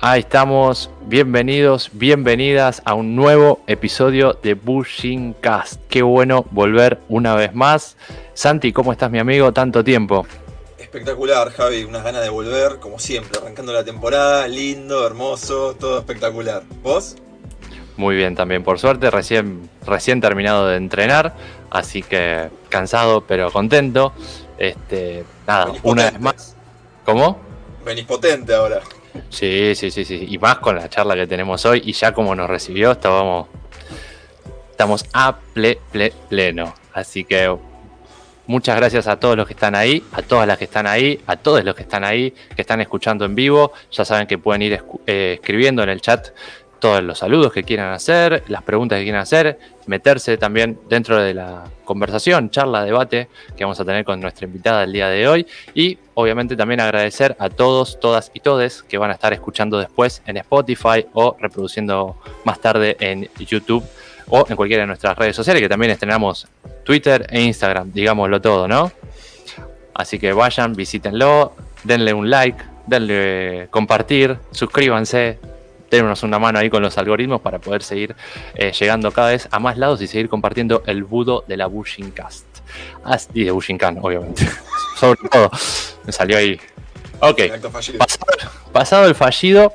Ahí estamos, bienvenidos, bienvenidas a un nuevo episodio de Bushing Cast. Qué bueno volver una vez más. Santi, ¿cómo estás mi amigo? Tanto tiempo. Espectacular, Javi, unas ganas de volver, como siempre, arrancando la temporada, lindo, hermoso, todo espectacular. ¿Vos? Muy bien, también por suerte, recién, recién terminado de entrenar, así que cansado pero contento. Este, nada, una vez más. ¿Cómo? Venís potente ahora. Sí, sí, sí, sí. Y más con la charla que tenemos hoy y ya como nos recibió, estábamos, estamos a ple, ple, pleno. Así que muchas gracias a todos los que están ahí, a todas las que están ahí, a todos los que están ahí, que están escuchando en vivo. Ya saben que pueden ir eh, escribiendo en el chat todos los saludos que quieran hacer, las preguntas que quieran hacer, meterse también dentro de la conversación, charla, debate que vamos a tener con nuestra invitada el día de hoy y obviamente también agradecer a todos, todas y todes que van a estar escuchando después en Spotify o reproduciendo más tarde en YouTube o en cualquiera de nuestras redes sociales que también estrenamos Twitter e Instagram, digámoslo todo, ¿no? Así que vayan, visítenlo, denle un like, denle compartir, suscríbanse, tenernos una mano ahí con los algoritmos para poder seguir eh, llegando cada vez a más lados y seguir compartiendo el budo de la Bushing Cast. y de Bushing Can, obviamente. Sobre todo, me salió ahí. Ok, pasado, el fallido,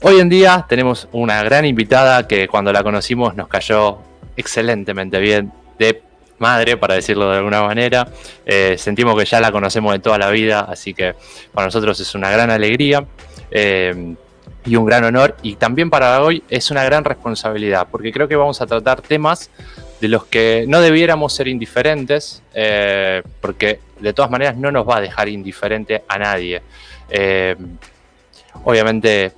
hoy en día tenemos una gran invitada que cuando la conocimos nos cayó excelentemente bien, de madre, para decirlo de alguna manera. Eh, sentimos que ya la conocemos de toda la vida, así que para nosotros es una gran alegría. Eh, y un gran honor. Y también para hoy es una gran responsabilidad, porque creo que vamos a tratar temas de los que no debiéramos ser indiferentes, eh, porque de todas maneras no nos va a dejar indiferente a nadie. Eh, obviamente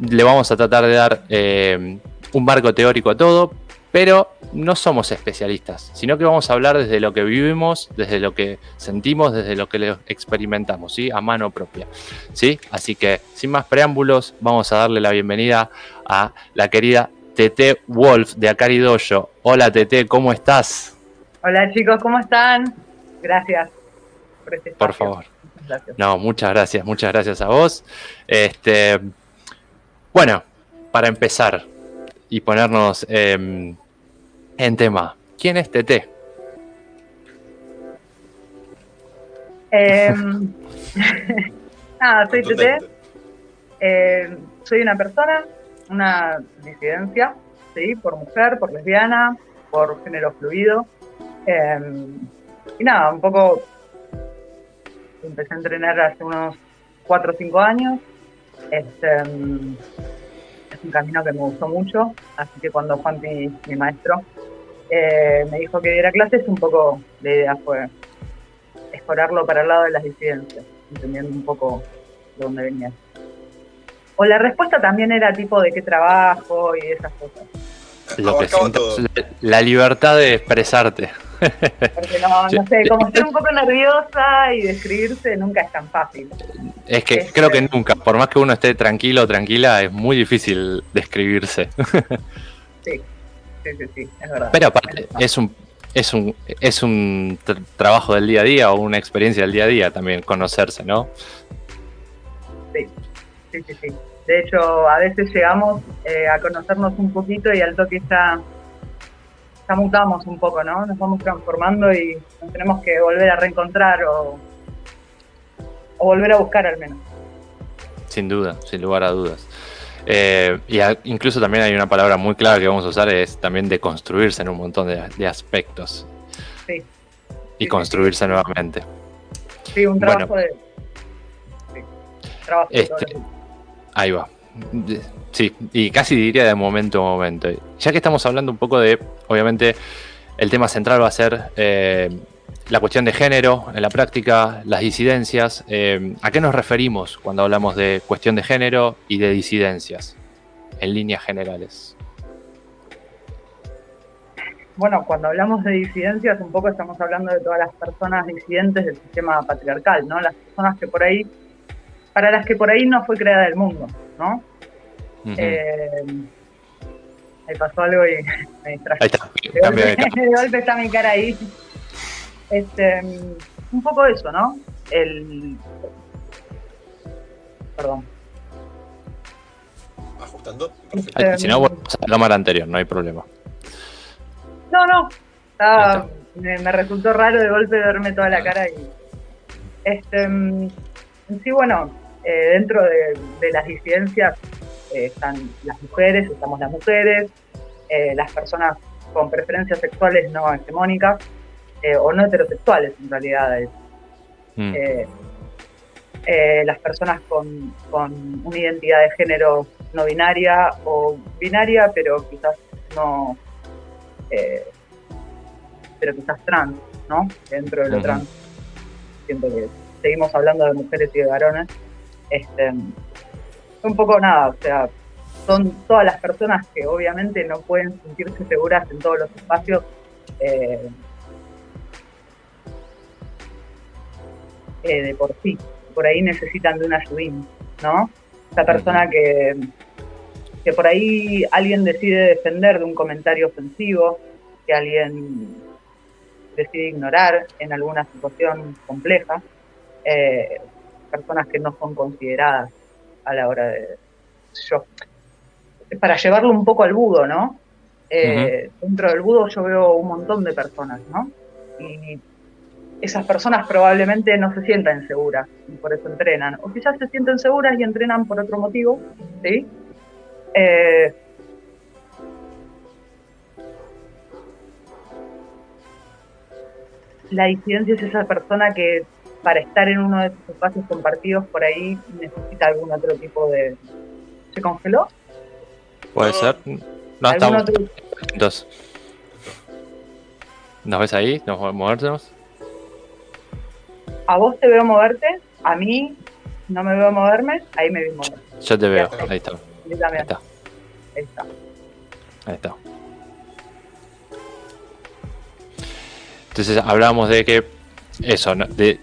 le vamos a tratar de dar eh, un marco teórico a todo, pero no somos especialistas, sino que vamos a hablar desde lo que vivimos, desde lo que sentimos, desde lo que experimentamos, ¿sí? A mano propia, ¿sí? Así que, sin más preámbulos, vamos a darle la bienvenida a la querida Tete Wolf de Akari Dojo. Hola Tete, ¿cómo estás? Hola chicos, ¿cómo están? Gracias por este Por favor. No, muchas gracias, muchas gracias a vos. Este, bueno, para empezar y ponernos em, en tema. ¿Quién es Tete? Eh, nada, soy Tete. Eh, soy una persona, una disidencia, ¿sí? por mujer, por lesbiana, por género fluido. Em, y nada, un poco empecé a entrenar hace unos 4 o 5 años. Este, es un camino que me gustó mucho, así que cuando Juan, mi maestro, eh, me dijo que diera clases, un poco la idea fue explorarlo para el lado de las disidencias, entendiendo un poco de dónde venía. O la respuesta también era tipo de qué trabajo y esas cosas. Lo que siento, la libertad de expresarte. Porque no, no sé, como estoy un poco nerviosa y describirse nunca es tan fácil. Es que creo que nunca, por más que uno esté tranquilo o tranquila, es muy difícil describirse. Sí, sí, sí, sí, es verdad. Pero aparte, es un, es un, es un trabajo del día a día o una experiencia del día a día también, conocerse, ¿no? Sí, sí, sí, sí. De hecho, a veces llegamos eh, a conocernos un poquito y al toque ya, ya mutamos un poco, ¿no? Nos vamos transformando y nos tenemos que volver a reencontrar o, o volver a buscar al menos. Sin duda, sin lugar a dudas. Eh, y incluso también hay una palabra muy clara que vamos a usar, es también de construirse en un montón de, aspectos. Sí. Y construirse nuevamente. Sí, un trabajo de... Trabajo este, ahí va. Sí, y casi diría de momento a momento. Ya que estamos hablando un poco de, obviamente, el tema central va a ser eh, la cuestión de género en la práctica, las disidencias. Eh, ¿A qué nos referimos cuando hablamos de cuestión de género y de disidencias en líneas generales? Bueno, cuando hablamos de disidencias, un poco estamos hablando de todas las personas disidentes del sistema patriarcal, ¿no? Las personas que por ahí, para las que por ahí no fue creada el mundo, ¿no? Eh, ahí pasó algo y me distraje. Ahí está. de golpe está mi cara ahí. Este, un poco eso, ¿no? El. Perdón. ajustando. Perfecto. si no, volvemos a la cámara anterior, no hay problema. No, no. me, resultó raro de golpe verme toda la cara y. Este, mm, sí, bueno, eh, dentro de, las disidencias eh, están las mujeres, estamos las mujeres, eh, las personas con preferencias sexuales no hegemónicas o no heterosexuales en realidad. Mm. las personas con, una identidad de género no binaria o binaria, pero quizás no, pero quizás trans, ¿no? Dentro de lo trans. Siento que seguimos hablando de mujeres y de varones. Este, un poco nada, o sea, son todas las personas que obviamente no pueden sentirse seguras en todos los espacios. Eh, eh, de por sí, por ahí necesitan de una ayudín, ¿no? Esa persona que, que por ahí alguien decide defender de un comentario ofensivo, que alguien decide ignorar en alguna situación compleja, eh, personas que no son consideradas a la hora de, yo, para llevarlo un poco al budo, ¿no? Eh, dentro del budo yo veo un montón de personas, ¿no? Y esas personas probablemente no se sientan seguras y por eso entrenan. O quizás se sienten seguras y entrenan por otro motivo, ¿sí? Eh, la disidencia es esa persona que para estar en uno de esos espacios compartidos por ahí necesita algún otro tipo de... ¿Se congeló? Puede ser. No, estamos... Dos. ¿Nos ves ahí? ¿Nos movernos? A vos te veo moverte, a mí no me veo moverme, ahí me vi mover. Yo te veo, ahí está. Ahí está. Ahí está. Ahí está. Entonces hablábamos de que eso, de,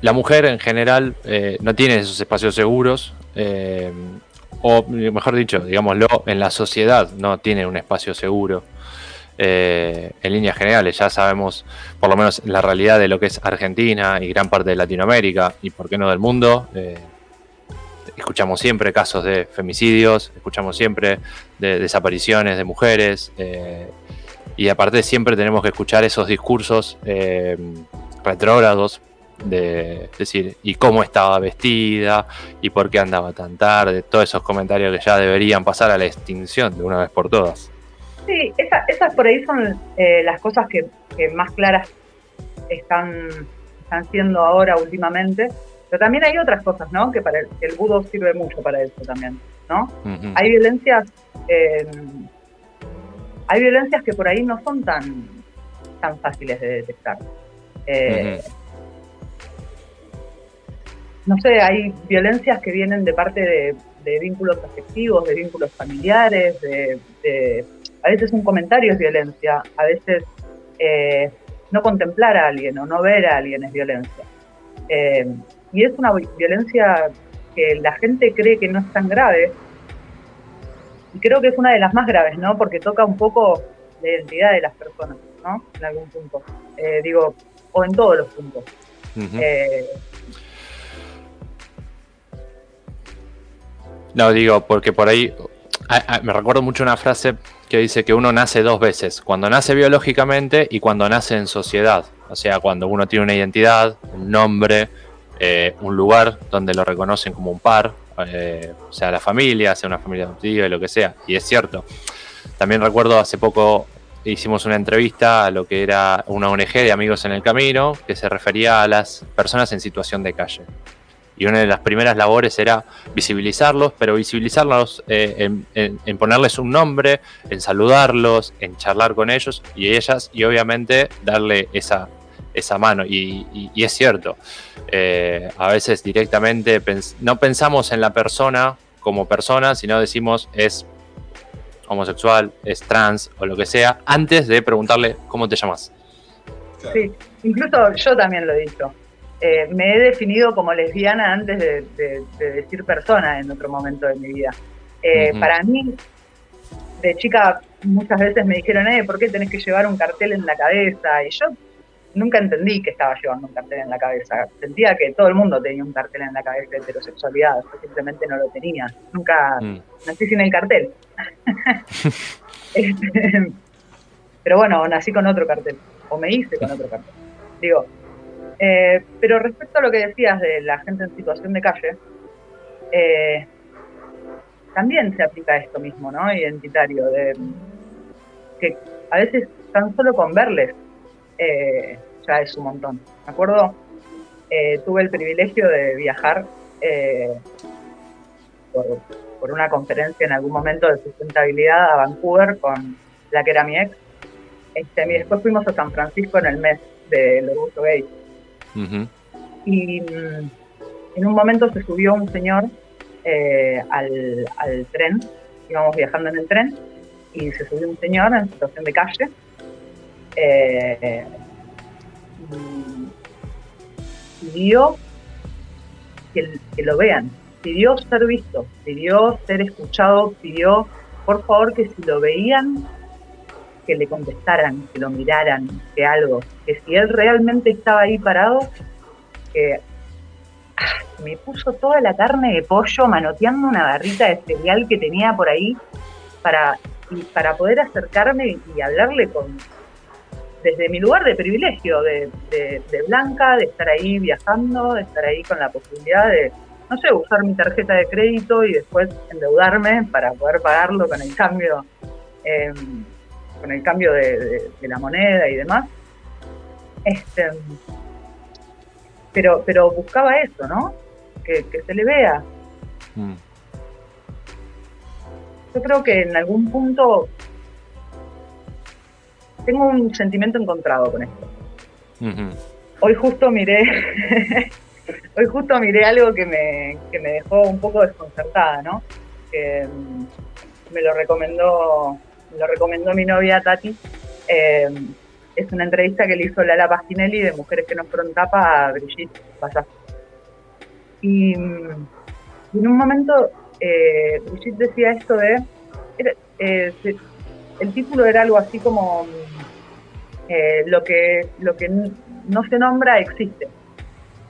la mujer en general eh, no tiene esos espacios seguros, eh, o mejor dicho, digámoslo, en la sociedad no tiene un espacio seguro. Eh, en líneas generales, ya sabemos por lo menos la realidad de lo que es Argentina y gran parte de Latinoamérica y por qué no del mundo. escuchamos siempre casos de femicidios, escuchamos siempre de desapariciones de mujeres y aparte siempre tenemos que escuchar esos discursos eh, retrógrados de decir, y cómo estaba vestida, y por qué andaba tan tarde, todos esos comentarios que ya deberían pasar a la extinción de una vez por todas. Sí, esas por ahí son eh, las cosas que, más claras están, están siendo ahora últimamente, pero también hay otras cosas, ¿no? Que para el, el budo sirve mucho para eso también, ¿no? Hay violencias eh, hay violencias que por ahí no son tan, tan fáciles de detectar. Eh, no sé, hay violencias que vienen de parte de, vínculos afectivos, de vínculos familiares, de, a veces un comentario es violencia, a veces eh, no contemplar a alguien o no ver a alguien es violencia. Eh, y es una violencia que la gente cree que no es tan grave, y creo que es una de las más graves, ¿no? Porque toca un poco la identidad de las personas, ¿no? En algún punto. Eh, digo, o en todos los puntos. Eh, no, digo, porque por ahí me recuerdo mucho una frase que dice que uno nace dos veces, cuando nace biológicamente y cuando nace en sociedad. O sea, cuando uno tiene una identidad, un nombre, eh, un lugar donde lo reconocen como un par, eh, sea la familia, sea una familia adoptiva y lo que sea. Y es cierto. También recuerdo hace poco hicimos una entrevista a lo que era una ONG de Amigos en el Camino, que se refería a las personas en situación de calle. Y una de las primeras labores era visibilizarlos, pero visibilizarlos eh, en, ponerles un nombre, en saludarlos, en charlar con ellos y ellas, y obviamente darle esa, esa mano. Y, es cierto, eh, a veces directamente no pensamos en la persona como persona, sino decimos es homosexual, es trans o lo que sea, antes de preguntarle cómo te llamas. Sí, incluso yo también lo he dicho. Eh, me he definido como lesbiana antes de, decir persona en otro momento de mi vida. Eh, para mí, de chica, muchas veces me dijeron, eh, ¿por qué tenés que llevar un cartel en la cabeza? Y yo nunca entendí que estaba llevando un cartel en la cabeza. Sentía que todo el mundo tenía un cartel en la cabeza de heterosexualidad, yo simplemente no lo tenía. Nunca mm. nací sin el cartel. Este, pero bueno, nací con otro cartel, o me hice con otro cartel. Digo, eh, pero respecto a lo que decías de la gente en situación de calle, eh, también se aplica esto mismo, ¿no? Identitario, de que a veces tan solo con verles eh, ya es un montón. ¿Me acuerdo? Eh, tuve el privilegio de viajar eh, por, una conferencia en algún momento de sustentabilidad a Vancouver con la que era mi ex. Este, y después fuimos a San Francisco en el mes del orgullo gay. Y mm, en un momento se subió un señor al, al tren, íbamos viajando en el tren, y se subió un señor en situación de calle. Eh, pidió que, lo vean, pidió ser visto, pidió ser escuchado, pidió por favor que si lo veían, que le contestaran, que lo miraran, que algo, que si él realmente estaba ahí parado, que ah, me puso toda la carne de pollo manoteando una barrita de cereal que tenía por ahí para, para poder acercarme y hablarle con, desde mi lugar de privilegio, de, blanca, de estar ahí viajando, de estar ahí con la posibilidad de, no sé, usar mi tarjeta de crédito y después endeudarme para poder pagarlo con el cambio, em, con el cambio de, la moneda y demás. Este, pero, pero buscaba eso, ¿no? Que, se le vea. Mm. Yo creo que en algún punto tengo un sentimiento encontrado con esto. Hoy justo miré, hoy justo miré algo que me, que me dejó un poco desconcertada, ¿no? Que mm, me lo recomendó, me lo recomendó mi novia Tati. Em, es una entrevista que le hizo Lala Pastinelli de Mujeres que no fueron tapa a Brigitte. Y, mm, y, en un momento eh, Brigitte decía esto de... Eh, el título era algo así como eh, lo que lo que no se nombra existe.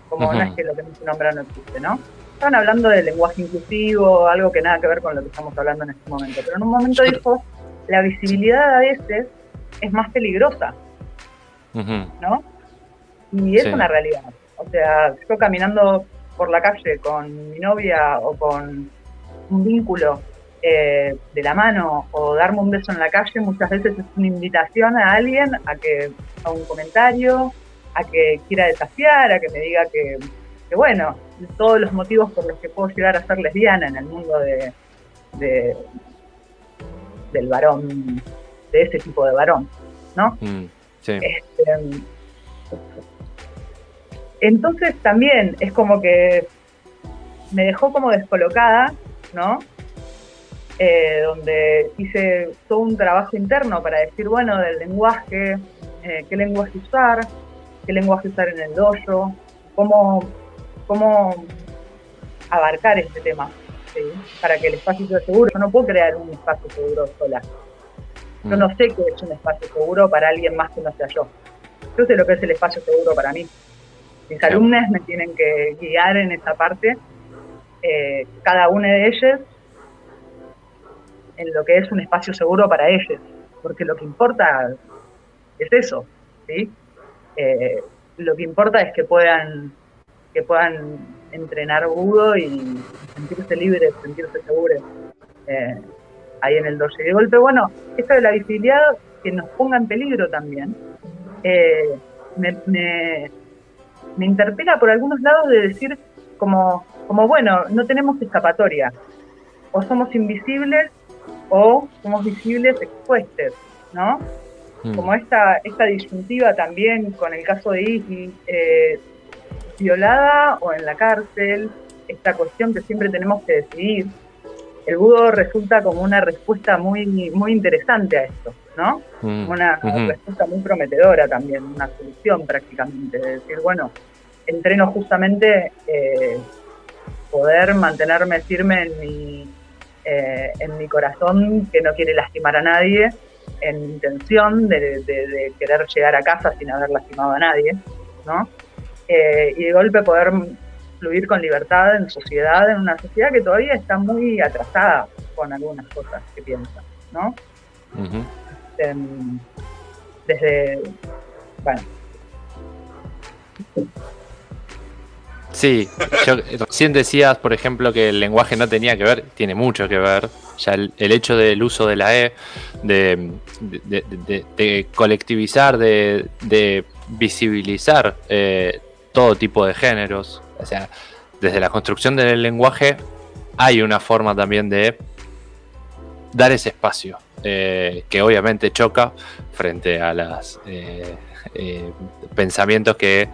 Como no es que lo que no se nombra no existe, ¿no? Estaban hablando de lenguaje inclusivo, algo que nada que ver con lo que estamos hablando en este momento. Pero en un momento dijo, la visibilidad a veces es más peligrosa, ¿no? Y es una realidad. O sea, yo caminando por la calle con mi novia o con un vínculo eh, de la mano o darme un beso en la calle muchas veces es una invitación a alguien a que a un comentario, a que quiera desafiar, a que me diga que, bueno, todos los motivos por los que puedo llegar a ser lesbiana en el mundo de, del varón, de ese tipo de varón, ¿no? Mm, este, entonces también es como que me dejó como descolocada, ¿no? Eh, donde hice todo un trabajo interno para decir, bueno, del lenguaje, eh, qué lenguaje usar, qué lenguaje usar en el dojo, cómo, cómo abarcar este tema, para que el espacio sea seguro. Yo no puedo crear un espacio seguro sola. Yo no mm. sé qué es un espacio seguro para alguien más que no sea yo. Yo sé lo que es el espacio seguro para mí. Mis alumnos me tienen que guiar en esa parte, eh, cada una de ellas en lo que es un espacio seguro para ellos, porque lo que importa es eso, ¿sí? Eh, lo que importa es que puedan, que puedan entrenar budo y sentirse libres, sentirse seguros eh, ahí en el doce. de golpe, bueno, esto de la visibilidad que nos ponga en peligro también, eh, me, me, me interpela por algunos lados de decir como, como, bueno, no tenemos escapatoria, o somos invisibles o somos visibles expuestos, ¿no? Mm. Como esta, esta disyuntiva también con el caso de eh, violada o en la cárcel, esta cuestión que siempre tenemos que decidir. El budo resulta como una respuesta muy, muy interesante a esto, ¿no? Mm. Una respuesta muy prometedora también, una solución prácticamente, de decir, bueno, entreno justamente eh, poder mantenerme firme en mi eh, en mi corazón que no quiere lastimar a nadie en intención de, querer llegar a casa sin haber lastimado a nadie, ¿no? Eh, y de golpe poder fluir con libertad en sociedad, en una sociedad que todavía está muy atrasada con algunas cosas que piensa, ¿no? Em, desde, bueno. Sí, yo recién decías, por ejemplo, que el lenguaje no tenía que ver, tiene mucho que ver. Ya el, hecho del uso de la E, de, de, colectivizar, de, visibilizar eh, todo tipo de géneros. O sea, desde la construcción del lenguaje hay una forma también de dar ese espacio, eh, que obviamente choca frente a los eh, eh, pensamientos que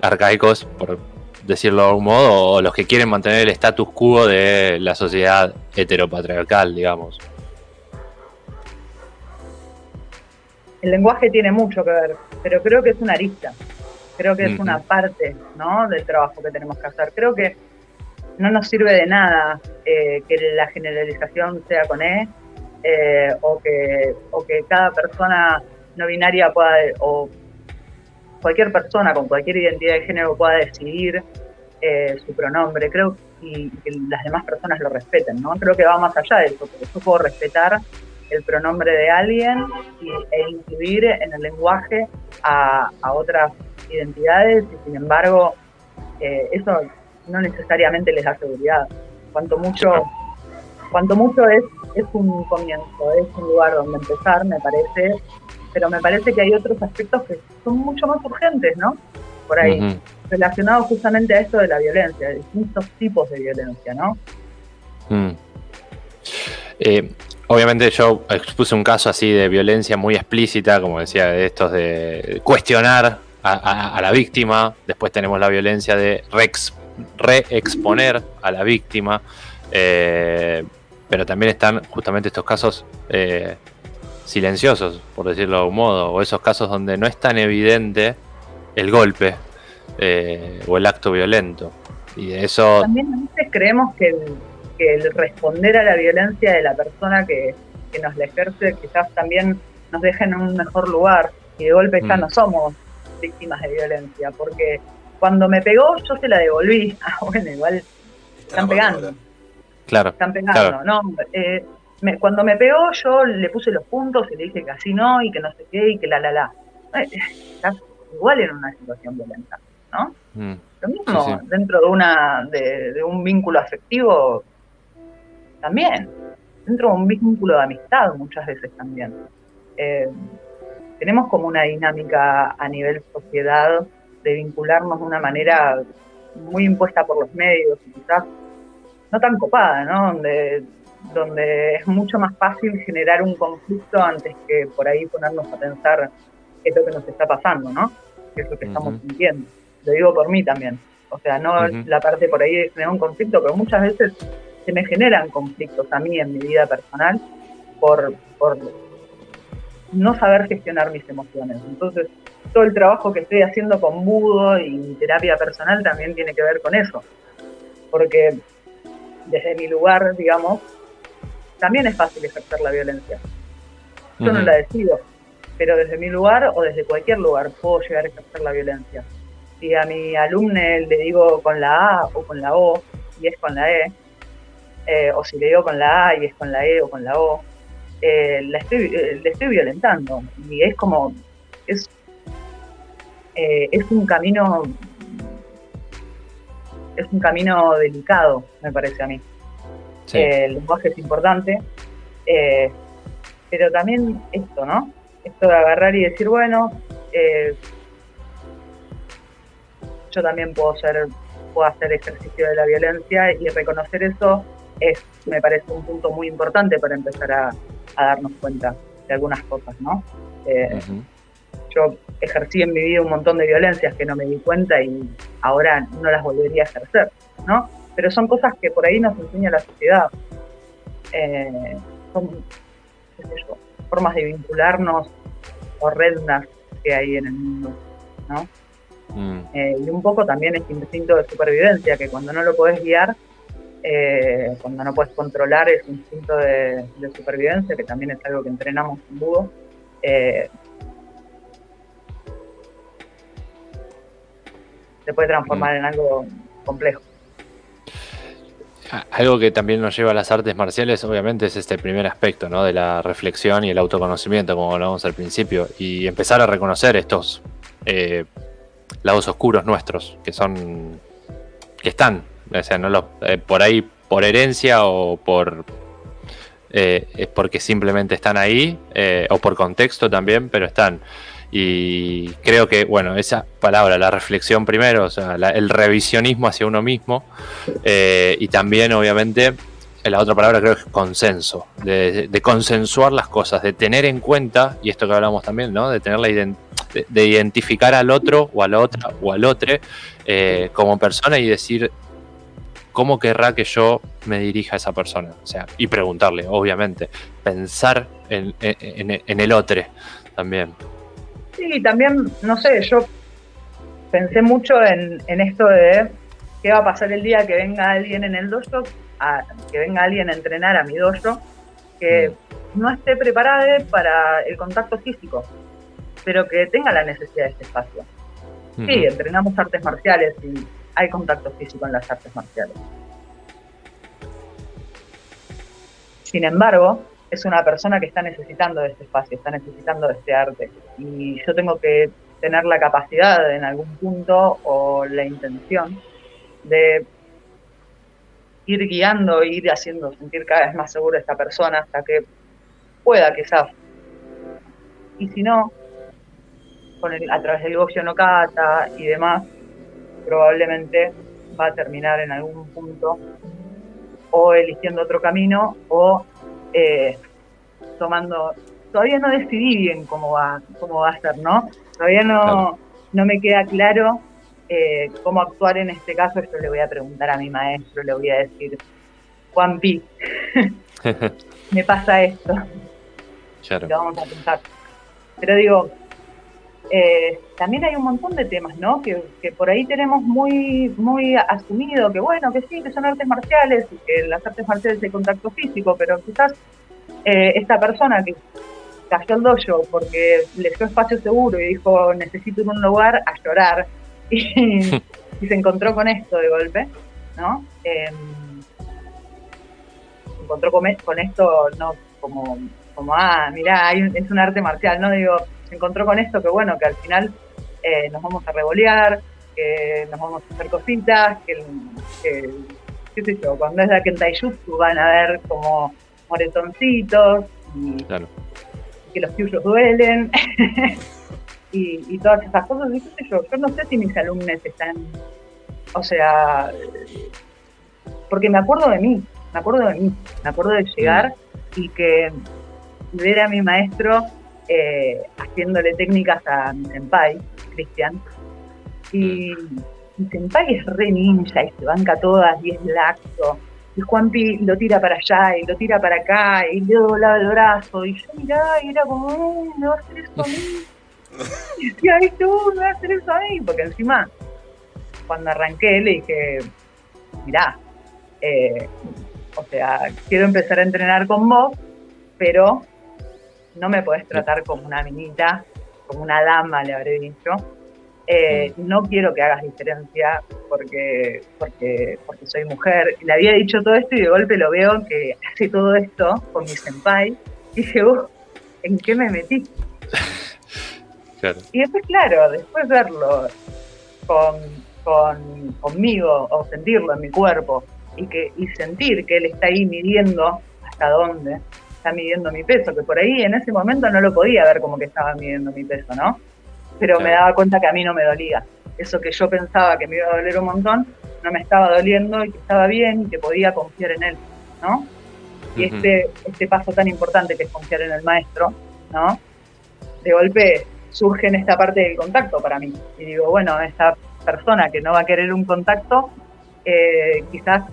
arcaicos, por decirlo de algún modo, o los que quieren mantener el status quo de la sociedad heteropatriarcal, digamos. El lenguaje tiene mucho que ver, pero creo que es una arista, creo que es una parte ¿no? del trabajo que tenemos que hacer. Creo que no nos sirve de nada eh, que la generalización sea con E eh, o, que, o que cada persona no binaria pueda, o cualquier persona con cualquier identidad de género pueda decidir eh, su pronombre. Creo y, que las demás personas lo respeten, ¿no? Creo que va más allá de eso, porque yo puedo respetar el pronombre de alguien e incluir en el lenguaje a, a otras identidades y sin embargo eso no necesariamente les da seguridad. Cuanto mucho, cuanto mucho es, es un comienzo, es un lugar donde empezar, me parece, pero me parece que hay otros aspectos que son mucho más urgentes, ¿no? Por ahí, relacionados justamente a esto de la violencia, de distintos tipos de violencia, ¿no? Mm. Eh, obviamente yo expuse un caso así de violencia muy explícita, como decía, de estos de cuestionar a, a la víctima, después tenemos la violencia de reexponer a la víctima, eh, pero también están justamente estos casos eh, silenciosos, por decirlo de algún modo, o esos casos donde no es tan evidente el golpe eh, o el acto violento. Y de eso... También a veces creemos que el, responder a la violencia de la persona que, nos la ejerce quizás también nos deja en un mejor lugar y de golpe ya mm. no somos víctimas de violencia, porque cuando me pegó, yo se la devolví. Ah, bueno, igual están pegando. Claro. Están pegando, ¿no? Eh, cuando me pegó, yo le puse los puntos y le dije que así no y que no sé qué y que la la la. Eh, estás igual en una situación violenta, ¿no? Mm. Lo mismo dentro de una de, un vínculo afectivo también, dentro de un vínculo de amistad muchas veces también. Eh, tenemos como una dinámica a nivel sociedad de vincularnos de una manera muy impuesta por los medios y quizás no tan copada, ¿no? Donde, donde es mucho más fácil generar un conflicto antes que por ahí ponernos a pensar qué es lo que nos está pasando, ¿no? Qué es lo que estamos sintiendo. Lo digo por mí también. O sea, no la parte por ahí de generar un conflicto, pero muchas veces se me generan conflictos a mí en mi vida personal por, por no saber gestionar mis emociones. Entonces, todo el trabajo que estoy haciendo con Budo y mi terapia personal también tiene que ver con eso. Porque desde mi lugar, digamos, también es fácil ejercer la violencia. Yo no la decido, pero desde mi lugar o desde cualquier lugar puedo llegar a ejercer la violencia. Si a mi alumne le digo con la A o con la O y es con la E, eh, o si le digo con la A y es con la E o con la O, eh, la estoy, eh, le estoy violentando. Y es como, es eh, es un camino es un camino delicado, me parece a mí. Eh, el lenguaje es importante, pero también esto, ¿no? Esto de agarrar y decir, bueno, yo también puedo ser, puedo hacer ejercicio de la violencia y reconocer eso es, me parece un punto muy importante para empezar a, darnos cuenta de algunas cosas, ¿no? yo ejercí en mi vida un montón de violencias que no me di cuenta y ahora no las volvería a ejercer, ¿no? Pero son cosas que por ahí nos enseña la sociedad. Eh, son, qué sé yo, formas de vincularnos horrendas que hay en el mundo, ¿no? Mm. Eh, y un poco también este instinto de supervivencia, que cuando no lo podés guiar, eh, cuando no puedes controlar ese instinto de, supervivencia, que también es algo que entrenamos en Budo. Eh, se puede transformar mm. en algo complejo. Algo que también nos lleva a las artes marciales, obviamente, es este primer aspecto, ¿no? De la reflexión y el autoconocimiento, como hablábamos al principio, y empezar a reconocer estos eh, lados oscuros nuestros, que son, que están, o sea, no eh, por ahí por herencia o por eh, es porque simplemente están ahí, o por contexto también, pero están. Y creo que, bueno, esa palabra, la reflexión primero, o sea, el revisionismo hacia uno mismo, eh, y también, obviamente, la otra palabra creo que es consenso, de, consensuar las cosas, de tener en cuenta, y esto que hablamos también, ¿no? De tener la de, identificar al otro o a la otra o al otro eh, como persona y decir cómo querrá que yo me dirija a esa persona, o sea, y preguntarle, obviamente, pensar en, en el otro también. Sí, también, no sé, yo pensé mucho en, esto de qué va a pasar el día que venga alguien en el dojo, que venga alguien a entrenar a mi dojo, que mm. no esté preparada para el contacto físico, pero que tenga la necesidad de este espacio. Sí, entrenamos artes marciales y hay contacto físico en las artes marciales. Sin embargo, es una persona que está necesitando de este espacio, está necesitando de este arte. Y yo tengo que tener la capacidad en algún punto o la intención de ir guiando, ir haciendo sentir cada vez más seguro a esta persona hasta que pueda quizás. Y si no, con el, a través del Gosho no Kata y demás, probablemente va a terminar en algún punto o eligiendo otro camino o eh, tomando, todavía no decidí bien cómo va, cómo va a ser, ¿no? Todavía no, no me queda claro eh, cómo actuar en este caso. Esto le voy a preguntar a mi maestro, le voy a decir, Juan Pi, me pasa esto. vamos a pensar. Pero digo, eh, también hay un montón de temas, ¿no? Que, por ahí tenemos muy, muy asumido que, bueno, que sí, que son artes marciales y que las artes marciales de contacto físico, pero quizás eh, esta persona que cayó al dojo porque le dio espacio seguro y dijo, necesito un lugar a llorar, y, se encontró con esto de golpe, ¿no? Em, se encontró con, esto, no como, como ah, mirá, es un arte marcial, ¿no? Digo, se encontró con esto que bueno, que al final eh, nos vamos a revolear, que nos vamos a hacer cositas, que, qué sé yo, cuando es la Kentaijutsu van a ver como moretoncitos y, que los tuyos duelen y, todas esas cosas. Y qué sé yo, yo no sé si mis alumnos están, o sea, porque me acuerdo de mí, me acuerdo de mí, me acuerdo de llegar mm. y que ver a mi maestro eh, haciéndole técnicas a mi senpai, Cristian. Y mi senpai es re ninja y se banca todas y es laxo. Y Juanpi lo tira para allá y lo tira para acá y le doblaba el brazo. Y yo miraba y era como, me va a hacer eso a mí. y decía, tú me va a hacer eso a mí. Porque encima, cuando arranqué, le dije, mirá, eh, o sea, quiero empezar a entrenar con vos, pero no me podés tratar como una minita, como una dama, le habré dicho. Eh, no quiero que hagas diferencia porque, porque, porque soy mujer. Le había dicho todo esto y de golpe lo veo que hace todo esto con mi senpai. Y dije, uh, ¿en qué me metí? Y después, claro, después verlo con, con, conmigo o sentirlo en mi cuerpo y, que, y sentir que él está ahí midiendo hasta dónde está midiendo mi peso, que por ahí en ese momento no lo podía ver como que estaba midiendo mi peso, ¿no? Pero me daba cuenta que a mí no me dolía. Eso que yo pensaba que me iba a doler un montón, no me estaba doliendo y que estaba bien y que podía confiar en él, ¿no? Y este, este paso tan importante que es confiar en el maestro, ¿no? De golpe surge en esta parte del contacto para mí. Y digo, bueno, esta persona que no va a querer un contacto, eh, quizás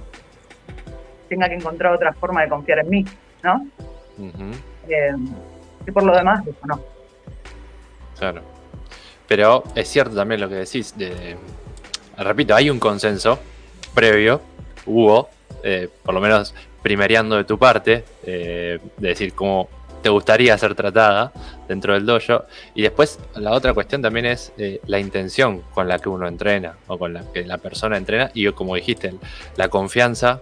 tenga que encontrar otra forma de confiar en mí, ¿no? Eh, y por lo demás, no. Claro. Pero es cierto también lo que decís. De, repito, hay un consenso previo, hubo, eh, por lo menos primereando de tu parte, eh, de decir cómo te gustaría ser tratada dentro del dojo. Y después la otra cuestión también es eh, la intención con la que uno entrena o con la que la persona entrena y como dijiste, la confianza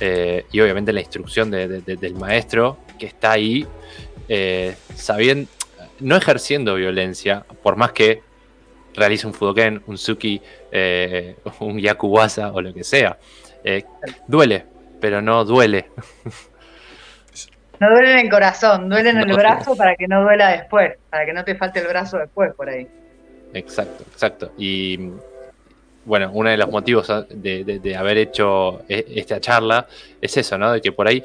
y obviamente la instrucción del maestro que está ahí sabiendo, no ejerciendo violencia, por más que realice un Fudoken, un Suki, un Yakuwasa o lo que sea. Eh, duele, pero no duele. No duele en el corazón, duele en el brazo para que no duela después, para que no te falte el brazo después por ahí. Exacto, exacto. Y bueno, uno de los motivos de, haber hecho e, esta charla es eso, ¿no? De que por ahí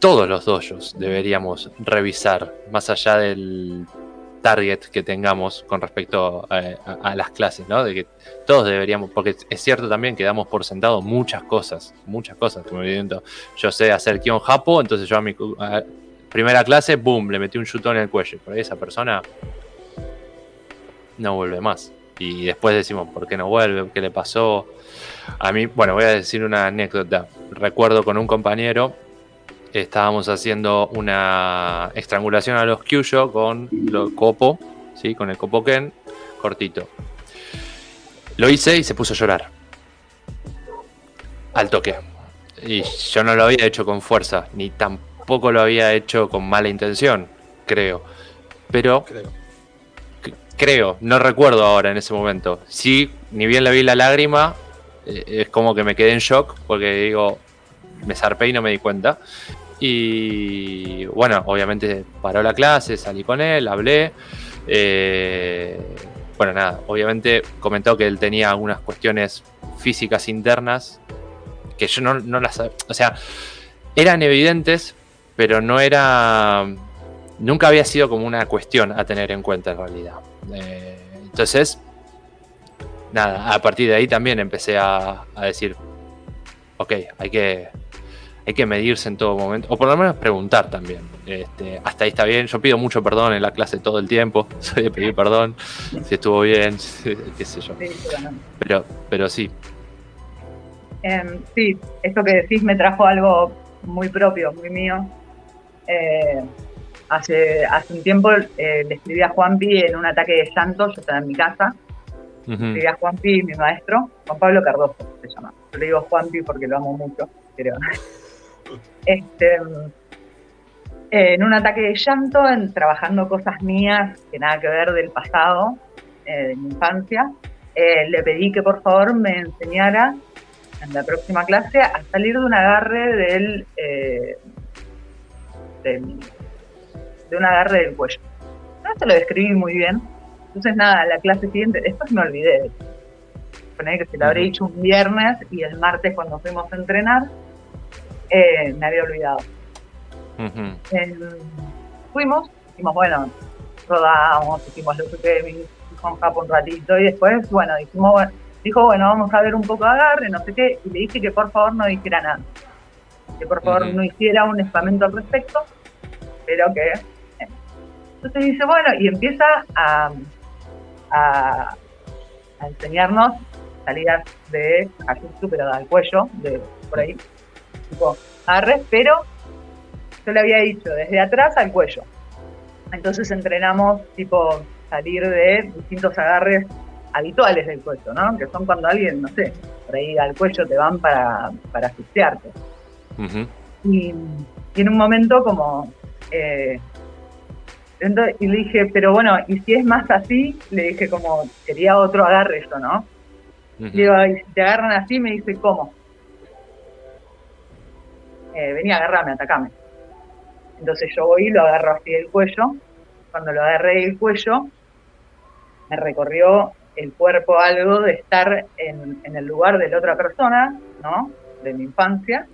todos los dojos deberíamos revisar, más allá del target que tengamos con respecto a, las clases, ¿no? De que todos deberíamos, porque es cierto también que damos por sentado muchas cosas, muchas cosas. Como yo sé hacer Kion Japo, entonces yo a mi primera clase, boom, le metí un chutón en el cuello. Ahí esa persona no vuelve más. Y después decimos, ¿por qué no vuelve? ¿Qué le pasó? A mí, bueno, voy a decir una anécdota. Recuerdo con un compañero estábamos haciendo una estrangulación a los Kyuyo con lo copo, ¿sí? con el Kopoken cortito. Lo hice y se puso a llorar. Al toque. Y yo no lo había hecho con fuerza, ni tampoco lo había hecho con mala intención, creo. Pero creo no recuerdo ahora en ese momento. Sí, ni bien le vi la lágrima, eh, es como que me quedé en shock porque digo, me zarpé y no me di cuenta. Y bueno, obviamente paró la clase, salí con él, hablé. Eh, bueno, nada, obviamente comentó que él tenía algunas cuestiones físicas internas que yo no, no las... O sea, eran evidentes, pero no era... Nunca había sido como una cuestión a tener en cuenta en realidad. Eh, entonces, nada, a partir de ahí también empecé a, a decir, ok, hay que, hay que medirse en todo momento, o por lo menos preguntar también. Este, hasta ahí está bien, yo pido mucho perdón en la clase todo el tiempo, soy de pedir perdón, si estuvo bien, qué sé yo. Pero, pero sí. Em, sí, esto que decís me trajo algo muy propio, muy mío. Eh, hace, hace un tiempo eh, le escribí a Juanpi en un ataque de llanto, yo estaba en mi casa, le escribí a Juanpi, mi maestro, Juan Pablo Cardoso se llama. Yo le digo Juanpi porque lo amo mucho, pero este, en un ataque de llanto, en, trabajando cosas mías que nada que ver del pasado, eh, de mi infancia, eh, le pedí que por favor me enseñara en la próxima clase a salir de un agarre del, eh, de un agarre del cuello. No se lo describí muy bien. Entonces nada, la clase siguiente, después me olvidé. Poner que se lo habré dicho un viernes y el martes cuando fuimos a entrenar, eh, me había olvidado. fuimos, dijimos, bueno, rodamos, hicimos lo que con Japón un ratito y después, bueno, dijimos, dijo, bueno, vamos a ver un poco de agarre, no sé qué, y le dije que por favor no dijera nada, que por favor no hiciera un espamento al respecto, pero que... Entonces dice, bueno, y empieza a, a, enseñarnos salidas de Hajutsu, pero al cuello, de por ahí tipo agarres, pero yo le había dicho desde atrás al cuello. Entonces entrenamos tipo salir de distintos agarres habituales del cuello, ¿no? Que son cuando alguien, no sé, por ahí al cuello te van para, para asfixiarte. y, en un momento como... Eh, y le dije, pero bueno, y si es más así, le dije como, quería otro agarre eso, ¿no? Digo, y si te agarran así, me dice, ¿cómo? eh, venía a agarrarme, atacame. Entonces yo voy y lo agarro así del cuello. Cuando lo agarré del cuello, me recorrió el cuerpo algo de estar en, el lugar de la otra persona, ¿no? De mi infancia.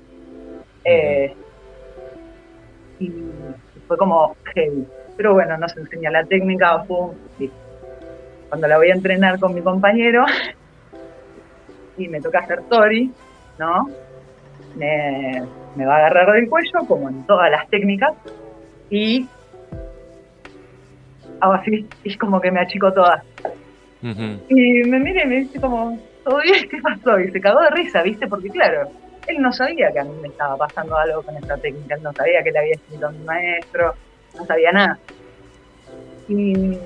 Eh, y fue como heavy. Pero bueno, nos enseña la técnica, Cuando la voy a entrenar con mi compañero, y me toca hacer Tori, ¿no? Me, me va a agarrar del cuello, como en todas las técnicas, y hago así, y como que me achico toda. Y me mira y me dice como, ¿todo bien? ¿Qué pasó? Y se cagó de risa, ¿viste? Porque claro, él no sabía que a mí me estaba pasando algo con esta técnica, él no sabía que le había escrito a mi maestro, no sabía nada. Y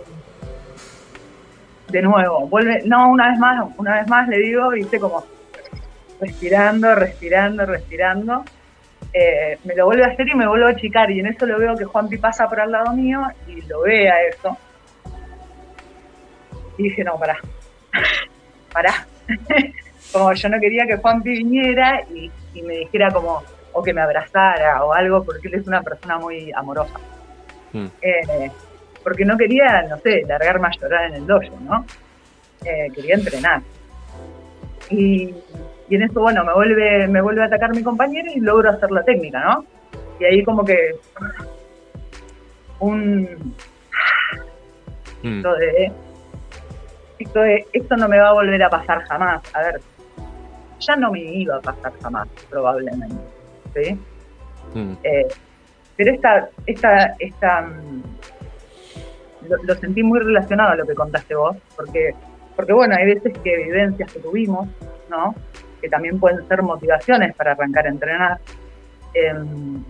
de nuevo, vuelve, no, una vez más, una vez más le digo, viste, como respirando, respirando, respirando. Eh, me lo vuelve a hacer y me vuelvo a achicar. Y en eso lo veo que Juanpi pasa por al lado mío y lo ve a eso. Y dije, no, pará, pará. como yo no quería que Juanpi viniera y, me dijera como, o que me abrazara o algo, porque él es una persona muy amorosa. Mm. Eh, porque no quería, no sé, largarme a llorar en el dojo, ¿no? Eh, quería entrenar. Y, en eso, bueno, me vuelve, me vuelve a atacar mi compañero y logro hacer la técnica, ¿no? Y ahí como que un... Mm. Esto, de, esto, de, esto no me va a volver a pasar jamás. A ver, ya no me iba a pasar jamás, probablemente. ¿sí? Mm. Eh, pero esta, esta, esta mm, lo, sentí muy relacionado a lo que contaste vos, porque, porque bueno, hay veces que vivencias que tuvimos, ¿no? Que también pueden ser motivaciones para arrancar a entrenar. Em,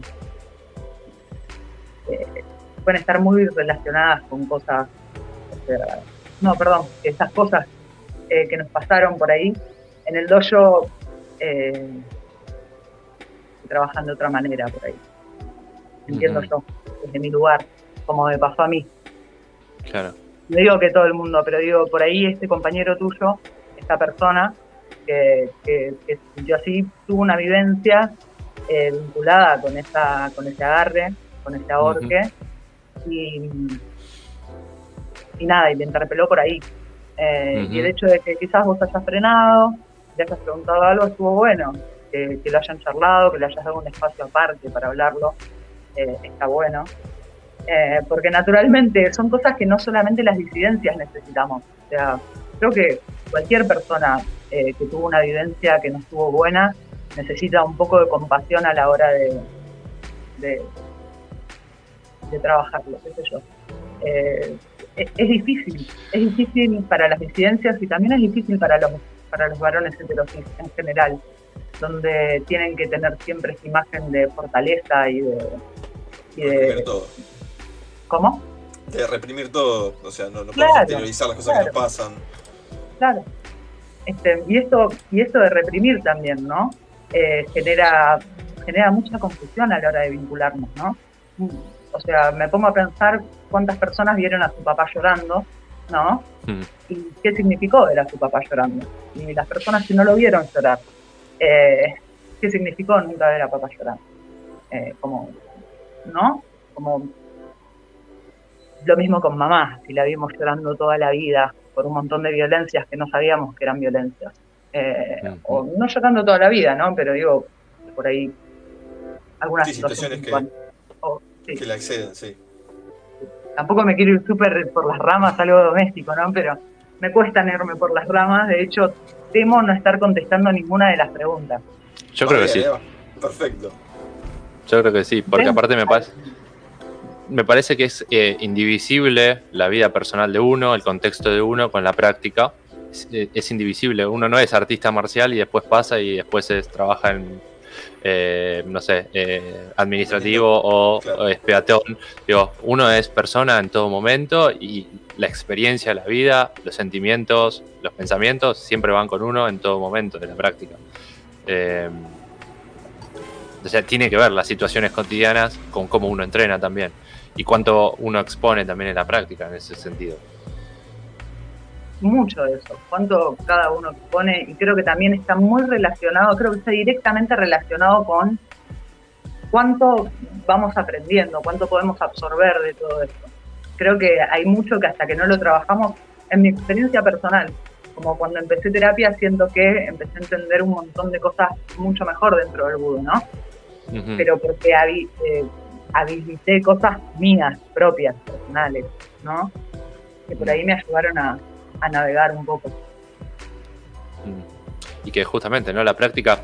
eh, pueden estar muy relacionadas con cosas, no, perdón, esas cosas eh, que nos pasaron por ahí en el dojo eh, trabajan de otra manera por ahí. Entiendo yo, desde mi lugar, como me pasó a mí. Claro. No digo que todo el mundo, pero digo, por ahí este compañero tuyo, esta persona que, que, que sintió así, tuvo una vivencia eh, vinculada con esa, con ese agarre, con ese ahorque, y, y nada, y le interpeló por ahí. Eh, y el hecho de que quizás vos hayas frenado, le hayas preguntado algo, estuvo bueno. Que, lo hayan charlado, que le hayas dado un espacio aparte para hablarlo, eh, está bueno. Eh, porque naturalmente son cosas que no solamente las disidencias necesitamos. O sea, creo que cualquier persona que tuvo una vivencia que no estuvo buena necesita un poco de compasión a la hora de, de, trabajarlo, qué sé yo es, difícil, es difícil para las disidencias y también es difícil para los, para los varones heterosexuales en general, donde tienen que tener siempre esa imagen de fortaleza y de... Y reprimir todo. ¿Cómo? De reprimir todo, o sea, no, no podemos interiorizar las cosas que nos pasan. Claro. Este, y esto y esto de reprimir también, ¿no? Eh, genera genera mucha confusión a la hora de vincularnos, ¿no? O sea, me pongo a pensar cuántas personas vieron a su papá llorando, ¿no? Hmm. Y qué significó ver a su papá llorando. Y las personas que no lo vieron llorar, eh, ¿qué significó nunca ver a papá llorando? Eh, como, ¿no? Como lo mismo con mamá, si la vimos llorando toda la vida por un montón de violencias que no sabíamos que eran violencias. Eh, o no llorando toda la vida, ¿no? Pero digo, por ahí algunas situaciones, que, que la exceden, sí tampoco me quiero ir súper por las ramas, algo doméstico, ¿no? Pero me cuesta irme por las ramas, de hecho, temo no estar contestando ninguna de las preguntas. Yo creo que sí. Perfecto. Yo creo que sí, porque aparte me parece, me parece que es eh, indivisible la vida personal de uno, el contexto de uno con la práctica. Es, eh, es, indivisible. Uno no es artista marcial y después pasa y después es, trabaja en eh, no sé, eh, administrativo o, es peatón. Digo, uno es persona en todo momento y la experiencia, la vida, los sentimientos, los pensamientos siempre van con uno en todo momento de la práctica. O sea, tiene que ver las situaciones cotidianas con cómo uno entrena también y cuánto uno expone también en la práctica en ese sentido mucho de eso, cuánto cada uno pone, y creo que también está muy relacionado, creo que está directamente relacionado con cuánto vamos aprendiendo, cuánto podemos absorber de todo esto. Creo que hay mucho que hasta que no lo trabajamos, en mi experiencia personal, como cuando empecé terapia, siento que empecé a entender un montón de cosas mucho mejor dentro del budo, ¿no? Pero porque eh, habilité cosas mías, propias, personales, ¿no? Que por ahí me ayudaron a, a navegar un poco. Y que justamente, ¿no? La práctica,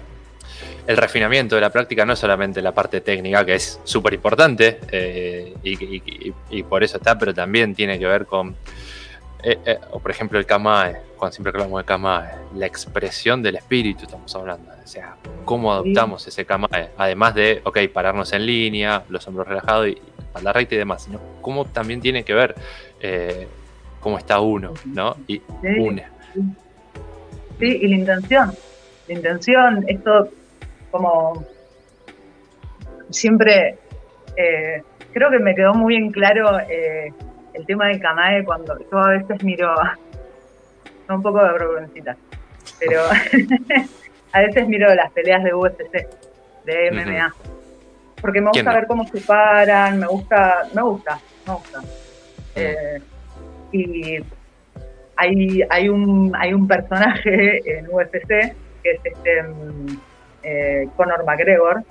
el refinamiento de la práctica no es solamente la parte técnica, que es súper importante eh, y, por eso está, pero también tiene que ver con eh, eh, o por ejemplo el Kamae, cuando siempre hablamos de Kamae, la expresión del espíritu estamos hablando. O sea, cómo adoptamos ese Kamae, además de, ok, pararnos en línea, los hombros relajados y la recta y demás, sino cómo también tiene que ver eh, cómo está uno, ¿no? Y une. Sí, y la intención. La intención, esto como siempre, eh, creo que me quedó muy en claro eh, el tema del Kamae cuando yo a veces miro, un poco de vergüencita, pero a veces miro las peleas de UFC, de MMA, porque me gusta ver cómo se paran, me gusta, me gusta, me gusta. Eh, y hay, hay, un, hay un personaje en UFC que es este mm, eh, Conor McGregor,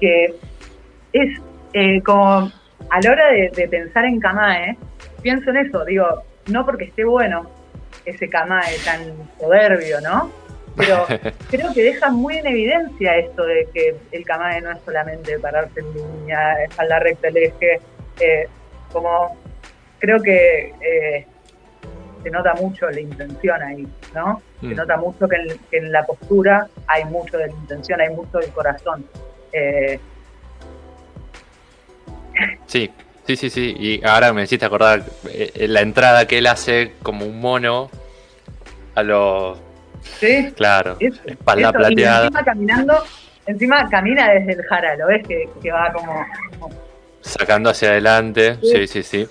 que es eh, como a la hora de, pensar en Kamae, pienso en eso, digo, no porque esté bueno ese Kamae tan soberbio, ¿no? Pero creo que deja muy en evidencia esto de que el Kamae no es solamente pararse en línea, la recta, el eje, eh, como creo que eh, se nota mucho la intención ahí, ¿no? Se mm. nota mucho que en, la postura hay mucho de la intención, hay mucho del corazón. Eh, sí, sí, sí, sí. Y ahora me hiciste acordar eh, la entrada que él hace como un mono a los. Sí. Claro, espalda plateada. encima caminando, encima camina desde el jara, ¿lo ves? Que, va como, Sacando hacia adelante, sí, sí. sí.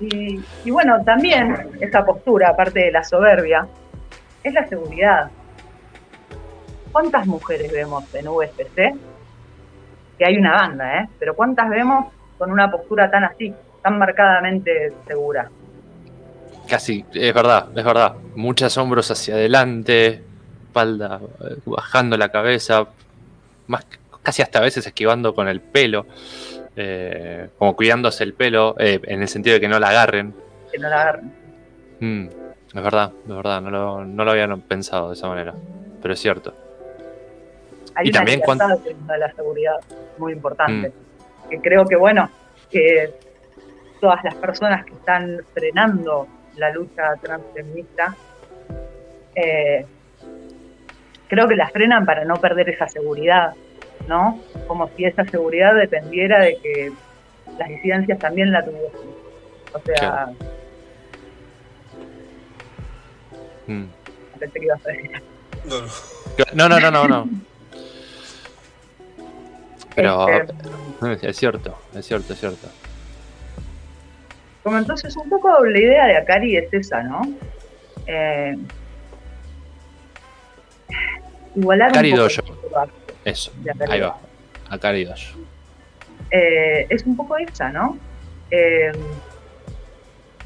Y, bueno, también esa postura, aparte de la soberbia, es la seguridad. ¿Cuántas mujeres vemos en USPC? Que hay una banda, ¿eh? Pero ¿cuántas vemos con una postura tan así, tan marcadamente segura? Casi, es verdad, es verdad. Muchos hombros hacia adelante, espalda eh, bajando la cabeza, más casi hasta a veces esquivando con el pelo. Eh, como cuidándose el pelo, eh, en el sentido de que no la agarren. Que no la agarren. Mm, es verdad, es verdad, no lo, no lo habían pensado de esa manera, pero es cierto. Hay y una también cuando... de la seguridad muy importante, mm. que creo que bueno, que todas las personas que están frenando la lucha transfeminista, eh, creo que las frenan para no perder esa seguridad, ¿no? Como si esa seguridad dependiera de que las disidencias también la tuviesen. O sea... Mm. No, no, no, no, no. Pero este, es cierto, es cierto, es cierto. Como entonces un poco la idea de Akari es esa, ¿no? Eh, igualar Akari un poco eso, ahí va, acá eh, es un poco esa, ¿no? Eh,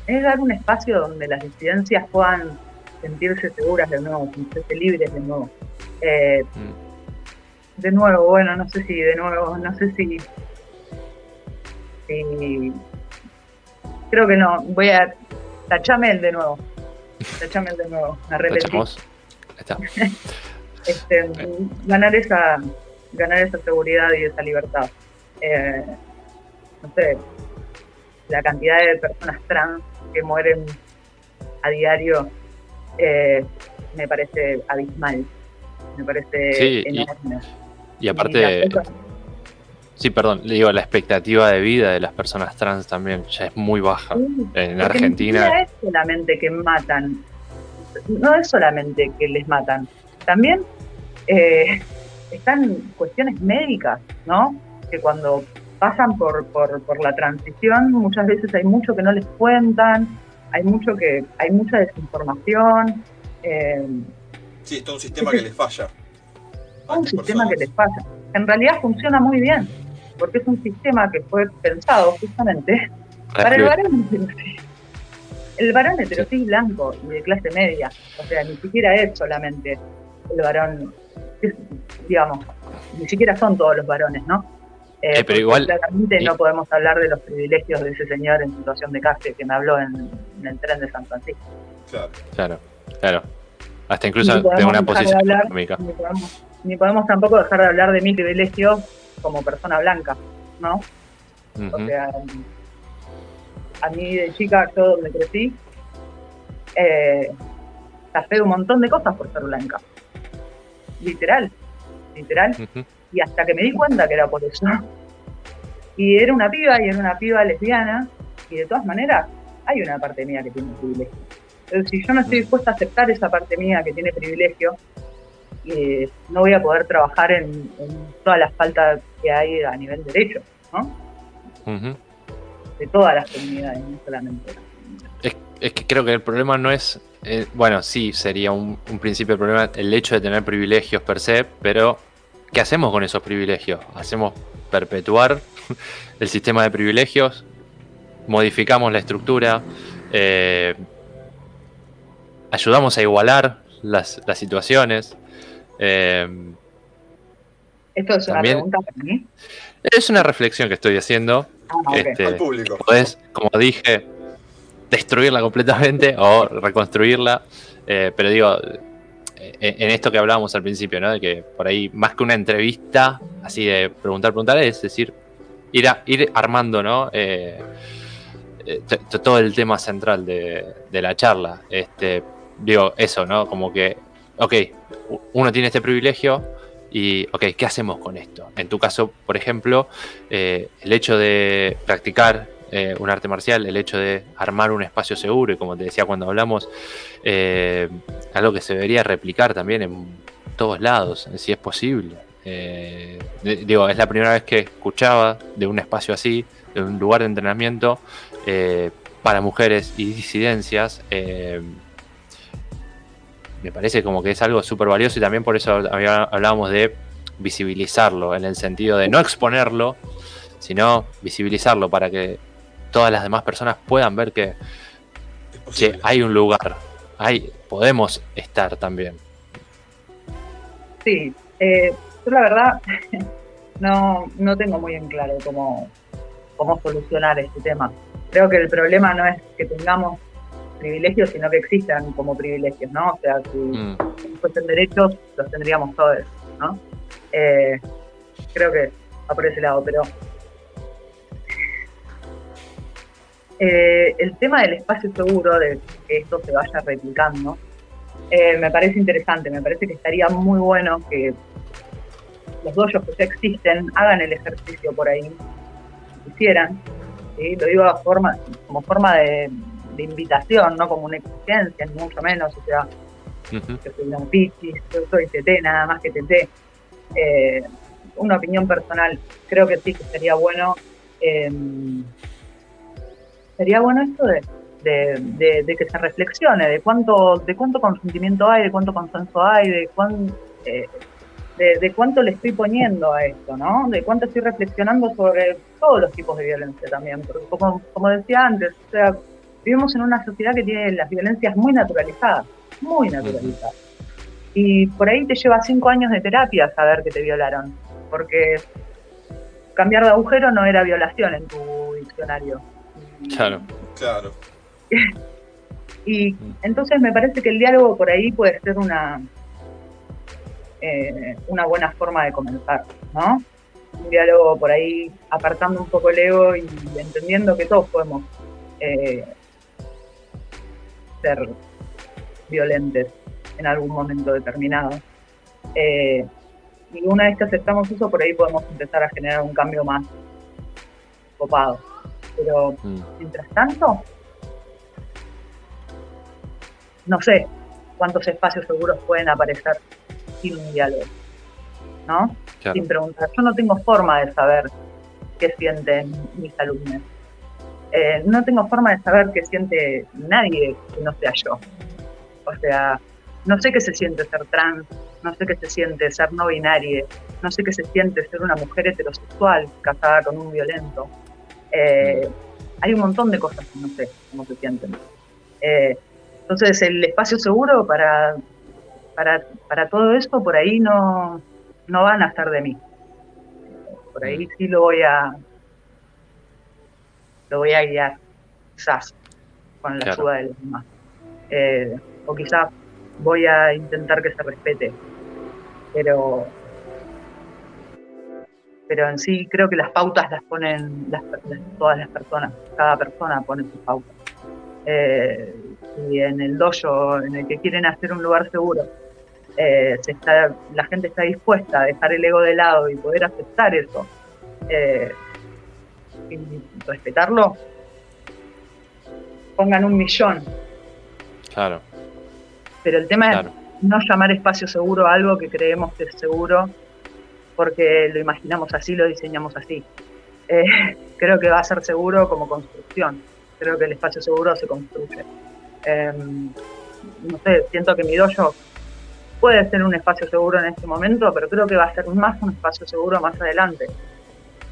es dar un espacio donde las disidencias puedan sentirse seguras de nuevo, sentirse libres de nuevo. Eh, mm. De nuevo, bueno, no sé si de nuevo, no sé si, creo que no, voy a tachame el de nuevo. Tachame el de nuevo. Ahí está. este, ganar esa ganar esa seguridad y esa libertad. Eh, no sé, la cantidad de personas trans que mueren a diario eh, me parece abismal, me parece enorme. Y, aparte, sí, perdón, le digo, la expectativa de vida de las personas trans también ya es muy baja en Argentina. No es solamente que matan, no es solamente que les matan, también eh, están cuestiones médicas, ¿no? Que cuando pasan por, por, la transición muchas veces hay mucho que no les cuentan, hay mucho que hay mucha desinformación. Eh, sí, es todo un sistema que les falla. Un sistema que les falla. En realidad funciona muy bien, porque es un sistema que fue pensado justamente para el varón el varón heterosis blanco y de clase media. O sea, ni siquiera es solamente el varón digamos, ni siquiera son todos los varones, ¿no? Eh, pero igual. Claramente no podemos hablar de los privilegios de ese señor en situación de calle que me habló en, el tren de San Francisco. Claro, claro. claro. Hasta incluso de una posición económica. Ni podemos, tampoco dejar de hablar de mi privilegio como persona blanca, ¿no? O sea, a mí de chica, yo donde crecí, eh, de un montón de cosas por ser blanca. Literal, literal. Y hasta que me di cuenta que era por eso. Y era una piba, y era una piba lesbiana, y de todas maneras, hay una parte mía que tiene privilegio. Entonces, si yo no estoy dispuesta a aceptar esa parte mía que tiene privilegio, eh, no voy a poder trabajar en, todas las faltas que hay a nivel derecho, ¿no? De todas las comunidades, no solamente. Es, es que creo que el problema no es, eh, bueno, sí, sería un, principio del problema el hecho de tener privilegios per se, pero ¿qué hacemos con esos privilegios? ¿Hacemos perpetuar el sistema de privilegios? ¿Modificamos la estructura? Eh, ¿Ayudamos a igualar las, las situaciones? Eh, ¿Esto es una pregunta para mí? Es una reflexión que estoy haciendo. Ah, este, como dije, destruirla completamente o reconstruirla. Eh, pero digo, eh, en esto que hablábamos al principio, ¿no? De que por ahí, más que una entrevista, así de preguntar, preguntar, es decir, ir, ir armando, ¿no? todo el tema central de, de, la charla. Este, digo, eso, ¿no? Como que ok, uno tiene este privilegio y, ok, ¿qué hacemos con esto? En tu caso, por ejemplo, eh, el hecho de practicar eh, un arte marcial, el hecho de armar un espacio seguro, y como te decía cuando hablamos, eh, algo que se debería replicar también en todos lados, si es posible. digo, es la primera vez que escuchaba de un espacio así, de un lugar de entrenamiento para mujeres y disidencias me parece como que es algo súper valioso y también por eso hablábamos de visibilizarlo, en el sentido de no exponerlo, sino visibilizarlo para que todas las demás personas puedan ver que, hay un lugar, hay, podemos estar también. Sí, eh, yo la verdad no, no tengo muy en claro cómo, cómo solucionar este tema. Creo que el problema no es que tengamos privilegios, sino que existan como privilegios, ¿no? O sea, si mm. fuesen derechos, los tendríamos todos, ¿no? Eh, creo que va por ese lado, pero eh, el tema del espacio seguro, de que esto se vaya replicando, eh, me parece interesante, me parece que estaría muy bueno que los doyos que ya existen hagan el ejercicio por ahí, si quisieran, lo digo forma, como forma de, de invitación, no como una exigencia, ni mucho menos, o sea, yo soy un pichis, yo soy TT, nada más que TT. Eh, una opinión personal, creo que sí que sería bueno, em, sería bueno esto de, de, que se reflexione, de cuánto, de cuánto consentimiento hay, de cuánto consenso hay, de cuánto... Eh, de, cuánto le estoy poniendo a esto, ¿no? De cuánto estoy reflexionando sobre todos los tipos de violencia también. Porque como, como decía antes, o sea, vivimos en una sociedad que tiene las violencias muy naturalizadas, muy naturalizadas. Y por ahí te lleva cinco años de terapia saber que te violaron, porque cambiar de agujero no era violación en tu diccionario. Claro. Claro. y entonces me parece que el diálogo por ahí puede ser una, eh, una buena forma de comenzar, ¿no? Un diálogo por ahí apartando un poco el ego y entendiendo que todos podemos eh, ser violentes en algún momento determinado. Eh, y una vez que aceptamos eso, por ahí podemos empezar a generar un cambio más copado. Pero mm. mientras tanto, no sé cuántos espacios seguros pueden aparecer sin un diálogo, ¿no? Sin preguntar. Yo no tengo forma de saber qué sienten mis alumnos. Eh, no tengo forma de saber qué siente nadie que no sea yo. O sea, no sé qué se siente ser trans, no sé qué se siente ser no binaria, no sé qué se siente ser una mujer heterosexual casada con un violento. Eh, hay un montón de cosas que no sé cómo se sienten. Eh, entonces, el espacio seguro para, para, para todo esto, por ahí no, no van a estar de mí. Por ahí mm. sí lo voy a, lo voy a guiar, quizás, con la ayuda de los demás. Eh, o quizás voy a intentar que se respete, pero pero en sí creo que las pautas las ponen las, todas las personas, cada persona pone sus pautas. Eh, y en el dojo en el que quieren hacer un lugar seguro, eh, se está, la gente está dispuesta a dejar el ego de lado y poder aceptar eso eh, respetarlo, pongan un millón. Claro. Pero el tema es no llamar espacio seguro a algo que creemos que es seguro porque lo imaginamos así, lo diseñamos así. Eh, creo que va a ser seguro como construcción. Creo que el espacio seguro se construye. Em, no sé, siento que mi dojo puede ser un espacio seguro en este momento, pero creo que va a ser más un espacio seguro más adelante.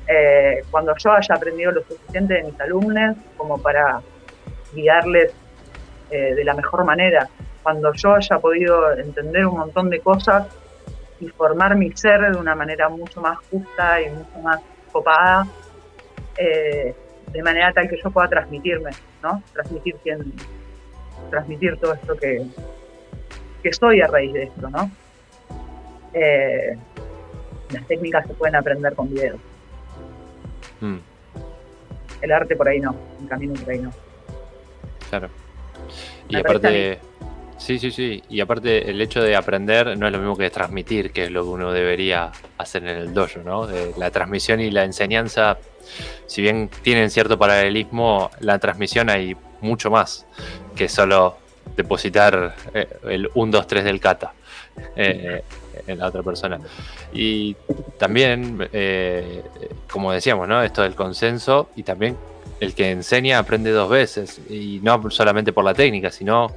Eh, cuando yo haya aprendido lo suficiente de mis alumnos como para guiarles eh, de la mejor manera, cuando yo haya podido entender un montón de cosas y formar mi ser de una manera mucho más justa y mucho más copada, eh, de manera tal que yo pueda transmitirme, ¿no? Transmitir quién, transmitir todo esto que, que soy a raíz de esto, ¿no? Las técnicas se pueden aprender con videos. Mm. El arte por ahí no, el camino por ahí no. Claro. Y aparte, Sí, sí, sí. Y aparte, el hecho de aprender no es lo mismo que transmitir, que es lo que uno debería hacer en el dojo, ¿no? la transmisión y la enseñanza, si bien tienen cierto paralelismo, la transmisión hay mucho más que solo depositar eh, el 1, 2, 3 del kata eh, en la otra persona. Y también, eh, como decíamos, ¿no? Esto del consenso y también el que enseña aprende dos veces, y no solamente por la técnica, sino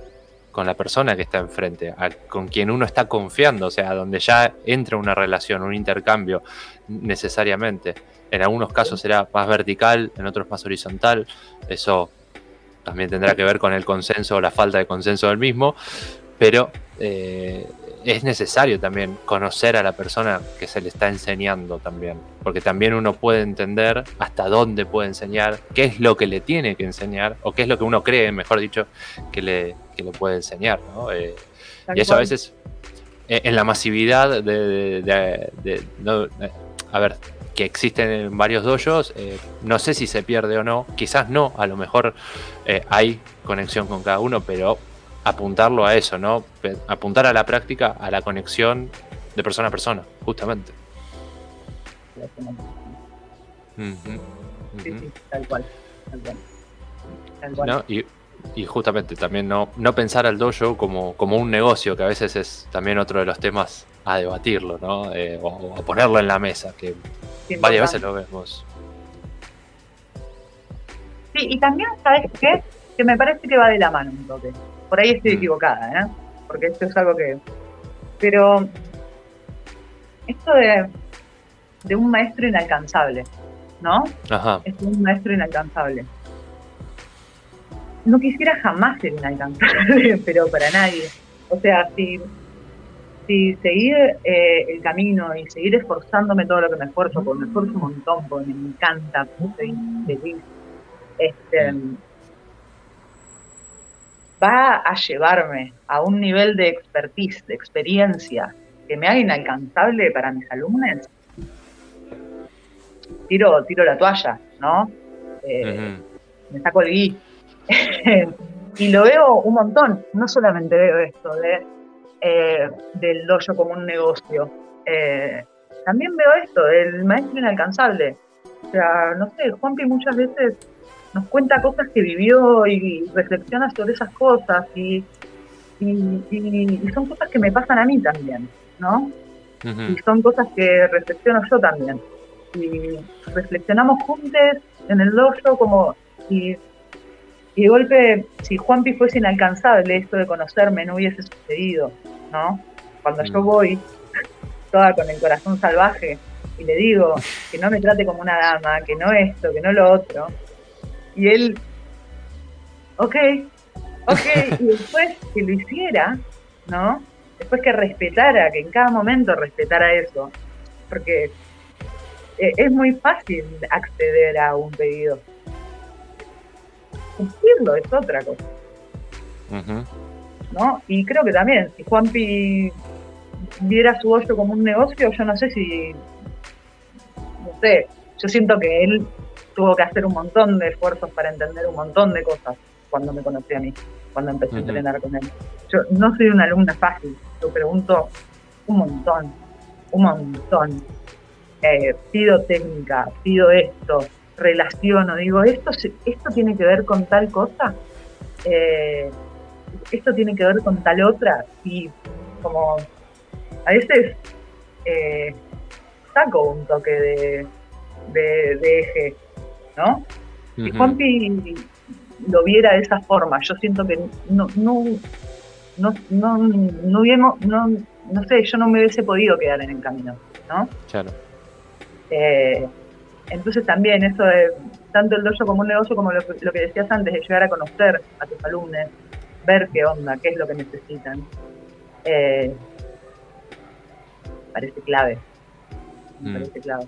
con la persona que está enfrente, con quien uno está confiando, o sea, donde ya entra una relación, un intercambio necesariamente. En algunos casos será más vertical, en otros más horizontal. Eso también tendrá que ver con el consenso o la falta de consenso del mismo, pero eh, es necesario también conocer a la persona que se le está enseñando también, porque también uno puede entender hasta dónde puede enseñar, qué es lo que le tiene que enseñar, o qué es lo que uno cree, mejor dicho, que le, que le puede enseñar. ¿no? Eh, y eso a veces, eh, en la masividad de, a ver, que existen en varios dojos, eh, no sé si se pierde o no, quizás no, a lo mejor hay conexión con cada uno, pero apuntarlo a eso, ¿no? Apuntar a la práctica, a la conexión de persona a persona, justamente. tal cual. y, justamente también no, no pensar al dojo como, como un negocio, que a veces es también otro de los temas a debatirlo, ¿no? Eh, o, a ponerlo en la mesa, que varias veces lo vemos. Sí, y también, ¿sabes qué? Que me parece que va de la mano un toque. Por ahí estoy mm. equivocada, ¿eh? Porque esto es algo que... Pero esto de, de un maestro inalcanzable, ¿no? Ajá. Es un maestro inalcanzable. No quisiera jamás ser inalcanzable, pero para nadie. O sea, si, si seguir eh, el camino y seguir esforzándome todo lo que me esfuerzo, porque me esfuerzo un montón, porque me encanta, soy feliz, este, mm va a llevarme a un nivel de expertise, de experiencia, que me haga inalcanzable para mis alumnos, tiro, tiro la toalla, ¿no? Eh, me saco el gui. y lo veo un montón, no solamente veo esto de, eh, del dojo como un negocio, eh, también veo esto, del maestro inalcanzable. O sea, no sé, Juanpi muchas veces nos cuenta cosas que vivió y reflexiona sobre esas cosas y, y, son cosas que me pasan a mí también, ¿no? Y son cosas que reflexiono yo también. Y reflexionamos juntos en el dojo como y, y de golpe, si Juanpi fuese inalcanzable, esto de conocerme no hubiese sucedido, ¿no? Cuando yo voy toda con el corazón salvaje y le digo que no me trate como una dama, que no esto, que no lo otro, y él, ok, ok, y después que lo hiciera, ¿no? Después que respetara, que en cada momento respetara eso, porque eh, es muy fácil acceder a un pedido. Cumplirlo es otra cosa. ¿No? Y creo que también, si Juanpi viera su hoyo como un negocio, yo no sé si no sé, yo siento que él tuvo que hacer un montón de esfuerzos para entender un montón de cosas cuando me conocí a mí, cuando empecé a entrenar con él. Yo no soy una alumna fácil, yo pregunto un montón, un montón. Eh, pido técnica, pido esto, relaciono, digo, esto, esto tiene que ver con tal cosa, eh, esto tiene que ver con tal otra, y como a veces eh, saco un toque de, de, eje, ¿no? Si Juanpi lo viera de esa forma, yo siento que no, no, no, no, no, hubiéramos, no, no sé, yo no me hubiese podido quedar en el camino, ¿no? Claro. Eh, entonces también eso de tanto el dojo como un negocio, como lo, que decías antes, de llegar a conocer a tus alumnos, ver qué onda, qué es lo que necesitan, eh, parece clave. Mm. Parece clave.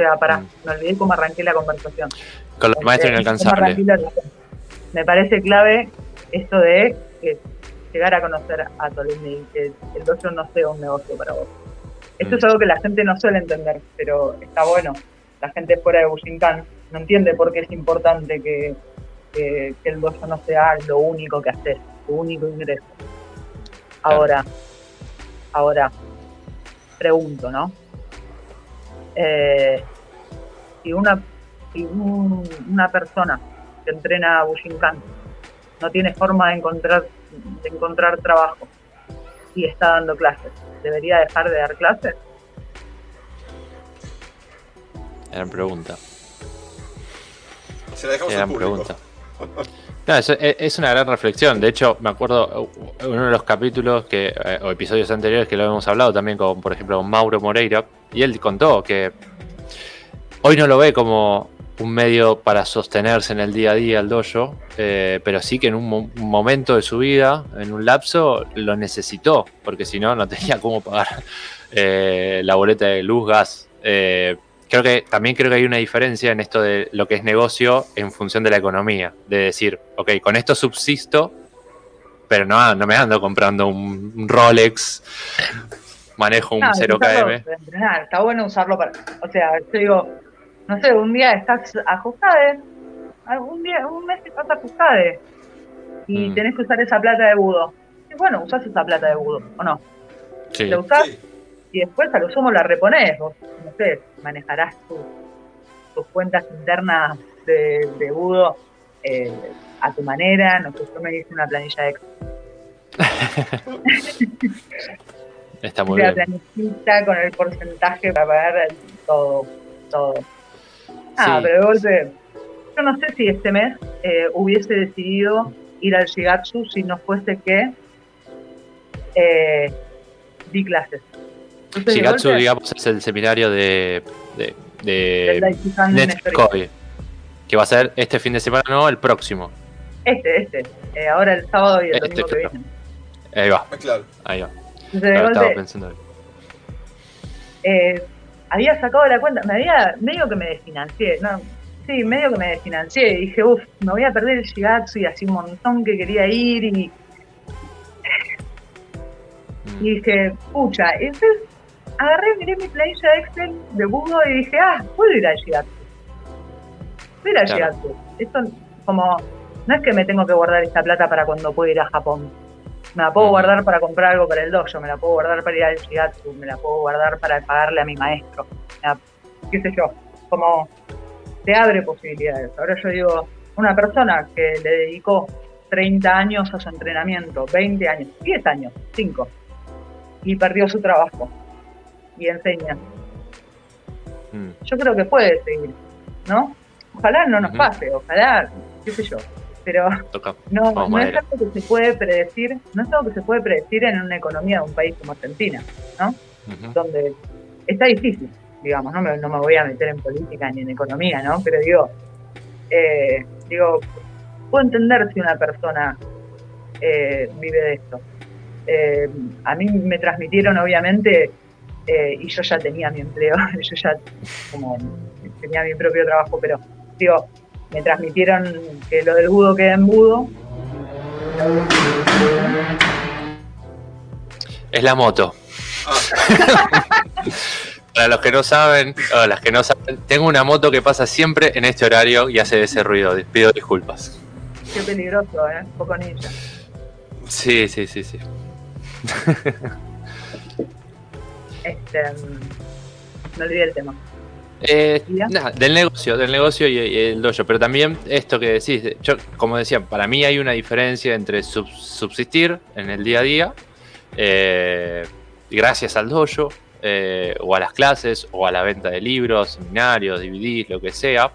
Sea, para, mm. me olvidé cómo arranqué la conversación. Con los maestros inalcanzables. Me parece clave esto de llegar a conocer a tu alumno y que el dojo no sea un negocio para vos. Esto es mm. algo que la gente no suele entender, pero está bueno. La gente fuera de Bushinkan no entiende por qué es importante que, el dojo no sea lo único que haces, tu único ingreso. Ahora, ahora, pregunto, ¿no? Eh, si una, si una persona que entrena a Bushinkan no tiene forma de encontrar, de encontrar trabajo y está dando clases, ¿debería dejar de dar clases? Gran pregunta. Se la dejamos Gran pregunta. No, es, una gran reflexión. De hecho, me acuerdo uno de los capítulos que, eh, o episodios anteriores que lo hemos hablado también con, por ejemplo, con Mauro Moreira, y él contó que hoy no lo ve como un medio para sostenerse en el día a día el dojo, eh, pero sí que en un, momento de su vida, en un lapso, lo necesitó, porque si no, no tenía cómo pagar eh, la boleta de luz, gas. Eh, creo que también creo que hay una diferencia en esto de lo que es negocio en función de la economía, de decir, ok, con esto subsisto, pero no, no me ando comprando un Rolex, manejo un 0KM. Está bueno usarlo para, o sea, yo digo, no sé, un día estás ajustada, un día, un mes estás ajustada y mm. tenés que usar esa plata de budo. Y bueno, usás esa plata de budo, ¿o no? Sí. La usás y después a lo sumo la reponés. Vos, no sé, manejarás tus cuentas internas de, de budo eh, a tu manera. No sé, yo me hice una planilla de Está muy bien. La con el porcentaje para pagar todo, todo. Ah, pero de golpe, yo no sé si este mes eh, hubiese decidido ir al Shigatsu si no fuese que eh, di clases. Shigatsu, digamos, es el seminario de, de, de que va a ser este fin de semana, no, el próximo. Este, este. Eh, ahora el sábado y el este, domingo que viene. Ahí va. Claro. Ahí va. estaba pensando. Eh, había sacado la cuenta, me había, medio que me desfinancié, ¿no? Sí, medio que me desfinancié. Y dije, uff, me voy a perder el Shigatsu y así un montón que quería ir y. Y dije, pucha, entonces agarré, miré mi planilla de Excel de Google y dije, ah, puedo ir al Shigatsu. Puedo ir al Shigatsu. Esto, como, no es que me tengo que guardar esta plata para cuando puedo ir a Japón me la puedo guardar para comprar algo para el dojo, me la puedo guardar para ir al shigatsu, me la puedo guardar para pagarle a mi maestro, qué sé yo, como te abre posibilidades. Ahora yo digo, una persona que le dedicó 30 años a su entrenamiento, 20 años, 10 años, 5, y perdió su trabajo y enseña. Mm. Yo creo que puede seguir, ¿no? Ojalá no nos pase, ojalá, qué sé yo, pero no, no es algo que se puede predecir, no es algo que se puede predecir en una economía de un país como Argentina, ¿no? Donde está difícil, digamos, no me, no me voy a meter en política ni en economía, ¿no? Pero digo, eh, digo, puedo entender si una persona eh, vive de esto. Eh, a mí me transmitieron, obviamente, y yo ya tenía mi empleo, yo ya como tenía mi propio trabajo, pero digo, me transmitieron que lo del budo queda en budo. Es la moto. para los que no saben, o las que no saben, tengo una moto que pasa siempre en este horario y hace ese ruido. Pido disculpas. Qué peligroso, ¿eh? Un poco ninja. Sí, sí, sí, sí. este, me olvidé el tema. Eh, del negocio, del negocio y, el dojo, pero también esto que decís, yo como decía, para mí hay una diferencia entre subsistir en el día a día, eh, gracias al dojo, eh, o a las clases, o a la venta de libros, seminarios, DVDs, lo que sea,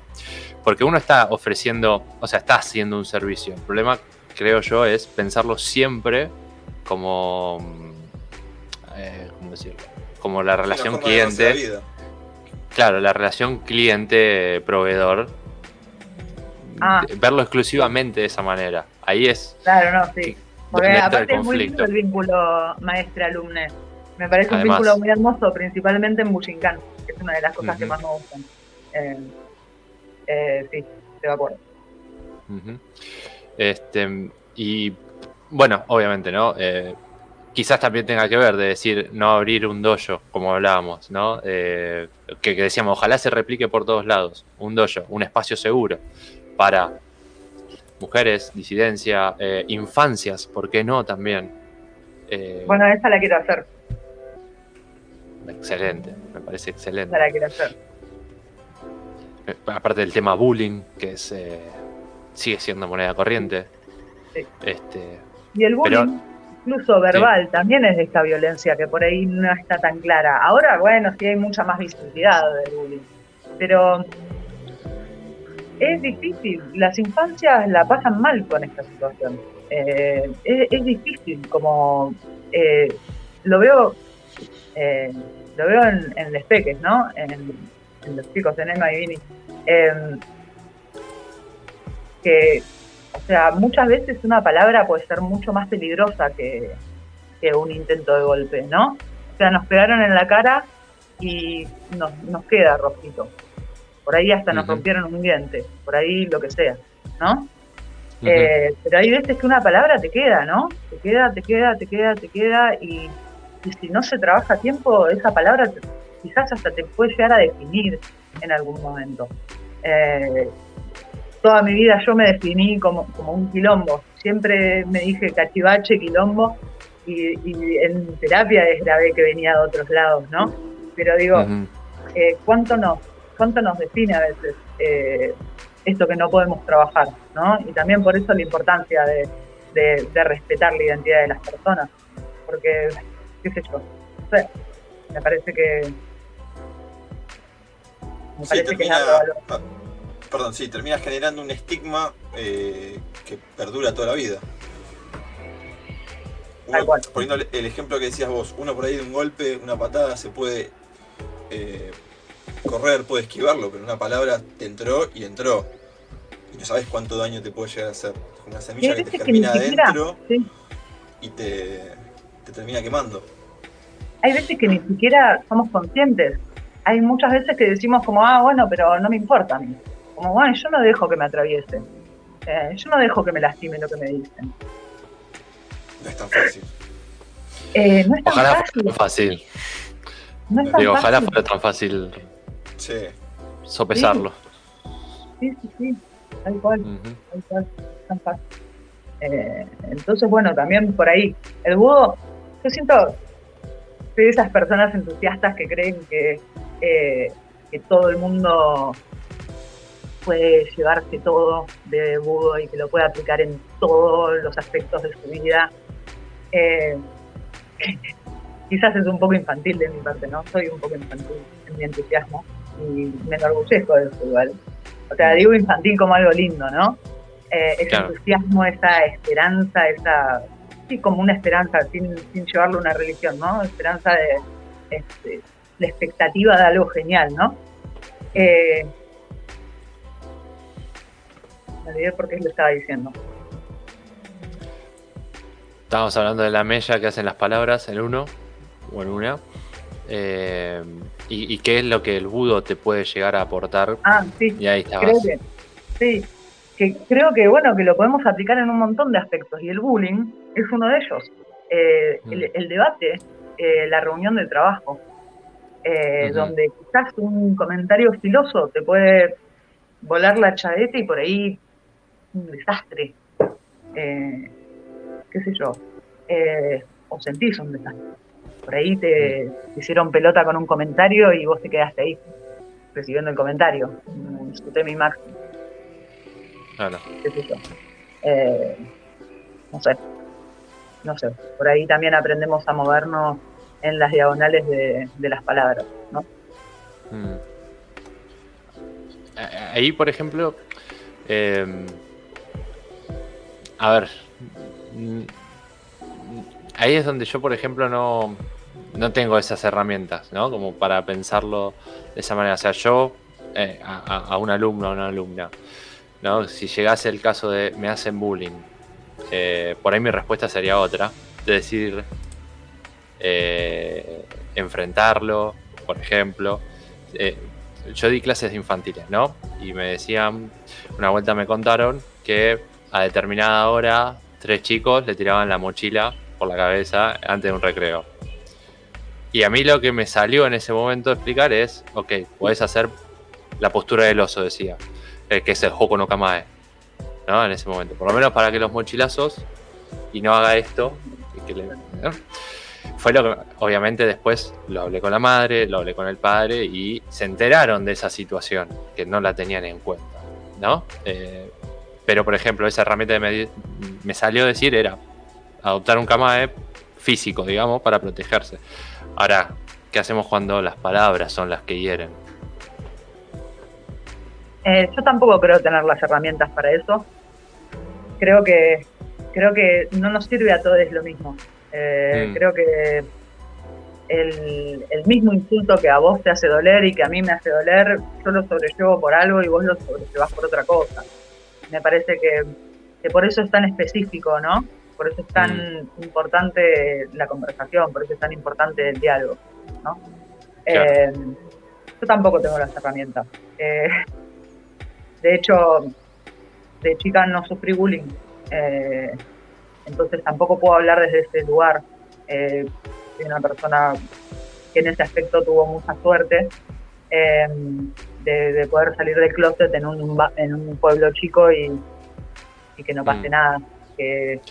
porque uno está ofreciendo, o sea, está haciendo un servicio. El problema, creo yo, es pensarlo siempre como, ¿cómo decirlo? Como la relación cliente Claro, la relación cliente-proveedor. Ah. Verlo exclusivamente de esa manera. Ahí es. Claro, no, sí. Porque aparte es muy lindo el vínculo maestre-alumne. Me parece un vínculo muy hermoso, principalmente en Bushinkan, que es una de las cosas que más me gustan. Eh, eh, sí, estoy de acuerdo. Este, y bueno, obviamente, ¿no? Eh, quizás también tenga que ver de decir no abrir un dojo, como hablábamos, ¿no? Eh, que, decíamos, ojalá se replique por todos lados, un dojo, un espacio seguro para mujeres, disidencia, eh, infancias, ¿por qué no también? Eh, bueno, esa la quiero hacer. Excelente, me parece excelente. Esa la quiero hacer. Aparte del tema bullying, que es sigue siendo moneda corriente. Sí. Este, y el bullying incluso verbal, también es de esta violencia que por ahí no está tan clara. Ahora, bueno, sí hay mucha más visibilidad del bullying, pero es difícil. Las infancias la pasan mal con esta situación. Eh, es, difícil, como eh, lo veo eh, lo veo en, en los peques, ¿no? En, los chicos, en Emma y Vini. Em, que o sea, muchas veces una palabra puede ser mucho más peligrosa que, un intento de golpe, ¿no? O sea, nos pegaron en la cara y nos, queda rojito. Por ahí hasta nos rompieron un diente, por ahí lo que sea, ¿no? Eh, pero hay veces que una palabra te queda, ¿no? Te queda, te queda, te queda, te queda y, si no se trabaja a tiempo, esa palabra quizás hasta te puede llegar a definir en algún momento. Eh, toda mi vida yo me definí como, un quilombo. Siempre me dije cachivache, quilombo, y, en terapia es grave que venía de otros lados, ¿no? Pero digo, eh, ¿cuánto, nos, ¿cuánto nos define a veces eh, esto que no podemos trabajar, ¿no? Y también por eso la importancia de, respetar la identidad de las personas, porque, qué sé yo, no sé, me parece que... Me parece que es perdón, sí, termina generando un estigma eh, que perdura toda la vida. poniendo el ejemplo que decías vos, uno por ahí de un golpe, una patada, se puede eh, correr, puede esquivarlo, pero una palabra te entró y entró. Y no sabes cuánto daño te puede llegar a hacer. Una semilla que te germina adentro y te, te termina quemando. Hay veces que ni siquiera somos conscientes. Hay muchas veces que decimos como, ah, bueno, pero no me importa a mí. Como, bueno, yo no dejo que me atraviesen. Eh, yo no dejo que me lastimen lo que me dicen. No es tan fácil. Eh, no es tan ojalá fácil. fuera tan fácil. No es tan Digo, ojalá fuera tan fácil sí. sopesarlo. Sí, sí, sí. Tal cual. Tal cual. Tan fácil. Eh, entonces, bueno, también por ahí. El búho, yo siento, soy de esas personas entusiastas que creen que, eh, que todo el mundo puede llevarse todo de Budo y que lo puede aplicar en todos los aspectos de su vida. Eh, quizás es un poco infantil de mi parte, ¿no? Soy un poco infantil en mi entusiasmo y me enorgullezco de eso igual. O sea, digo infantil como algo lindo, ¿no? Eh, ese entusiasmo, esa esperanza, esa... Sí, como una esperanza, sin, sin llevarlo a una religión, ¿no? Esperanza de... Este, la expectativa de algo genial, ¿no? Eh, me olvidé por qué lo estaba diciendo. Estábamos hablando de la mella que hacen las palabras en uno o en una. Eh, y, qué es lo que el budo te puede llegar a aportar. Ah, sí. Y ahí Creo que, sí, que creo que bueno, que lo podemos aplicar en un montón de aspectos. Y el bullying es uno de ellos. Eh, mm. el, debate, eh, la reunión de trabajo. donde quizás un comentario filoso te puede volar la chaveta y por ahí un desastre. Eh, ¿Qué sé yo? Eh, o sentís un desastre. Por ahí te, hicieron pelota con un comentario y vos te quedaste ahí, recibiendo el comentario. Disfruté mi máximo. Claro. ¿Qué sé yo? no sé. No sé. Por ahí también aprendemos a movernos en las diagonales de, las palabras, ¿no? Mm. Ahí, por ejemplo, em, a ver, mm, ahí es donde yo, por ejemplo, no, no tengo esas herramientas, ¿no? Como para pensarlo de esa manera. O sea, yo eh, a, un alumno o una alumna, ¿no? Si llegase el caso de me hacen bullying, eh, por ahí mi respuesta sería otra, de decir, eh, enfrentarlo, por ejemplo. Yo di clases infantiles, ¿no? Y me decían, una vuelta me contaron que a determinada hora tres chicos le tiraban la mochila por la cabeza antes de un recreo. Y a mí lo que me salió en ese momento de explicar es, ok, puedes hacer la postura del oso, decía, eh, que es el Hoko no Kamae, ¿no? En ese momento, por lo menos para que los mochilazos y no haga esto, y que le, fue lo que, obviamente después lo hablé con la madre, lo hablé con el padre y se enteraron de esa situación, que no la tenían en cuenta, ¿no? Eh, pero, por ejemplo, esa herramienta que me, me salió decir era adoptar un camae físico, digamos, para protegerse. Ahora, ¿qué hacemos cuando las palabras son las que hieren? Eh, yo tampoco creo tener las herramientas para eso. Creo que creo que no nos sirve a todos lo mismo. Eh, mm. Creo que el, mismo insulto que a vos te hace doler y que a mí me hace doler, yo lo sobrellevo por algo y vos lo sobrellevas por otra cosa. Me parece que, por eso es tan específico, ¿no? Por eso es tan mm. importante la conversación, por eso es tan importante el diálogo, ¿no? Eh, yo tampoco tengo las herramientas. Eh, de hecho, de chica no sufrí bullying entonces tampoco puedo hablar desde ese lugar. Eh, soy una persona que en ese aspecto tuvo mucha suerte de, poder salir del closet en un, en un pueblo chico y, que no pase mm. nada, que,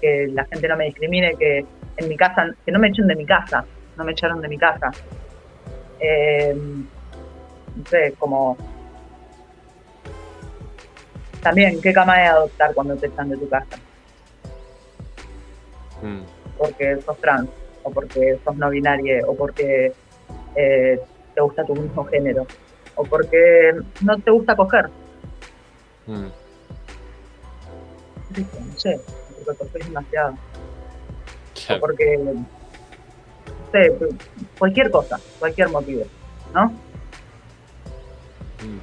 que, la gente no me discrimine, que en mi casa, que no me echen de mi casa, no me echaron de mi casa. Eh, no sé, como también, ¿qué cama de adoptar cuando te echan de tu casa? Mm. Porque sos trans, o porque sos no binario, o porque eh, te gusta tu mismo género, o porque no te gusta coger. Mm. No sé, porque te demasiado. O porque, no sé, cualquier cosa, cualquier motivo, ¿no? Mm.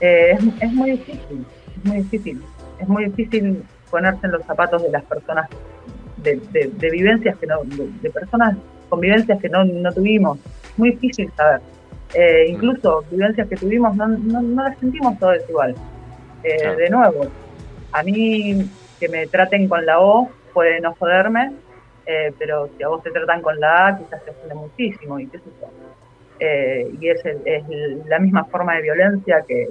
Eh, es muy difícil es muy difícil. Es muy difícil ponerse en los zapatos de las personas, de, vivencias que no, de, personas con vivencias que no, tuvimos. Muy difícil saber. Eh, mm. incluso vivencias que tuvimos no, las sentimos todas igual. Eh, de nuevo, a mí que me traten con la O puede no joderme, eh, pero si a vos te tratan con la A, quizás te ofende muchísimo y qué sé yo. y es, es la misma forma de violencia que,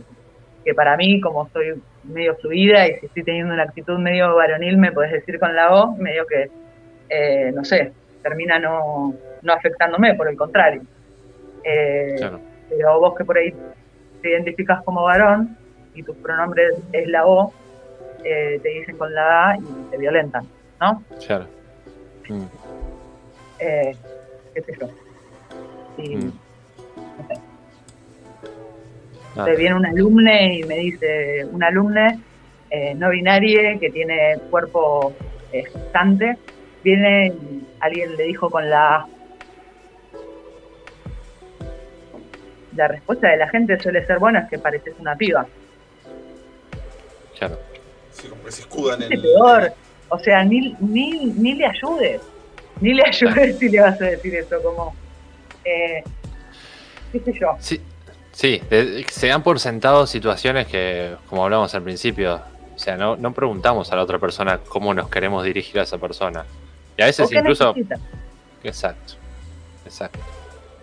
que para mí, como soy medio fluida y si estoy teniendo una actitud medio varonil, me puedes decir con la O, medio que, eh, no sé, termina no, no, afectándome, por el contrario. Eh, pero vos que por ahí te identificas como varón y tu pronombre es la O, eh, te dicen con la A y te violentan, ¿no? Claro. Mm. ¿Qué sé yo? Y, mm. Ah. viene un alumne y me dice, un alumne eh, no binario que tiene cuerpo gestante, viene y alguien le dijo con la la respuesta de la gente suele ser, bueno, es que pareces una piba. Claro. Sí, como que se escudan en el... peor. O sea, ni, ni, ni le ayudes. Ni le ayudes si le vas a decir eso, como... Eh, ¿Qué sé yo? Sí. Sí, se dan por sentado situaciones que, como hablamos al principio, o sea, no, no preguntamos a la otra persona cómo nos queremos dirigir a esa persona. Y a veces incluso... Exacto. Exacto,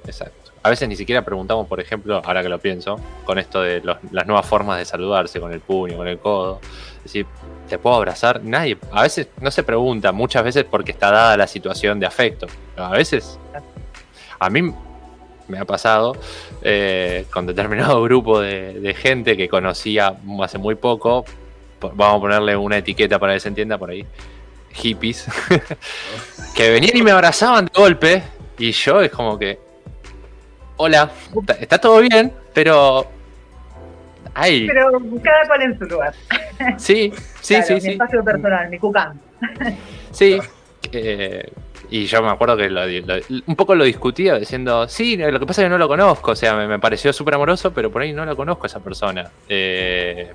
exacto. A veces ni siquiera preguntamos, por ejemplo, ahora que lo pienso, con esto de las nuevas formas de saludarse, con el puño, con el codo. Es decir, ¿te puedo abrazar? Nadie, a veces no se pregunta, muchas veces porque está dada la situación de afecto. a veces, a mí me ha pasado eh, con determinado grupo de, gente que conocía hace muy poco, vamos a ponerle una etiqueta para que se entienda por ahí, hippies, que venían y me abrazaban de golpe y yo es como que, hola, está todo bien, pero... Ay. Pero cada cual en su lugar. Sí, sí, sí. Mi espacio personal, mi cucán. Sí, eh, y yo me acuerdo que un poco lo discutía diciendo, sí, lo que pasa es que no lo conozco, o sea, me, pareció súper amoroso, pero por ahí no lo conozco a esa persona. Eh,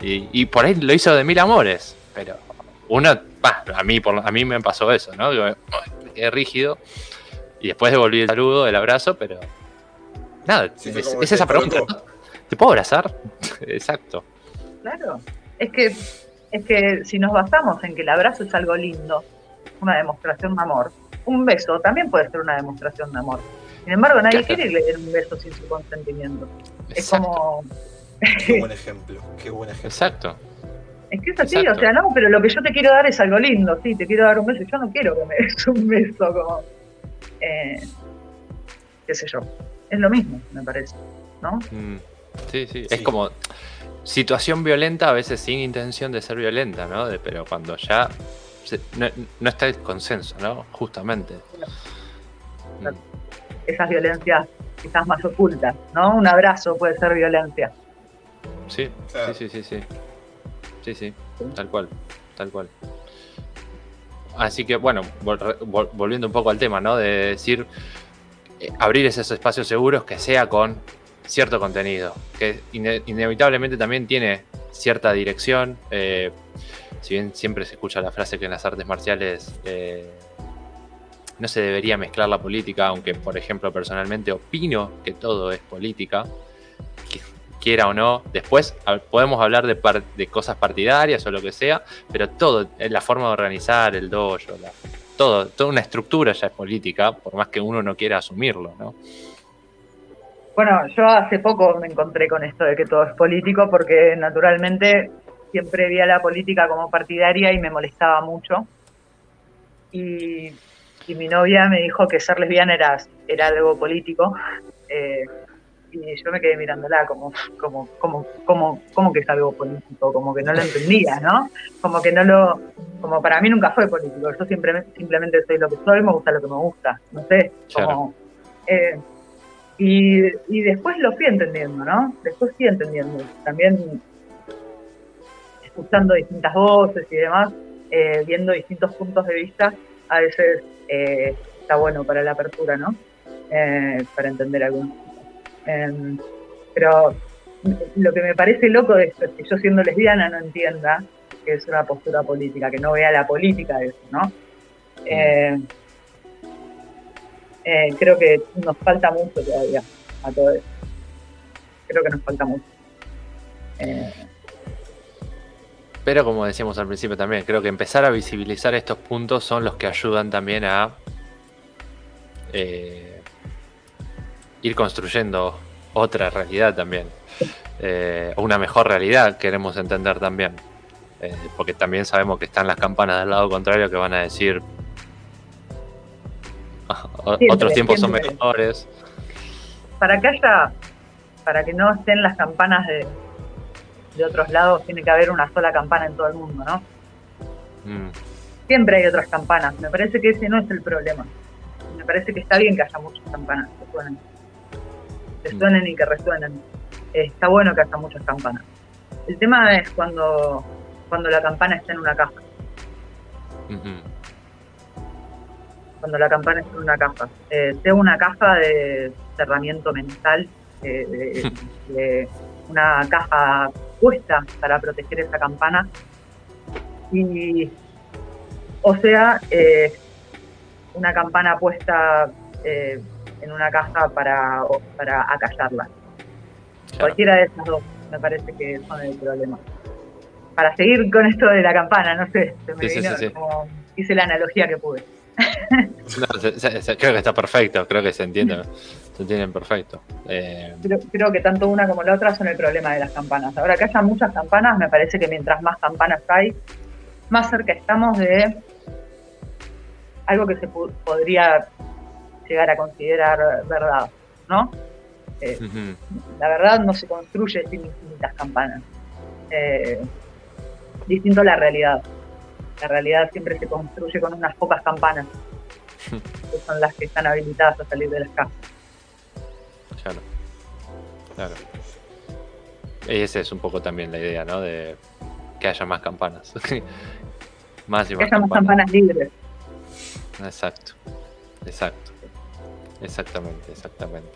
y, por ahí lo hizo de mil amores, pero uno, a, mí, por, a mí me pasó eso, ¿no? quedé rígido y después devolví el saludo, el abrazo, pero nada, es, esa pregunta. ¿Te puedo abrazar? Exacto. Claro, es que, es que si nos basamos en que el abrazo es algo lindo, una demostración de amor. Un beso también puede ser una demostración de amor. Sin embargo, nadie quiere leer un beso sin su consentimiento. Es como. Qué buen ejemplo, qué buen ejemplo. Exacto. Es que es así, o sea, no, pero lo que yo te quiero dar es algo lindo, sí, te quiero dar un beso, yo no quiero que me des un beso como, eh, qué sé yo, es lo mismo, me parece, ¿no? Mm, sí, sí, es como situación violenta a veces sin intención de ser violenta, ¿no? pero cuando ya no, está el consenso, ¿no? Justamente. Esas violencias quizás más ocultas, ¿no? Un abrazo puede ser violencia. Sí, sí, sí, sí, sí. Sí, tal cual, tal cual. Así que bueno, volviendo un poco al tema, ¿no? De decir, eh, abrir esos espacios seguros que sea con cierto contenido, que inevitablemente también tiene cierta dirección. Eh, si bien siempre se escucha la frase que en las artes marciales eh, no se debería mezclar la política, aunque por ejemplo personalmente opino que todo es política, quiera o no, después podemos hablar de, de, cosas partidarias o lo que sea, pero todo, la forma de organizar el dojo, todo, toda una estructura ya es política, por más que uno no quiera asumirlo, ¿no? Bueno, yo hace poco me encontré con esto de que todo es político porque naturalmente siempre vi a la política como partidaria y me molestaba mucho. Y, mi novia me dijo que ser lesbiana era, era algo político. Eh, y yo me quedé mirándola como, como, como, como, como que es algo político, como que no lo entendía, ¿no? Como que no lo, como para mí nunca fue político, yo simplemente, simplemente soy lo que soy, me gusta lo que me gusta, no sé, como... Eh, y, y después lo fui entendiendo, ¿no? Después fui entendiendo. También escuchando distintas voces y demás, eh, viendo distintos puntos de vista, a veces eh, está bueno para la apertura, ¿no? Eh, para entender algunos. Em, pero lo que me parece loco de esto es que yo siendo lesbiana no entienda que es una postura política, que no vea la política de eso, ¿no? creo que nos falta mucho todavía a todo eso. Creo que nos falta mucho. Pero como decíamos al principio también, creo que empezar a visibilizar estos puntos son los que ayudan también a eh, ir construyendo otra realidad también. Eh, una mejor realidad queremos entender también. Eh, porque también sabemos que están las campanas del lado contrario que van a decir otros tiempos son mejores. Para que haya, para que no estén las campanas de, de otros lados tiene que haber una sola campana en todo el mundo, ¿no? Mm. Siempre hay otras campanas. Me parece que ese no es el problema. Me parece que está bien que haya muchas campanas que suenen. Que suenen y que resuenen. está bueno que haya muchas campanas. El tema es cuando, cuando la campana está en una caja. Cuando la campana está en una caja. Eh, tengo una caja de cerramiento mental, eh, de una caja puesta para proteger esa campana. Y, o sea, eh, una campana puesta eh, en una caja para, para acallarla. Cualquiera de esas dos me parece que son el problema. Para seguir con esto de la campana, no sé, se me vino como hice la analogía que pude. creo que está perfecto, creo que se entiende, se entienden perfecto. Eh, creo, que tanto una como la otra son el problema de las campanas. Ahora que haya muchas campanas, me parece que mientras más campanas hay, más cerca estamos de algo que se podría llegar a considerar verdad, ¿no? Eh, la verdad no se construye sin infinitas campanas. Eh, distinto a la realidad. La realidad siempre se construye con unas pocas campanas, que son las que están habilitadas a salir de las casas. Claro, claro. Y esa es un poco también la idea, ¿no? De que haya más campanas. más y más que haya más campanas libres. Exacto, exacto. Exactamente, exactamente.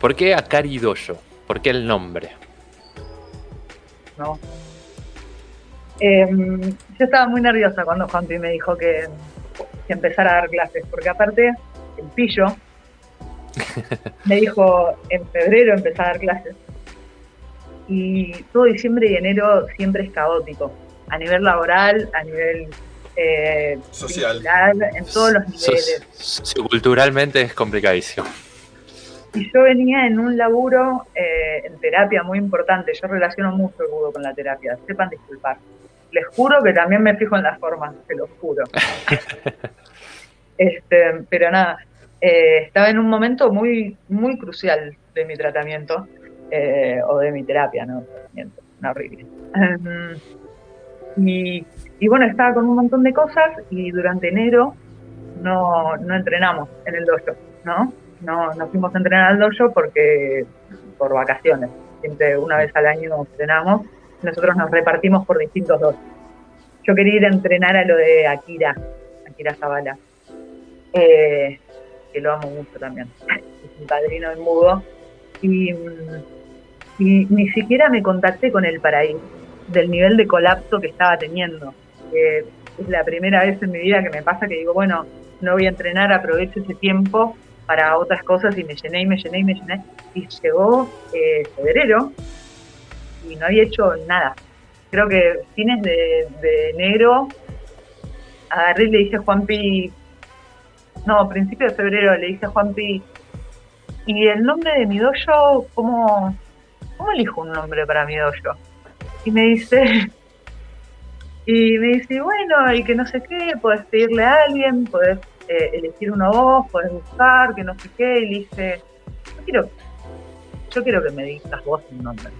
¿Por qué Akari Dojo? ¿Por qué el nombre? No. Em, yo estaba muy nerviosa cuando Juanpi me dijo que, empezara a dar clases, porque aparte, el pillo me dijo en febrero empezar a dar clases. Y todo diciembre y enero siempre es caótico, a nivel laboral, a nivel eh, social, en todos los niveles. culturalmente es complicadísimo. Y yo venía en un laburo eh, en terapia muy importante. Yo relaciono mucho el budo con la terapia. Sepan disculpar. Les juro que también me fijo en las formas, se lo juro. este, pero nada, eh, estaba en un momento muy, muy crucial de mi tratamiento eh, o de mi terapia, ¿no? Tratamiento, no horrible. Em, y, y, bueno, estaba con un montón de cosas y durante enero no, no entrenamos en el dojo, ¿no? no, nos fuimos a entrenar al dojo porque por vacaciones. Siempre una vez al año entrenamos. Nosotros nos repartimos por distintos dos. Yo quería ir a entrenar a lo de Akira, Akira Zavala, eh, que lo amo mucho también. Es mi padrino en mudo. Y, ni siquiera me contacté con el paraíso, del nivel de colapso que estaba teniendo. Es la primera vez en mi vida que me pasa que digo, bueno, no voy a entrenar, aprovecho ese tiempo para otras cosas y me llené y me llené y me llené. Y llegó eh, febrero y no había hecho nada. Creo que fines de, enero agarré y le dije a Juanpi, no, principio de febrero le dije a Juanpi, ¿y el nombre de mi dojo, cómo, cómo elijo un nombre para mi dojo? Y me dice, y me dice, bueno, y que no sé qué, puedes pedirle a alguien, puedes eh, elegir uno vos, podés buscar, que no sé qué, y le dije, yo quiero, yo quiero que me digas vos un nombre,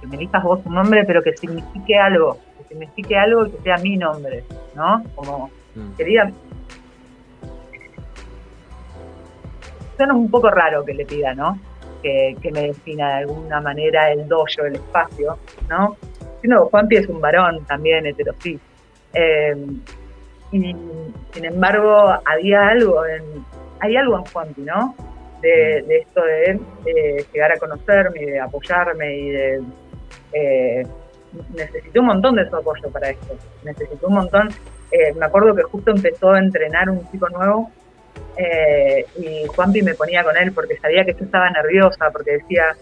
que me digas vos un nombre, pero que signifique algo, que signifique algo y que sea mi nombre, ¿no? Como mm. quería... Suena un poco raro que le pida, ¿no? Que, me defina de alguna manera el dojo, el espacio, ¿no? No, Juanpi es un varón también heterosí. Eh, y sin embargo, había algo en, hay algo en Juanpi, ¿no? De, esto de, llegar a conocerme y de apoyarme y de... Eh, un montón de su apoyo para esto. Necesité un montón. Eh, me acuerdo que justo empezó a entrenar un chico nuevo eh, y Juanpi me ponía con él porque sabía que yo estaba nerviosa, porque decía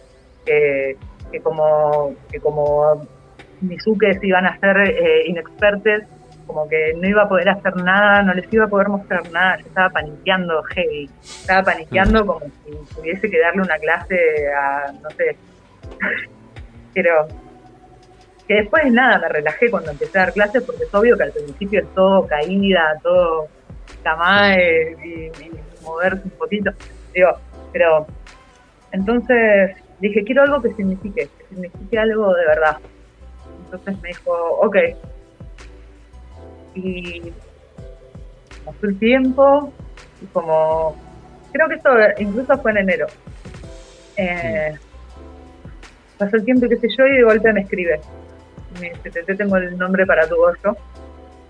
que, que como, que como Mizuques iban a ser eh, inexpertes, como que no iba a poder hacer nada, no les iba a poder mostrar nada, yo estaba paniqueando heavy, estaba paniqueando mm. como si tuviese que darle una clase a, no sé, pero que después nada, me relajé cuando empecé a dar clases porque es obvio que al principio es todo caída, todo camae y, moverse un poquito, digo, pero entonces dije, quiero algo que signifique, que signifique algo de verdad. Entonces me dijo, ok, y pasó el tiempo, y como, creo que esto incluso fue en enero. Eh, pasó el tiempo qué sé yo, y de golpe me escribe. Me dice, te tengo el nombre para tu dojo.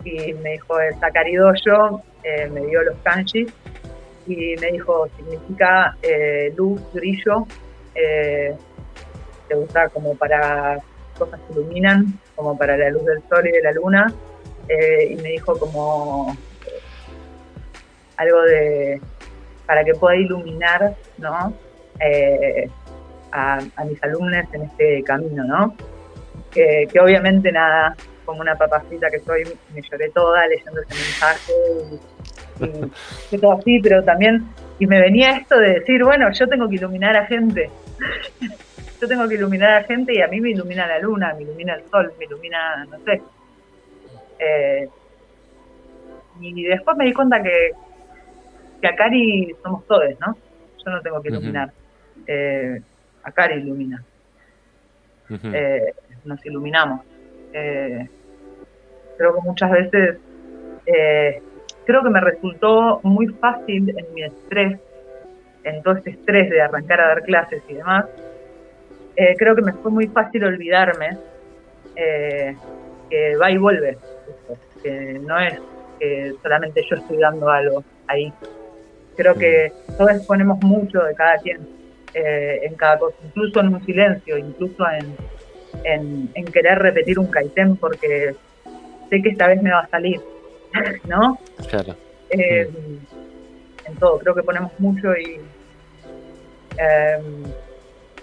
Y me dijo, el Sakari eh, me dio los kanjis y me dijo, significa eh, luz, brillo, eh, te gusta como para cosas que iluminan, como para la luz del sol y de la luna, eh, y me dijo como algo de para que pueda iluminar ¿no? Eh, a, mis alumnos en este camino, ¿no? que obviamente nada, como una papacita que soy, me lloré toda leyendo ese mensaje y todo así, pero también, y me venía esto de decir, bueno, yo tengo que iluminar a gente. Yo tengo que iluminar a gente y a mí me ilumina la luna, me ilumina el sol, me ilumina, no sé. Eh, y después me di cuenta que, que Akari somos todos, ¿no? Yo no tengo que iluminar. Eh, Akari ilumina. Eh, nos iluminamos. Eh, creo que muchas veces, eh, creo que me resultó muy fácil en mi estrés, en todo este estrés de arrancar a dar clases y demás, eh, creo que me fue muy fácil olvidarme que va y vuelve, que no es que solamente yo estoy dando algo ahí. Creo que todos ponemos mucho de cada quien en cada cosa, incluso en un silencio, incluso en, en, querer repetir un kaiten porque sé que esta vez me va a salir, ¿no? Claro. Eh, en todo, creo que ponemos mucho y.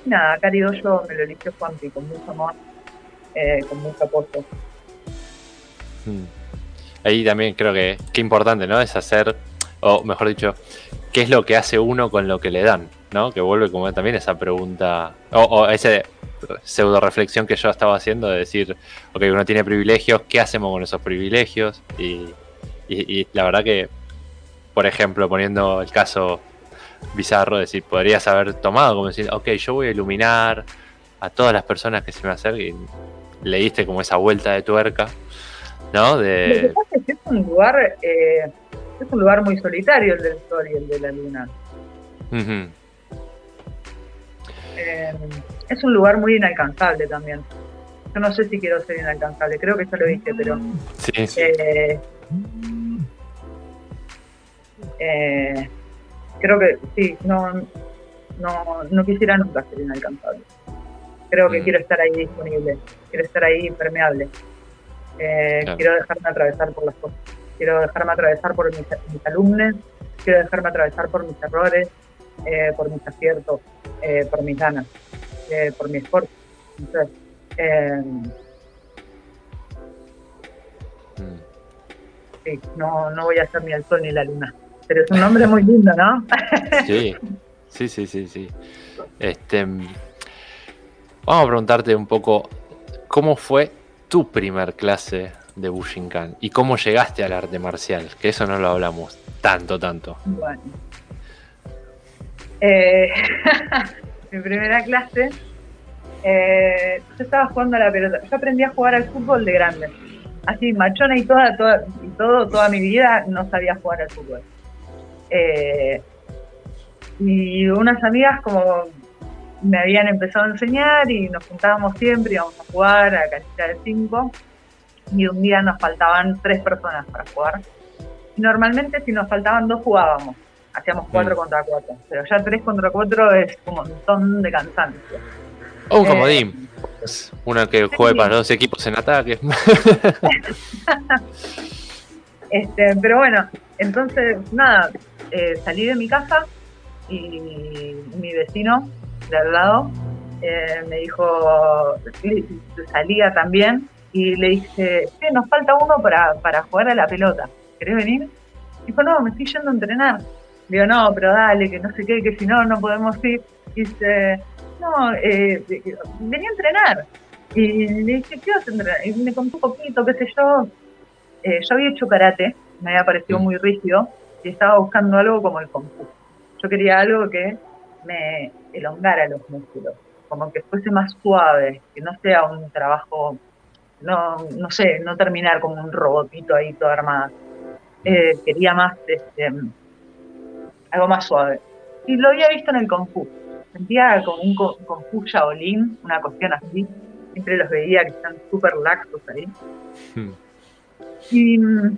Nada, Carido yo me lo eligió Juanpi con mucho amor, eh, con mucho apoyo. Hmm. Ahí también creo que qué importante, ¿no? Es hacer, o mejor dicho, qué es lo que hace uno con lo que le dan, ¿no? Que vuelve como también esa pregunta, o, o ese pseudo reflexión que yo estaba haciendo de decir, ok, uno tiene privilegios, ¿qué hacemos con esos privilegios? Y, la verdad que, por ejemplo, poniendo el caso bizarro, decir, podrías haber tomado como decir, ok, yo voy a iluminar a todas las personas que se me acerquen. Le diste como esa vuelta de tuerca, ¿no? De... es un lugar, eh, es un lugar muy solitario el del sol y el de la luna. Eh, es un lugar muy inalcanzable también. Yo no sé si quiero ser inalcanzable, creo que ya lo dije, pero. Sí, eh, eh, creo que sí, no, no, no quisiera nunca ser inalcanzable. Creo que mm. quiero estar ahí disponible, quiero estar ahí impermeable. Quiero dejarme atravesar por las cosas, quiero dejarme atravesar por mis, mis alumnos, quiero dejarme atravesar por mis errores, por mis aciertos, por mis ganas por mi esfuerzo. Entonces, eh, sí, no, no voy a ser ni el sol ni la luna. Pero es un nombre muy lindo, ¿no? sí, sí, sí, sí, sí. Este, vamos a preguntarte un poco, ¿cómo fue tu primer clase de Bushinkan? ¿Y cómo llegaste al arte marcial? Que eso no lo hablamos tanto, tanto. Bueno. Eh, mi primera clase, eh, yo estaba jugando a la pelota. Yo aprendí a jugar al fútbol de grande. Así, machona y toda, toda, y todo, toda mi vida no sabía jugar al fútbol. Eh, y unas amigas como me habían empezado a enseñar y nos juntábamos siempre, íbamos a jugar a cancha de cinco y un día nos faltaban tres personas para jugar. Y normalmente si nos faltaban dos jugábamos hacíamos 4 contra 4, pero ya 3 contra 4 es un montón de cansancio. O un comodín, eh, uno que juegue para dos equipos en ataque. este, pero bueno, entonces, nada, eh, salí de mi casa y mi vecino de al lado eh, me dijo, salía también y le dije, nos falta uno para, para jugar a la pelota, ¿querés venir? Dijo, no, me estoy yendo a entrenar. Digo, no, pero dale, que no sé qué, que si no, no podemos ir. dice, no, eh, venía a entrenar. Y le dije, ¿qué vas a entrenar? Y me contó un poquito, qué sé yo. Eh, yo había hecho karate, me había parecido muy rígido, y estaba buscando algo como el fu. Yo quería algo que me elongara los músculos, como que fuese más suave, que no sea un trabajo, no, no sé, no terminar como un robotito ahí todo armado. Eh, quería más este, algo más suave. Y lo había visto en el Kung Fu. Sentía como un Kung Fu Shaolin, una cuestión así. Siempre los veía que están súper laxos ahí. Hmm. Y mm,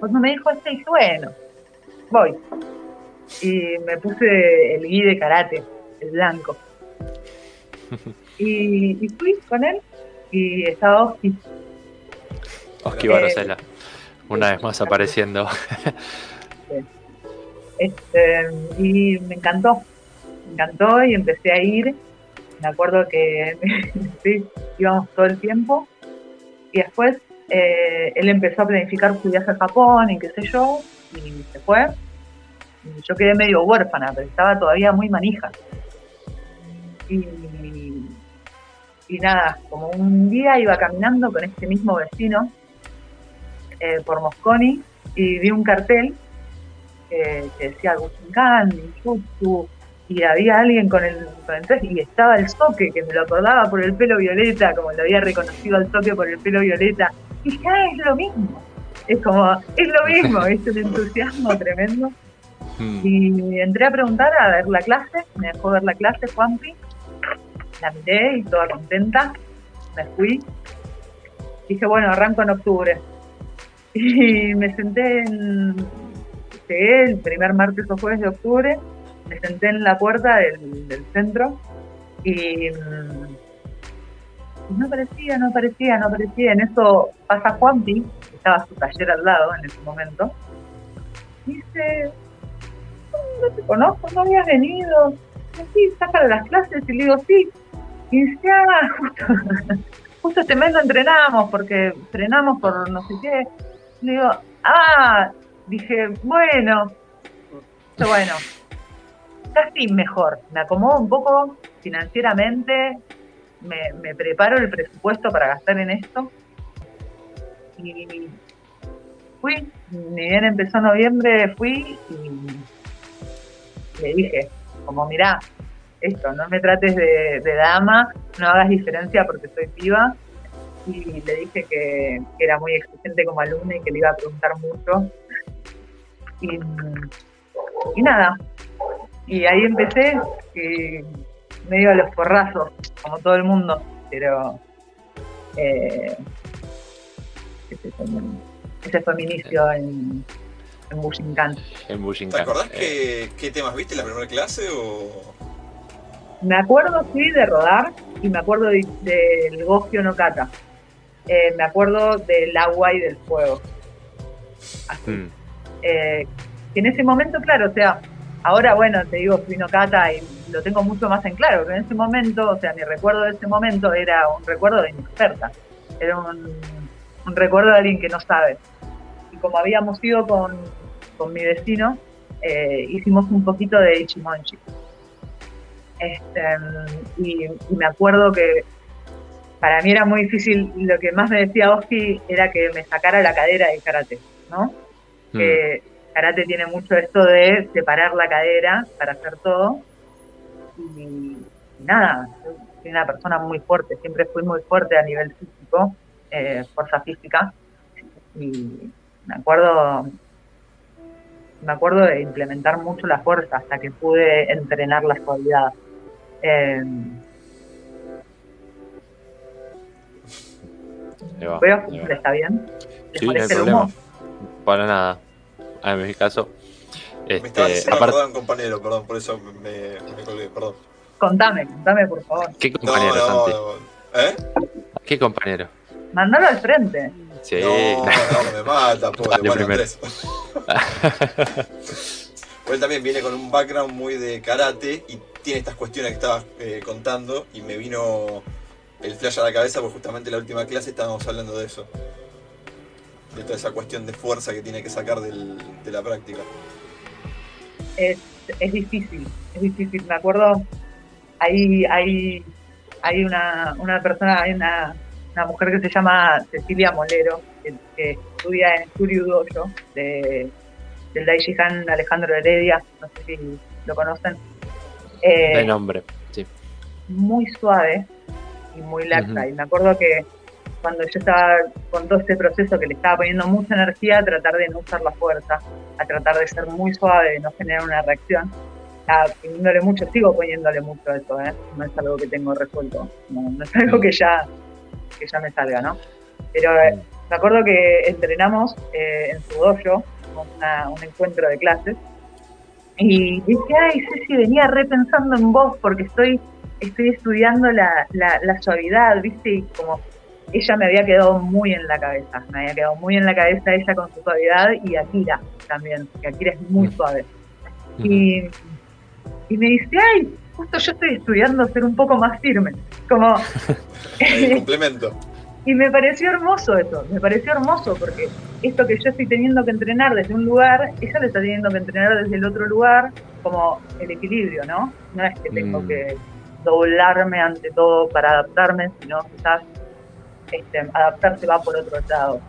cuando me dijo este, dije, bueno, voy. Y me puse el gui de karate, el blanco. y, fui con él y estaba Oski. Oski Barosela, una vez más apareciendo. Este, y me encantó, me encantó y empecé a ir. Me acuerdo que íbamos todo el tiempo y después eh, él empezó a planificar su viaje a Japón y qué sé yo. y se fue. Yo quedé medio huérfana, pero estaba todavía muy manija. Y, y nada, como un día iba caminando con este mismo vecino eh, por Mosconi y vi un cartel que decía Khan, Ninjutsu, y había alguien con el, con el y estaba el soque, que me lo acordaba por el pelo violeta, como lo había reconocido al toque por el pelo violeta. Y dije, ah, es lo mismo. Es como, es lo mismo, es un entusiasmo tremendo. Hmm. Y entré a preguntar a ver la clase, me dejó ver la clase Juanpi, la miré y toda contenta, me fui. Dije, bueno, arranco en octubre. Y me senté en, llegué el primer martes o jueves de octubre, me senté en la puerta del, centro y mm, no aparecía, no aparecía, no aparecía. En eso pasa Juanpi, que estaba su taller al lado en ese momento, dice, no te conozco, no habías venido. Sí, ¿estás para las clases? Y le digo, sí. Y dice, ah, justo, justo este mes lo entrenamos porque entrenamos por no sé qué. Le digo, ah, dije, bueno, bueno, casi mejor. Me acomodo un poco financieramente, me, preparo el presupuesto para gastar en esto. Y fui, ni bien empezó noviembre, fui y le dije, como mirá, esto, no me trates de, dama, no hagas diferencia porque soy piba, y le dije que, era muy exigente como alumna y que le iba a preguntar mucho. Y, nada, y ahí empecé, y medio a los porrazos, como todo el mundo, pero eh, ese, fue mi, inicio en, en Bushinkan. En ¿Te acordás eh. qué temas viste en la primera clase o...? Me acuerdo, sí, de rodar y me acuerdo del de, Gokyo no Kata. Eh, me acuerdo del agua y del fuego. Así. Mm. Eh, en ese momento, claro, o sea, ahora, bueno, te digo, fui no Kata y lo tengo mucho más en claro, pero en ese momento, o sea, mi recuerdo de ese momento era un recuerdo de inexperta, era un, recuerdo de alguien que no sabe. Y como habíamos ido con, con mi vecino, eh, hicimos un poquito de Ichimonchi. Este, y, me acuerdo que para mí era muy difícil, lo que más me decía Oski era que me sacara la cadera del karate, ¿no? Mm. Que karate tiene mucho esto de separar la cadera para hacer todo. Y, nada, soy una persona muy fuerte, siempre fui muy fuerte a nivel físico, eh, fuerza física. Y me acuerdo me acuerdo de implementar mucho la fuerza hasta que pude entrenar la suavidad. Eh, ¿Está bien? sí, no hay problema. Para nada. En mi caso. Este, me estaba diciendo aparte... perdón, compañero, perdón, por eso me, me colgué, perdón. Contame, contame, por favor. ¿Qué compañero, no, no, ¿Eh? ¿Qué compañero? Mándalo al frente. Sí. No, no, me mata, pobre. Bueno, primero. él también viene con un background muy de karate y tiene estas cuestiones que estabas eh, contando y me vino el flash a la cabeza porque justamente en la última clase estábamos hablando de eso. De toda esa cuestión de fuerza que tiene que sacar de la práctica. Es, difícil, es difícil. Me acuerdo, hay, hay, hay una, persona, hay una, mujer que se llama Cecilia Molero, que, estudia en Suryu Dojo, de, del Daishihan Alejandro Heredia, no sé si lo conocen. Eh, de nombre, sí. Muy suave, y muy laxa. Y me acuerdo que cuando yo estaba con todo este proceso que le estaba poniendo mucha energía a tratar de no usar la fuerza, a tratar de ser muy suave, de no generar una reacción, estaba poniéndole mucho, sigo poniéndole mucho a eso, ¿eh? no es algo que tengo resuelto, no, es algo que ya, que ya me salga, ¿no? Pero eh, me acuerdo que entrenamos eh, en su dojo, un encuentro de clases, y dije, ay, Ceci, venía repensando en vos porque estoy estoy estudiando la, la, suavidad, ¿viste? Y como ella me había quedado muy en la cabeza, me había quedado muy en la cabeza ella con su suavidad y Akira también, que Akira es muy mm. suave. Y, y me dice, ay, justo yo estoy estudiando ser un poco más firme, como... complemento. y me pareció hermoso eso, me pareció hermoso porque esto que yo estoy teniendo que entrenar desde un lugar, ella lo está teniendo que entrenar desde el otro lugar, como el equilibrio, ¿no? No es que tengo Mm. que doblarme ante todo para adaptarme, sino quizás este, adaptarse va por otro lado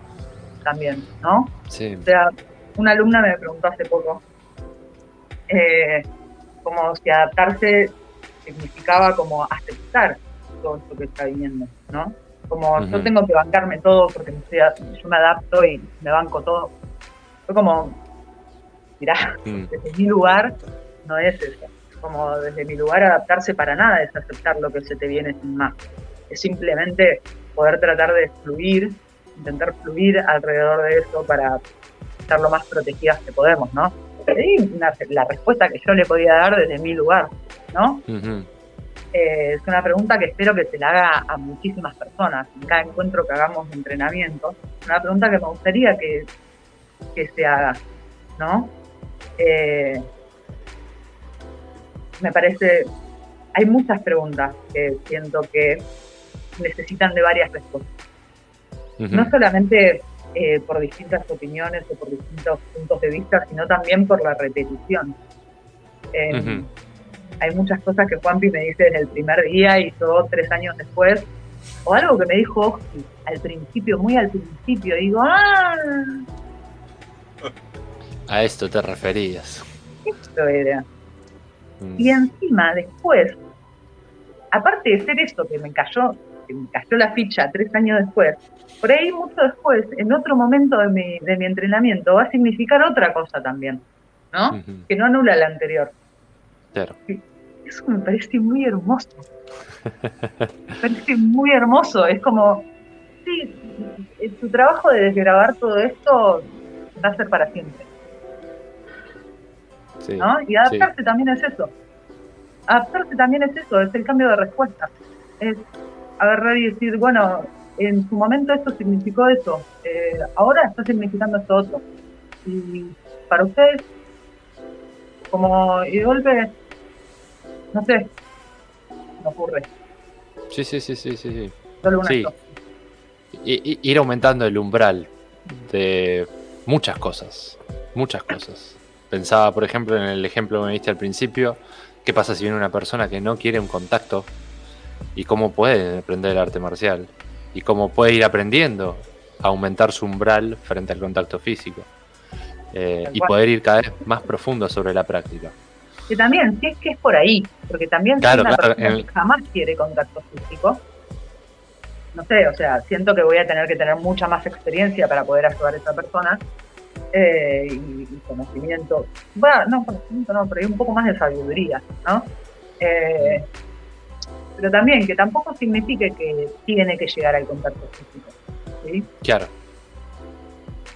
también, ¿no? Sí. O sea, una alumna me preguntó hace poco eh, como si adaptarse significaba como aceptar todo esto que está viniendo, ¿no? Como yo Ujú. tengo que bancarme todo porque me estoy yo me adapto y me banco todo. Fue como, mirá, Mm. desde mi lugar no es eso. Como desde mi lugar adaptarse para nada es aceptar lo que se te viene sin más. Es simplemente poder tratar de fluir, intentar fluir alrededor de eso para estar lo más protegidas que podemos, ¿no? Una- la respuesta que yo le podía dar desde mi lugar, ¿no? Ujú. Eh, es una pregunta que espero que se la haga a muchísimas personas en cada encuentro que hagamos de entrenamiento. Una pregunta que me gustaría que, que se haga, ¿no? Eh, me parece, hay muchas preguntas que siento que necesitan de varias respuestas. No solamente eh, por distintas opiniones o por distintos puntos de vista, sino también por la repetición. Eh. Hay muchas cosas que Juanpi me dice en el primer día y yo tres años después, o algo que me dijo Oski al principio, muy al principio, digo, ah, A esto te referías. esto era. Mm. Y encima, después, aparte de ser eso que me cayó, que me cayó la ficha tres años después, por ahí mucho después, en otro momento de mi, de mi entrenamiento, va a significar otra cosa también, ¿no? Que no anula la anterior. Claro. Eso me parece muy hermoso. Me parece muy hermoso. Es como, sí, tu trabajo de desgrabar todo esto va a ser para siempre. Sí. ¿no? Y adaptarse también es eso. Adaptarse también es eso, es el cambio de respuesta. Es agarrar y decir, bueno, en su momento esto significó eso, eh, ahora está significando esto otro. Y para ustedes, como y de golpe, no sé, me ocurre, Sí, sí, sí, sí, sí, sí. solo una Sí. cosa. I- i- ir aumentando el umbral de muchas cosas, muchas cosas. Pensaba, por ejemplo, en el ejemplo que me diste al principio, ¿qué pasa si viene una persona que no quiere un contacto? ¿Y cómo puede aprender el arte marcial? ¿Y cómo puede ir aprendiendo a aumentar su umbral frente al contacto físico? Eh, y poder ir cada vez más profundo sobre la práctica. Que también, si es que es por ahí, porque también Claro, si una claro, persona el- que jamás quiere contacto físico, no sé, o sea, siento que voy a tener que tener mucha más experiencia para poder ayudar a esa persona eh, y, y conocimiento, bueno, no conocimiento, no, pero hay un poco más de sabiduría, ¿no? Eh, pero también que tampoco signifique que tiene que llegar al contacto físico, ¿sí? Claro.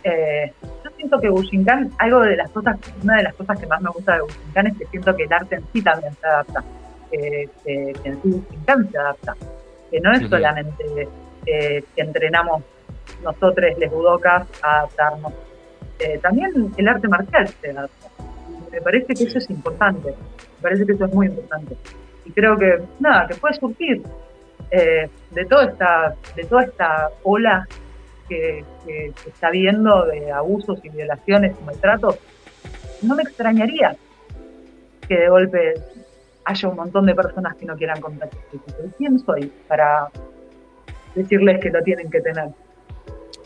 Eh, yo siento que Bushinkan, algo de las cosas, una de las cosas que más me gusta de Bushinkan es que siento que el arte en sí también se adapta, que, que- que en sí Bushinkan se adapta, que no es solamente eh, que entrenamos nosotros, les budokas, a adaptarnos, Eh, también el arte marcial se adapta. Me parece que Sí. eso es importante, me parece que eso es muy importante. Y creo que, nada, que puede surgir eh, de, toda esta, de toda esta ola que, que está viendo de abusos y violaciones y maltratos, no me extrañaría que de golpe haya un montón de personas que no quieran. ¿Y quién soy para decirles que lo tienen que tener?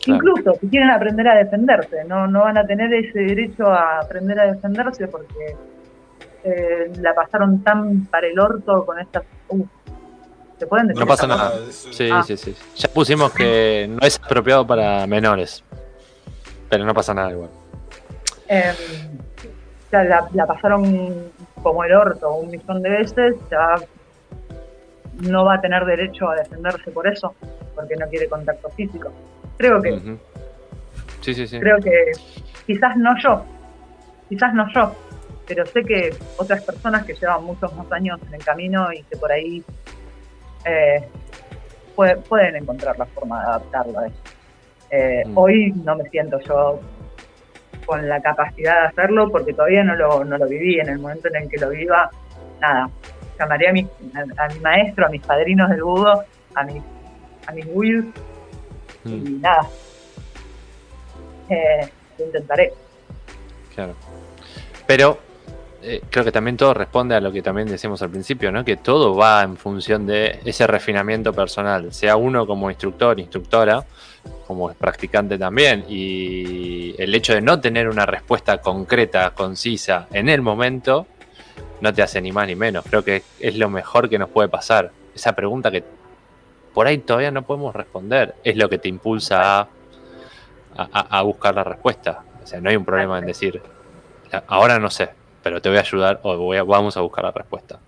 Claro. Incluso si quieren aprender a defenderse, no, no van a tener ese derecho a aprender a defenderse porque eh, la pasaron tan para el orto con estas... Uh, ¿Se pueden decir? No pasa nada. Sí, Ah. sí, sí. Ya pusimos que no es apropiado para menores. Pero no pasa nada igual. Eh, ya la, la pasaron como el orto un millón de veces, ya no va a tener derecho a defenderse por eso, porque no quiere contacto físico. Creo que. Sí, sí, sí. creo que quizás no yo, quizás no yo, pero sé que otras personas que llevan muchos más años en el camino y que por ahí eh, puede- pueden encontrar la forma de adaptarlo a eso. Eh, Mm. Hoy no me siento yo con la capacidad de hacerlo porque todavía no lo, no lo viví. En el momento en el que lo viva, nada, llamaré a mi, a, a mi maestro, a mis padrinos del budo, a mis, a mis builds y Mm. nada. eh, lo intentaré. Claro. Pero eh, creo que también todo responde a lo que también decíamos al principio, ¿no? Que todo va en función de ese refinamiento personal, sea uno como instructor, instructora, como practicante también, y el hecho de no tener una respuesta concreta, concisa en el momento, no te hace ni más ni menos. Creo que es lo mejor que nos puede pasar. Esa pregunta que por ahí todavía no podemos responder es lo que te impulsa a, a buscar la respuesta. O sea, no hay un problema en decir, ahora no sé, pero te voy a ayudar o voy vamos a buscar la respuesta.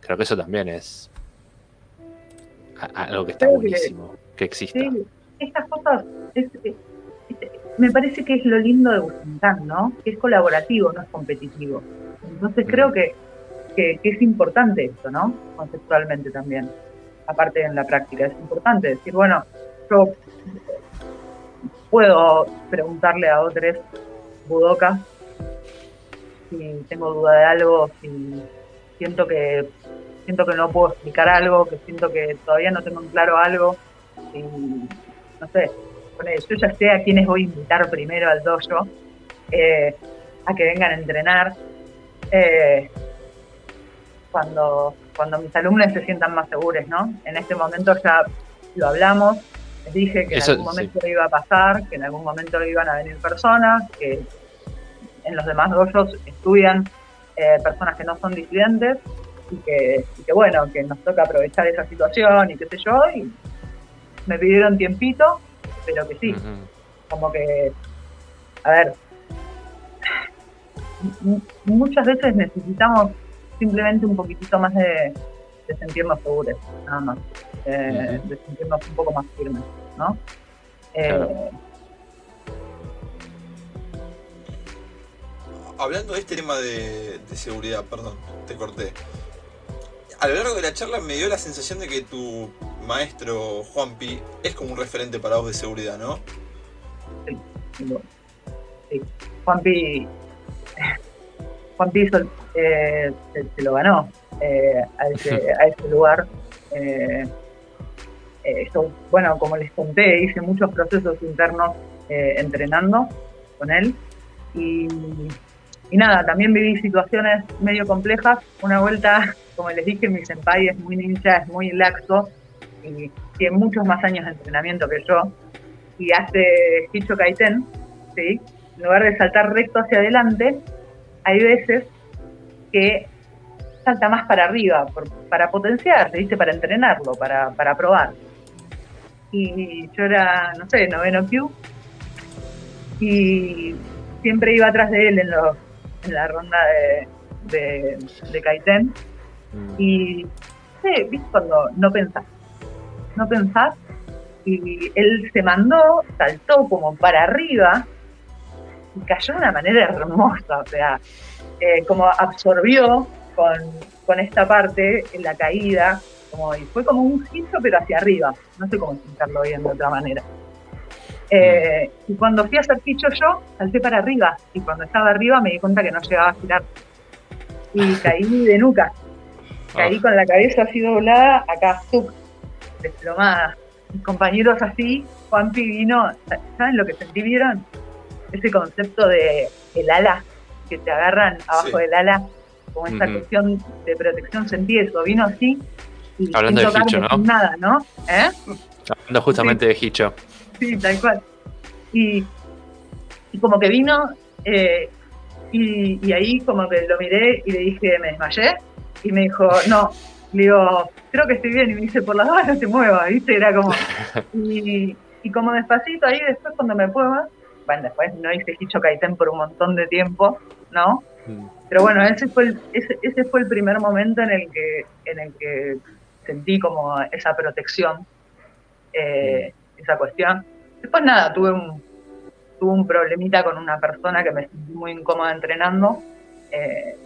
Creo que eso también es algo que está buenísimo, que, exista. Sí, estas cosas, me parece que es lo lindo de Busantan, ¿no? Que es colaborativo, no es competitivo. Entonces creo que, que, es importante esto, ¿no? Conceptualmente también, aparte en la práctica, es importante decir, bueno, yo puedo preguntarle a otros budocas si tengo duda de algo, si siento que siento que no puedo explicar algo, que siento que todavía no tengo en claro algo, y no sé, yo ya sé a quiénes voy a invitar primero al dojo, eh, a que vengan a entrenar, eh, cuando, cuando mis alumnos se sientan más seguros, ¿no? En este momento ya lo hablamos, les dije que en algún momento iba a pasar, que en algún momento iban a venir personas, que en los demás dojos estudian eh, personas que no son disidentes y que, bueno, que nos toca aprovechar esa situación y qué sé yo, y me pidieron tiempito, pero que sí, como que, a ver, muchas veces necesitamos simplemente un poquitito más de, sentirnos seguros, nada más, de sentirnos un poco más firmes, ¿no? Eh, hablando de este tema de, seguridad, perdón, te corté. A lo largo de la charla me dio la sensación de que tu maestro Juanpi es como un referente para vos de seguridad, ¿no? Sí, sí. Juanpi, Juanpi eh, se, lo ganó eh, a, ese, lugar. Eh, bueno, como les conté, hice muchos procesos internos entrenando con él y y nada, también viví situaciones medio complejas. Una vuelta, como les dije, mi senpai es muy ninja, es muy laxo y tiene muchos más años de entrenamiento que yo. Y hace Hicho Kaiten, ¿sí? En lugar de saltar recto hacia adelante, hay veces que salta más para arriba, para potenciar, ¿viste? Para entrenarlo, para, para probar. Y yo era, no sé, noveno Q, y siempre iba atrás de él en los en la ronda de, de, de Kaiten. Mm. Y, sí, ¿viste? Cuando no pensás, no pensás, y él se mandó, saltó como para arriba y cayó de una manera hermosa, o sea, eh, como absorbió con, con, esta parte en la caída, como, y fue como un giro pero hacia arriba, no sé cómo explicarlo bien de otra manera. Eh, y cuando fui a hacer picho yo, salté para arriba. Y cuando estaba arriba me di cuenta que no llegaba a girar. Y caí de nuca. Caí ah. con la cabeza así doblada, acá, ¡tuc! desplomada. Mis compañeros así, Juanpi vino, ¿saben lo que sentí? ¿Vieron? Ese concepto de el ala, que te agarran abajo del ala, como esa cuestión de protección, sentí eso. Vino así. Y Hablando de Hicho, ¿no? Nada, ¿no? ¿Eh? Hablando justamente de Hicho. Sí, tal cual. Y, como que vino, eh, y, ahí como que lo miré y le dije, me desmayé, y me dijo, no, le digo, creo que estoy bien, y me dice, por las dos no te muevas, ¿viste? Era como, y, como despacito ahí, después cuando me mueva, bueno, después no hice Hicho Kaiten por un montón de tiempo, ¿no? Mm. Pero bueno, ese fue el, ese, ese fue el primer momento en el que, en el que sentí como esa protección. Eh, mm esa cuestión. Después nada, tuve un, tuve un problemita con una persona que me sentí muy incómoda entrenando. Eh,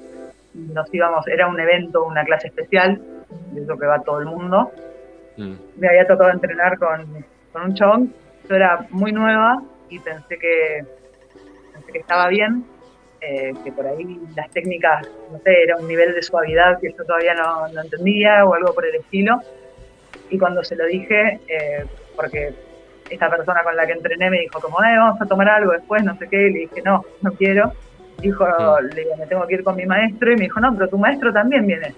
nos íbamos, era un evento, una clase especial, de eso que va todo el mundo. Mm. Me había tocado entrenar con, un chabón, yo era muy nueva y pensé que, pensé que estaba bien, eh, que por ahí las técnicas, no sé, era un nivel de suavidad que yo todavía no, no entendía o algo por el estilo. Y cuando se lo dije, eh, porque esta persona con la que entrené me dijo como, eh, vamos a tomar algo después, no sé qué, y le dije, no, no quiero. Dijo, Mm. le digo, me tengo que ir con mi maestro, y me dijo, no, pero tu maestro también viene.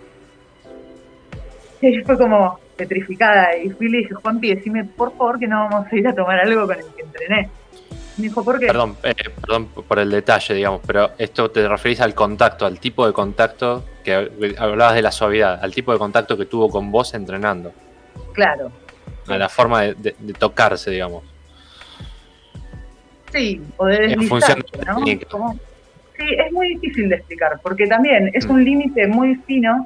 Y fue como petrificada, y fui y le dije, Juanpi, decime por favor que no vamos a ir a tomar algo con el que entrené. Me dijo, ¿por qué? Perdón, eh, perdón por el detalle, digamos, pero esto te referís al contacto, al tipo de contacto que hablabas de la suavidad, al tipo de contacto que tuvo con vos entrenando, Claro, a la forma de, de- de tocarse, digamos. Sí, o de deslizarse, ¿no? Como- sí, es muy difícil de explicar, porque también es Mm. un límite muy fino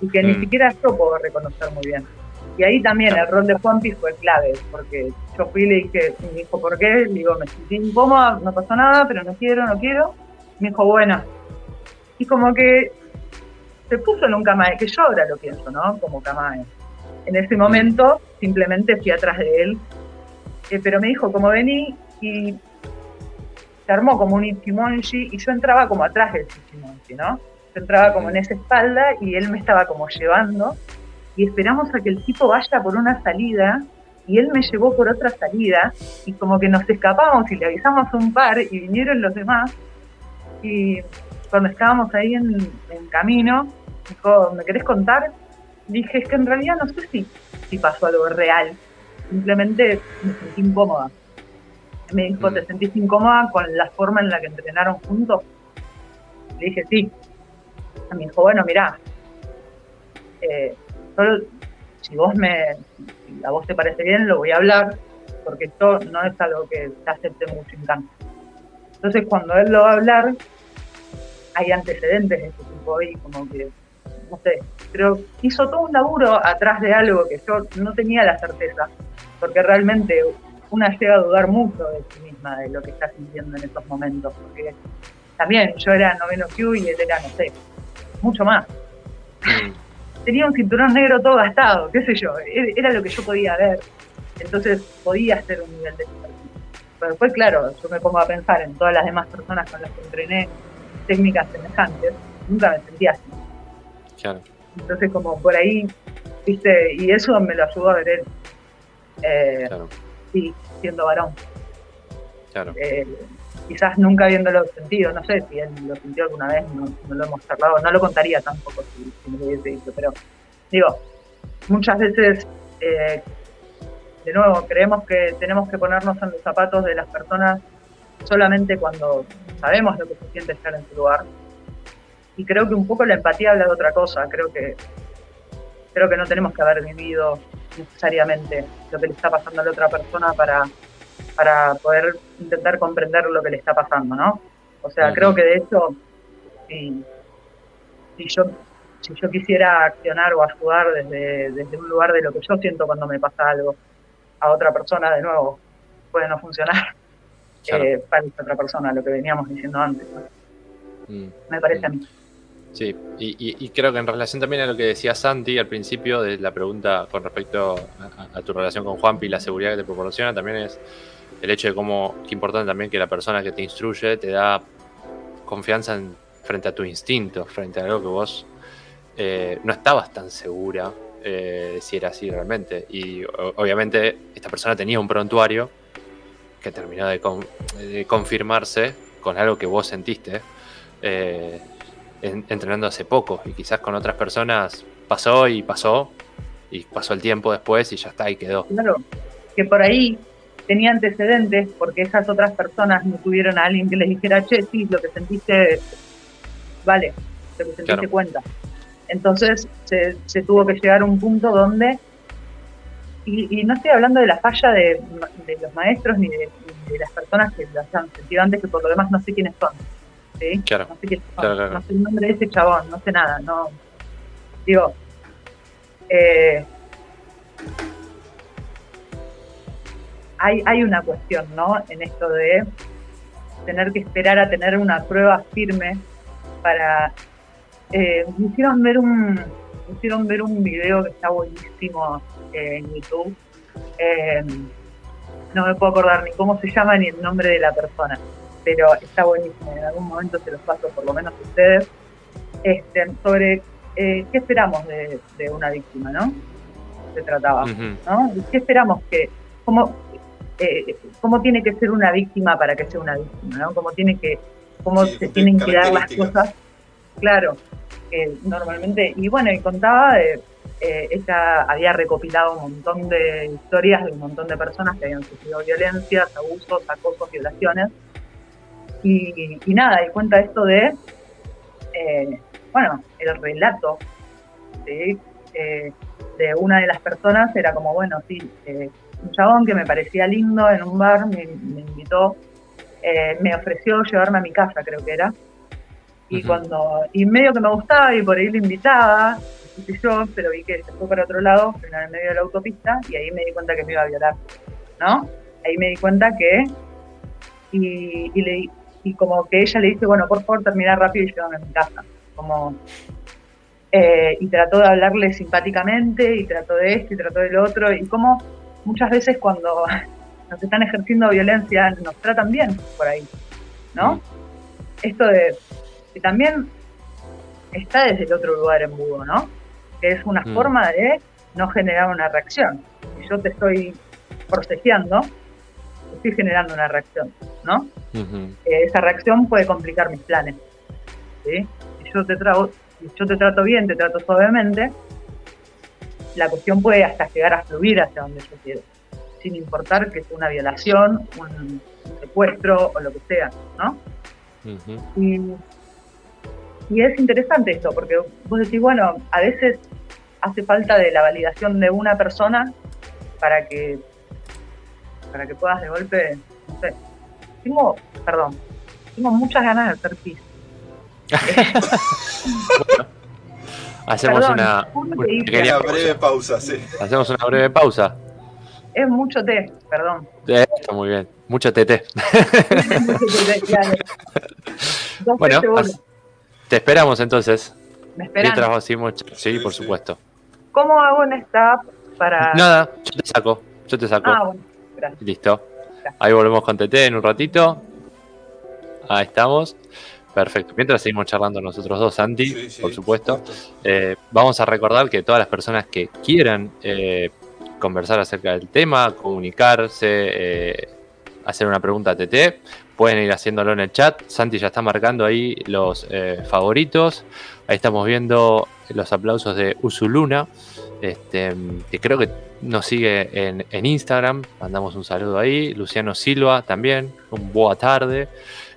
y que ni Mm. siquiera yo puedo reconocer muy bien. Y ahí también el rol de Juanpi fue clave, porque yo fui y le dije, me dijo, ¿por qué? Le digo, me sentí incómoda, no pasó nada, pero no quiero, no quiero. Me dijo, bueno. Y como que se puso en un camae, que yo ahora lo pienso, ¿no? Como camae. En ese momento simplemente fui atrás de él, eh, pero me dijo, como vení, y se armó como un ichimonji, y yo entraba como atrás del ichimonji, ¿no? Yo entraba como en esa espalda y él me estaba como llevando, y esperamos a que el tipo vaya por una salida, y él me llevó por otra salida, y como que nos escapamos y le avisamos a un par, y vinieron los demás, y cuando estábamos ahí en, en camino, dijo, ¿me querés contar? Dije, es que en realidad no sé si, si pasó algo real, simplemente me sentí incómoda. Me dijo, Mm. ¿te sentís incómoda con la forma en la que entrenaron juntos? Le dije, sí. Me dijo, bueno, mirá, eh, solo si vos me, si a vos te parece bien, lo voy a hablar, porque esto no es algo que se acepte mucho en campo. Entonces, cuando él lo va a hablar, hay antecedentes de este tipo y como que, no sé, pero hizo todo un laburo atrás de algo que yo no tenía la certeza, porque realmente una llega a dudar mucho de sí misma, de lo que está sintiendo en esos momentos, porque también yo era noveno Q y él era, no sé, mucho más. Tenía un cinturón negro todo gastado, qué sé yo, e- era lo que yo podía ver, entonces podía hacer un nivel de. Pero después, claro, yo me pongo a pensar en todas las demás personas con las que entrené técnicas semejantes, nunca me sentía así. Claro. Entonces, como por ahí, viste, y eso me lo ayudó a ver él. Eh, Claro, sí, siendo varón. claro. Eh, quizás nunca habiéndolo sentido, no sé si él lo sintió alguna vez, no, no lo hemos charlado, no lo contaría tampoco si, si me lo hubiese dicho, pero digo, muchas veces, eh, de nuevo, creemos que tenemos que ponernos en los zapatos de las personas solamente cuando sabemos lo que se siente estar en su lugar. Y creo que un poco la empatía habla de otra cosa, creo que creo que no tenemos que haber vivido necesariamente lo que le está pasando a la otra persona para, para poder intentar comprender lo que le está pasando, ¿no? O sea, creo que de hecho, si, si yo si yo quisiera accionar o ayudar desde, desde un lugar de lo que yo siento cuando me pasa algo a otra persona, de nuevo, puede no funcionar Claro. eh, para esa otra persona, lo que veníamos diciendo antes, ¿no? Mm. me parece a mí. Sí, y, y- creo que en relación también a lo que decía Santi al principio de la pregunta con respecto a, tu relación con Juanpi y la seguridad que te proporciona, también es el hecho de cómo, qué importante también que la persona que te instruye te da confianza en- frente a tu instinto, frente a algo que vos eh, no estabas tan segura eh, de si era así realmente. Y obviamente esta persona tenía un prontuario que terminó de, con- de confirmarse con algo que vos sentiste. eh, en- entrenando hace poco y quizás con otras personas pasó y pasó y pasó el tiempo después y ya está y quedó. Claro, que por ahí tenía antecedentes porque esas otras personas no tuvieron a alguien que les dijera, che, sí, lo que sentiste, vale, lo que sentiste Claro. cuenta. Entonces se, se tuvo que llegar a un punto donde, y, y no estoy hablando de la falla de, de los maestros ni de, ni de las personas que las han sentido antes, que por lo demás no sé quiénes son. ¿Sí? Claro. No sé son, Claro, claro. no sé el nombre de ese chabón, no sé nada, no. Digo, eh, hay, hay una cuestión, ¿no? En esto de tener que esperar a tener una prueba firme para... Eh, me hicieron ver un me hicieron ver un video que está buenísimo eh, en YouTube. Eh, no me puedo acordar ni cómo se llama ni el nombre de la persona, pero está buenísimo. En algún momento se los paso, por lo menos a ustedes, este, sobre eh, qué esperamos de, de una víctima, ¿no? Se trataba. ¿no? ¿Y qué esperamos que, como eh, cómo tiene que ser una víctima para que sea una víctima, ¿no? Cómo tiene que, cómo se tienen que dar las cosas. Claro, normalmente, y bueno, y contaba de, eh, ella había recopilado un montón de historias de un montón de personas que habían sufrido violencias, abusos, acosos, violaciones. Y, nada, y cuenta esto de, eh, bueno, el relato ¿sí? Eh, de una de las personas era como, bueno, sí, un chabón que me parecía lindo en un bar me, invitó, me ofreció llevarme a mi casa, creo que era. Y cuando, y medio que me gustaba y por ahí le invitaba, yo, pero vi que se fue para otro lado, en el medio de la autopista, y ahí me di cuenta que me iba a violar, ¿no? Ahí me di cuenta que, y, y, le, y como que ella le dice, bueno, por favor termina rápido y llévame a mi casa, como, eh, y trató de hablarle simpáticamente, y trató de esto, y trató del otro, y como muchas veces cuando nos están ejerciendo violencia, nos tratan bien por ahí, ¿no? Mm. Esto de que también está desde el otro lugar en Budo, ¿no? que es una mm. forma de no generar una reacción. Si yo te estoy protegiendo, estoy generando una reacción, ¿no? Eh, esa reacción puede complicar mis planes. ¿sí? Si yo te, trato, si yo te trato bien, te trato suavemente, la cuestión puede hasta llegar a fluir hacia donde yo quiero, sin importar que sea una violación, un, secuestro o lo que sea, ¿no? y, y es interesante esto, porque vos decís, bueno, a veces hace falta de la validación de una persona para que para que puedas de golpe, no sé, tengo, perdón, tengo muchas ganas de hacer pis. hacemos una, breve pausa, sí. Hacemos una breve pausa. Es mucho té, perdón. está muy bien. Mucho TT. bueno, te esperamos entonces. ¿Me esperan? sí, por supuesto. ¿Cómo hago en esta app para...? Nada, yo te saco, yo te saco. Ah, bueno, gracias. Listo. Ahí volvemos con TT en un ratito. Ahí estamos. Perfecto. Mientras seguimos charlando nosotros dos, Santi, por supuesto. Eh, vamos a recordar que todas las personas que quieran eh, conversar acerca del tema, comunicarse, eh, hacer una pregunta a TT, pueden ir haciéndolo en el chat. Santi ya está marcando ahí los eh, favoritos. Ahí estamos viendo los aplausos de Usuluna, este, que creo que nos sigue en, Instagram. Mandamos un saludo ahí. Luciano Silva también, un boa tarde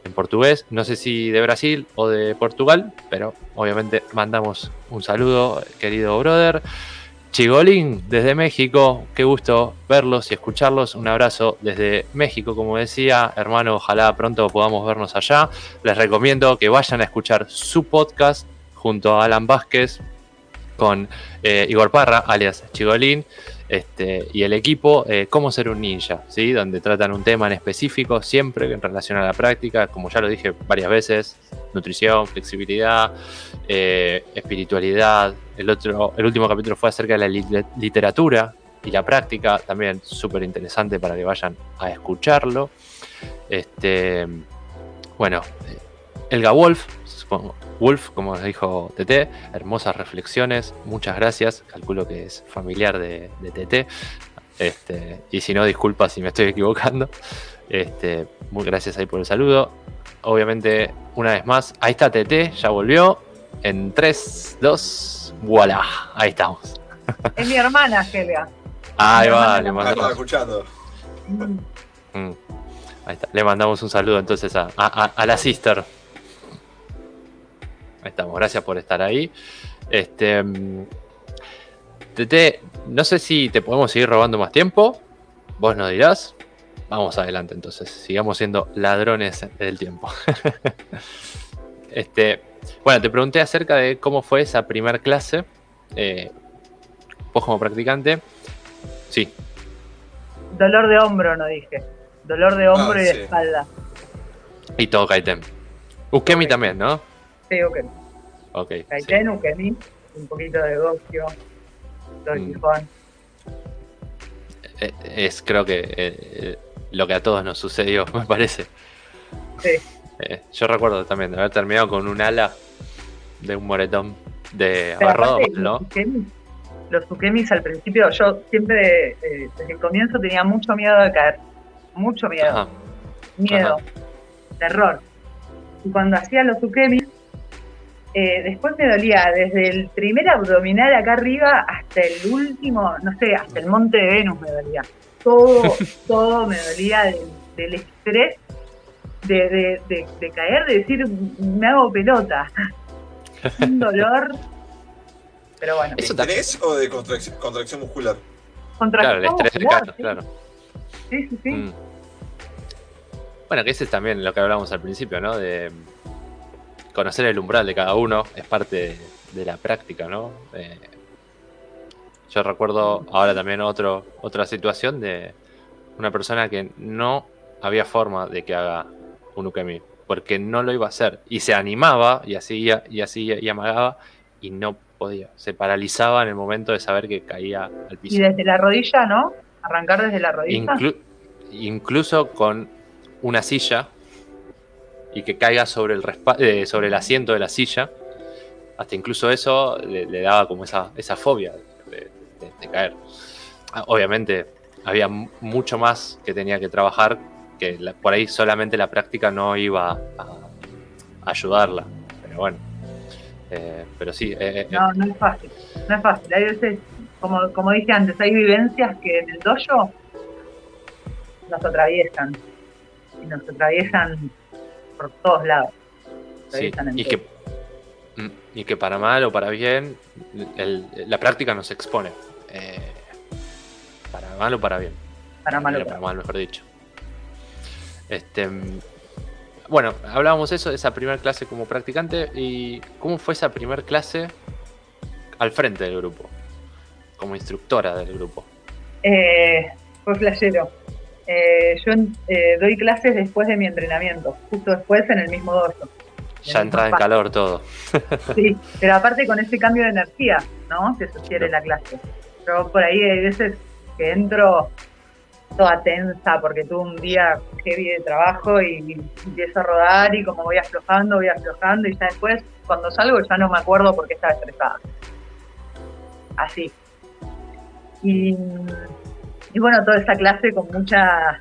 en portugués. No sé si de Brasil o de Portugal, pero obviamente mandamos un saludo, querido brother. Chigolín desde México, qué gusto verlos y escucharlos. Un abrazo desde México, como decía, hermano, ojalá pronto podamos vernos allá. Les recomiendo que vayan a escuchar su podcast junto a Alan Vázquez con eh, Igor Parra, alias Chigolín, este, y el equipo, eh, Cómo ser un ninja, ¿sí? donde tratan un tema en específico, siempre en relación a la práctica, como ya lo dije varias veces, nutrición, flexibilidad, eh, espiritualidad. El, otro, el último capítulo fue acerca de la literatura y la práctica, también súper interesante para que vayan a escucharlo. Este, bueno, Elga Wolf, Wolf, como dijo TT, hermosas reflexiones, muchas gracias, calculo que es familiar de, TT, este, y si no, disculpa si me estoy equivocando. Este, muy gracias ahí por el saludo. Obviamente, una vez más, ahí está TT, ya volvió. En 3, 2, voilà, ahí estamos. Es mi hermana, Gelia. Ahí va, le mandamos. escuchando. Mm. Ahí está. Le mandamos un saludo entonces a, a, la sister. Ahí estamos, gracias por estar ahí. Este. Mm, TT, no sé si te podemos seguir robando más tiempo. Vos nos dirás. Vamos adelante entonces, sigamos siendo ladrones del tiempo. este, bueno, te pregunté acerca de cómo fue esa primer clase, eh, vos como practicante. Sí. Dolor de hombro, no dije. Dolor de hombro ah, y de espalda. Y todo Kaiten. Ukemi también, ¿no? Sí, Ukemi. Ok. Un poquito de Gokyo, mm. Eh, Es, creo que eh, lo que a todos nos sucedió, me parece. Sí. Eh, yo recuerdo también de haber terminado con un ala de un moretón de agarrado, ¿no? Los Ukemis al principio, yo siempre eh, desde el comienzo tenía mucho miedo de caer. mucho miedo. Miedo, terror. Y cuando hacía los ukemi, eh, después me dolía desde el primer abdominal acá arriba hasta el último, no sé, hasta el monte de Venus me dolía. Todo, todo me dolía del, estrés de, caer, de decir, me hago pelota. Un dolor. Pero bueno. ¿Es estrés o de contracción, muscular? Contracción claro, el estrés muscular, claro. Sí, sí, sí. Mm. Bueno, que ese es también lo que hablábamos al principio, ¿no? De conocer el umbral de cada uno es parte de, la práctica, ¿no? Eh, yo recuerdo ahora también otro, otra situación de una persona que no había forma de que haga un ukemi, porque no lo iba a hacer. Y se animaba y así y así y amagaba y no podía. Se paralizaba en el momento de saber que caía al piso. Y desde la rodilla, ¿no? Arrancar desde la rodilla. incluso con una silla y que caiga sobre el, eh, sobre el asiento de la silla. Hasta incluso eso le, daba como esa, esa fobia de, caer. Ah, obviamente había mucho más que tenía que trabajar, que por ahí solamente la práctica no iba a, ayudarla. Pero bueno, eh, pero sí. Eh, no, no es fácil, no es fácil. Hay veces, como, como dije antes, hay vivencias que en el dojo nos atraviesan y nos atraviesan por todos lados. y, que, mm, y que para mal o para bien, la práctica nos expone. Eh, para mal o para bien. Para mal o para, mal, mejor dicho. Este, bueno, hablábamos eso de esa primera clase como practicante y cómo fue esa primera clase al frente del grupo, como instructora del grupo. Eh, fue flashero. Eh, yo eh, doy clases después de mi entrenamiento, justo después en el mismo dojo. Ya entra en calor todo. sí, pero aparte con ese cambio de energía, ¿no? Que sugiere la clase. Yo por ahí hay veces que entro toda tensa porque tuve un día heavy de trabajo y empiezo a rodar y como voy aflojando, voy aflojando y ya después cuando salgo ya no me acuerdo porque estaba estresada. Así. Y y bueno, toda esa clase con mucha,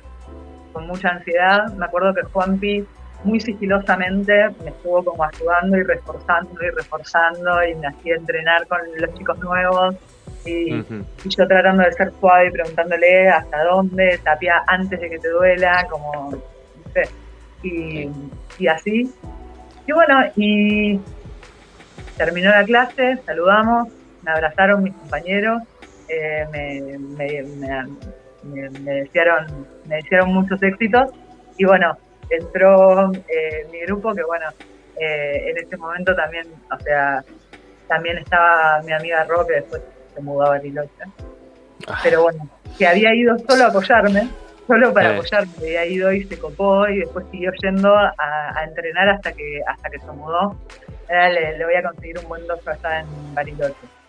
con mucha ansiedad. Me acuerdo que Juanpi muy sigilosamente me estuvo como ayudando y reforzando y reforzando y me hacía entrenar con los chicos nuevos y, yo tratando de ser suave y preguntándole hasta dónde, tapia antes de que te duela, como, no sé, y, y así. Y bueno, y terminó la clase, saludamos, me abrazaron mis compañeros eh, me, me, me, desearon, me muchos éxitos y bueno, entró eh, mi grupo que bueno, eh, en ese momento también, o sea, también estaba mi amiga Ro que después se mudó a Bariloche. Ah. Pero bueno, que había ido solo a apoyarme, solo para apoyarme, había ido y se copó y después siguió yendo a, entrenar hasta que hasta que se mudó. le, le voy a conseguir un buen dojo allá en Bariloche.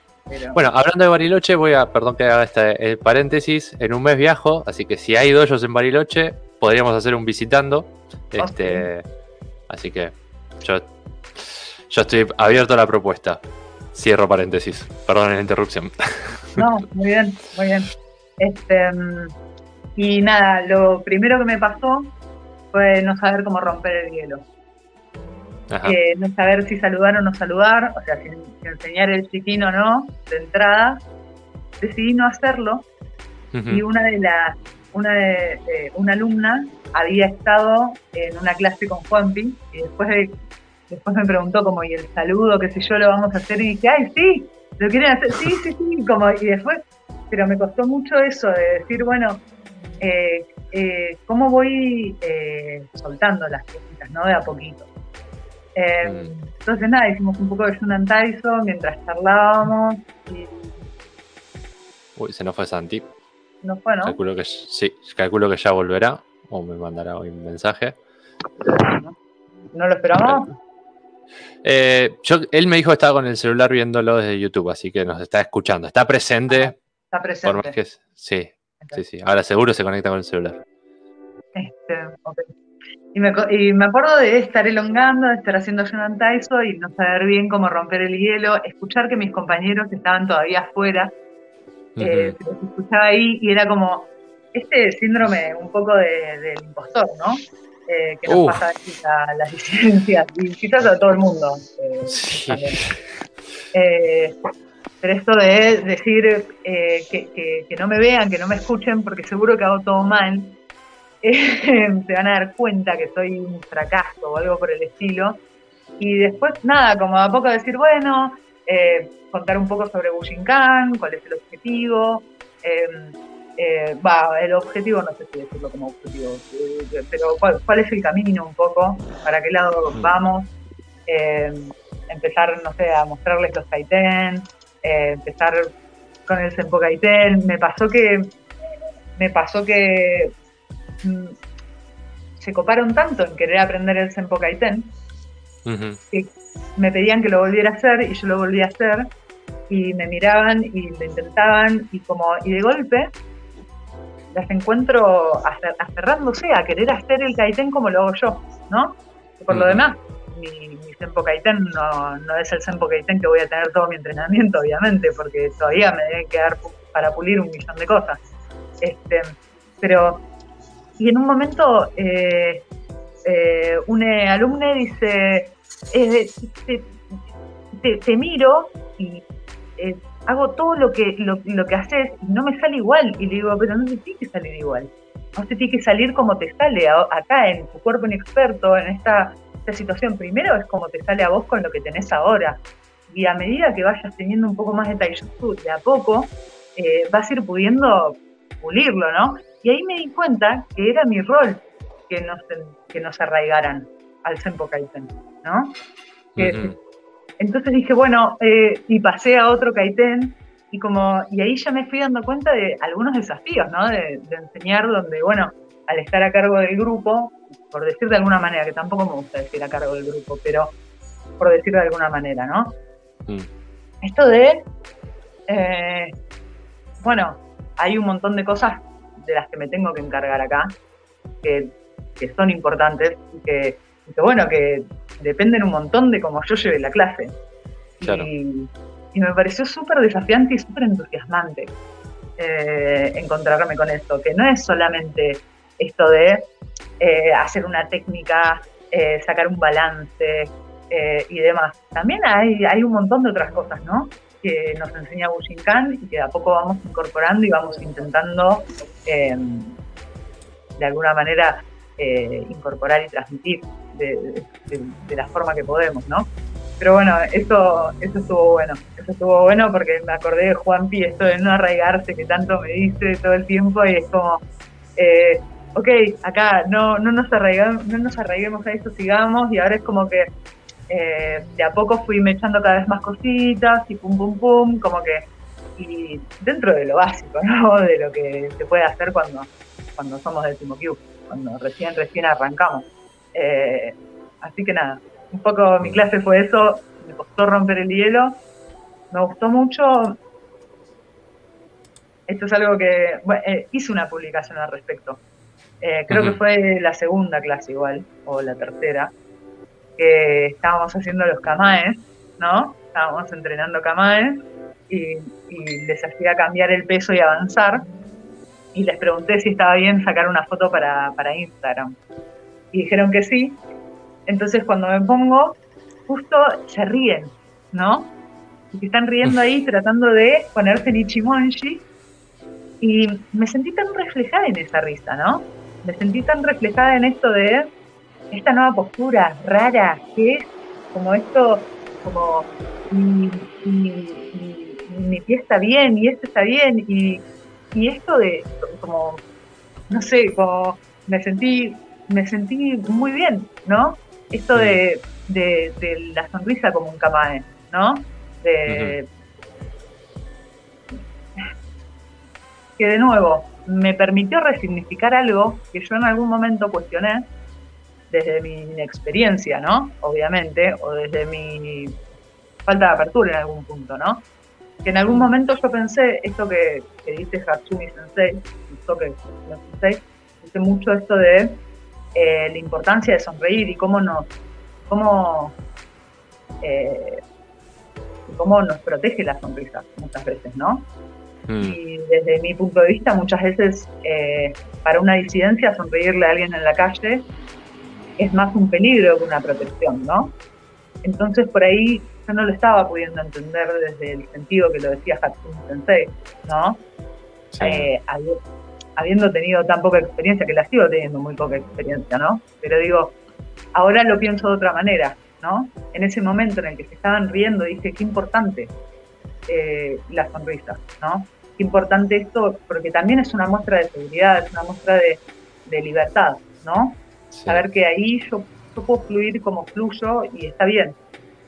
Bueno, hablando de Bariloche, voy a, perdón que haga este paréntesis, en un mes viajo, así que si hay dojos en Bariloche, podríamos hacer un visitando. Este, Así que yo, yo estoy abierto a la propuesta. Cierro paréntesis, perdón la interrupción. No, muy bien, muy bien. Este, y nada, lo primero que me pasó fue no saber cómo romper el hielo. Eh, no saber si saludar o no saludar, o sea, si, enseñar el chiquín o no, de entrada. Decidí no hacerlo y una de las, una de, una alumna había estado en una clase con Juanpi y después después me preguntó como, ¿y el saludo, qué sé yo, lo vamos a hacer? Y dije, ¡ay, sí! ¿Lo quieren hacer? Sí, sí, sí, como, y después, pero me costó mucho eso de decir, bueno, eh, eh, ¿cómo voy soltando las cositas, no? De a poquito. Eh, mm. Entonces nada, hicimos un poco de Junan Tyson mientras charlábamos. Y... Uy, se nos fue Santi. No fue, ¿no? Calculo que, sí, calculo que ya volverá o me mandará hoy un mensaje. ¿No lo esperamos? Eh, yo, él me dijo que estaba con el celular viéndolo desde YouTube, así que nos está escuchando. Está presente. Está presente. sí, sí, sí. Ahora seguro se conecta con el celular. Este, y me, y me acuerdo de estar elongando, de estar haciendo Jonan Tyson y no saber bien cómo romper el hielo, escuchar que mis compañeros estaban todavía afuera, eh, se escuchaba ahí y era como, este síndrome un poco del impostor, ¿no? Eh, que nos pasa a las disidencias y quizás a todo el mundo. Eh, sí. Eh, pero esto de decir que, no me vean, que no me escuchen, porque seguro que hago todo mal, se van a dar cuenta que soy un fracaso o algo por el estilo. Y después, nada, como a poco decir, bueno, contar un poco sobre Bushinkan, cuál es el objetivo. Eh, va, el objetivo, no sé si decirlo como objetivo, eh, pero cuál, es el camino un poco, para qué lado vamos, eh, empezar, no sé, a mostrarles los kaiten, empezar con el Senpo Kaiten, me pasó que, me pasó que se coparon tanto en querer aprender el Senpo Kaiten, que me pedían que lo volviera a hacer y yo lo volví a hacer, y me miraban y lo intentaban, y como, y de golpe las encuentro aferrándose a querer hacer el kaiten como lo hago yo, ¿no? Por lo demás, mi, mi Senpo Kaiten no, no, es el Senpo Kaiten que voy a tener todo mi entrenamiento, obviamente, porque todavía me debe quedar para pulir un millón de cosas. Este, pero, y en un momento, eh, eh, un alumno dice, eh, te, miro y hago todo lo que, lo, que haces y no me sale igual. Y le digo, pero no te tiene que salir igual. No te tiene que salir como te sale acá en tu cuerpo inexperto, en esta, situación. Primero es como te sale a vos con lo que tenés ahora. Y a medida que vayas teniendo un poco más de taijutsu, de a poco, eh, vas a ir pudiendo pulirlo, ¿no? Y ahí me di cuenta que era mi rol que nos, que nos arraigaran al Senpo Kaiten, ¿no? Que entonces dije, bueno, eh, y pasé a otro Kaiten, y como, y ahí ya me fui dando cuenta de algunos desafíos, ¿no? De, enseñar donde, bueno, al estar a cargo del grupo, por decir de alguna manera, que tampoco me gusta decir a cargo del grupo, pero por decir de alguna manera, ¿no? Mm. Esto de, eh, bueno, hay un montón de cosas de las que me tengo que encargar acá, que, que son importantes y que que bueno, que dependen un montón de cómo yo lleve la clase. Y, me pareció súper desafiante y súper entusiasmante eh, encontrarme con esto, que no es solamente esto de eh, hacer una técnica, eh, sacar un balance y demás. También hay, hay un montón de otras cosas, ¿no? Que nos enseña Bushinkan y que a poco vamos incorporando y vamos intentando de alguna manera incorporar y transmitir de, la forma que podemos, ¿no? Pero bueno, eso, eso estuvo bueno, eso estuvo bueno porque me acordé de Juanpi, esto de no arraigarse que tanto me dice todo el tiempo y es como, eh, ok, acá no, no, nos arraigamos, no nos arraiguemos a eso, sigamos y ahora es como que eh, de a poco fui me echando cada vez más cositas y pum, pum, pum, como que, y dentro de lo básico, ¿no? De lo que se puede hacer cuando, cuando somos del Timo cuando recién, recién arrancamos. Eh, así que nada, un poco mi clase fue eso, me costó romper el hielo, me gustó mucho. Esto es algo que eh, hice una publicación al respecto. Eh, creo que fue la segunda clase igual, o la tercera, que estábamos haciendo los kamaes, ¿no? Estábamos entrenando kamaes y, y les hacía cambiar el peso y avanzar. Y les pregunté si estaba bien sacar una foto para, para Instagram y dijeron que sí. Entonces cuando me pongo, justo se ríen, ¿no? Y están riendo ahí tratando de ponerse en Ichimonji. Y me sentí tan reflejada en esa risa, ¿no? Me sentí tan reflejada en esto de esta nueva postura rara, que es como esto, como mi, mi, pie está bien y esto está bien. Y, y esto de, como, no sé, como me sentí me sentí muy bien, ¿no? Esto de, la sonrisa como un kamae, ¿no? De, Que de nuevo me permitió resignificar algo que yo en algún momento cuestioné desde mi inexperiencia, ¿no? Obviamente, o desde mi falta de apertura en algún punto, ¿no? Que en algún momento yo pensé, esto que, dice Hatsumi Sensei, que Sensei, dice mucho esto de eh, la importancia de sonreír y cómo nos, cómo, eh, cómo nos protege la sonrisa muchas veces, ¿no? Mm. Y desde mi punto de vista, muchas veces eh, para una disidencia sonreírle a alguien en la calle es más un peligro que una protección, ¿no? Entonces por ahí yo no lo estaba pudiendo entender desde el sentido que lo decía Hatsune Sensei, ¿no? Eh, habiendo tenido tan poca experiencia, que la sigo teniendo muy poca experiencia, ¿no? Pero digo, ahora lo pienso de otra manera, ¿no? En ese momento en el que se estaban riendo, dije, qué importante eh, la sonrisa, ¿no? Qué importante esto, porque también es una muestra de seguridad, es una muestra de, libertad, ¿no? Saber que ahí yo, puedo fluir como fluyo y está bien,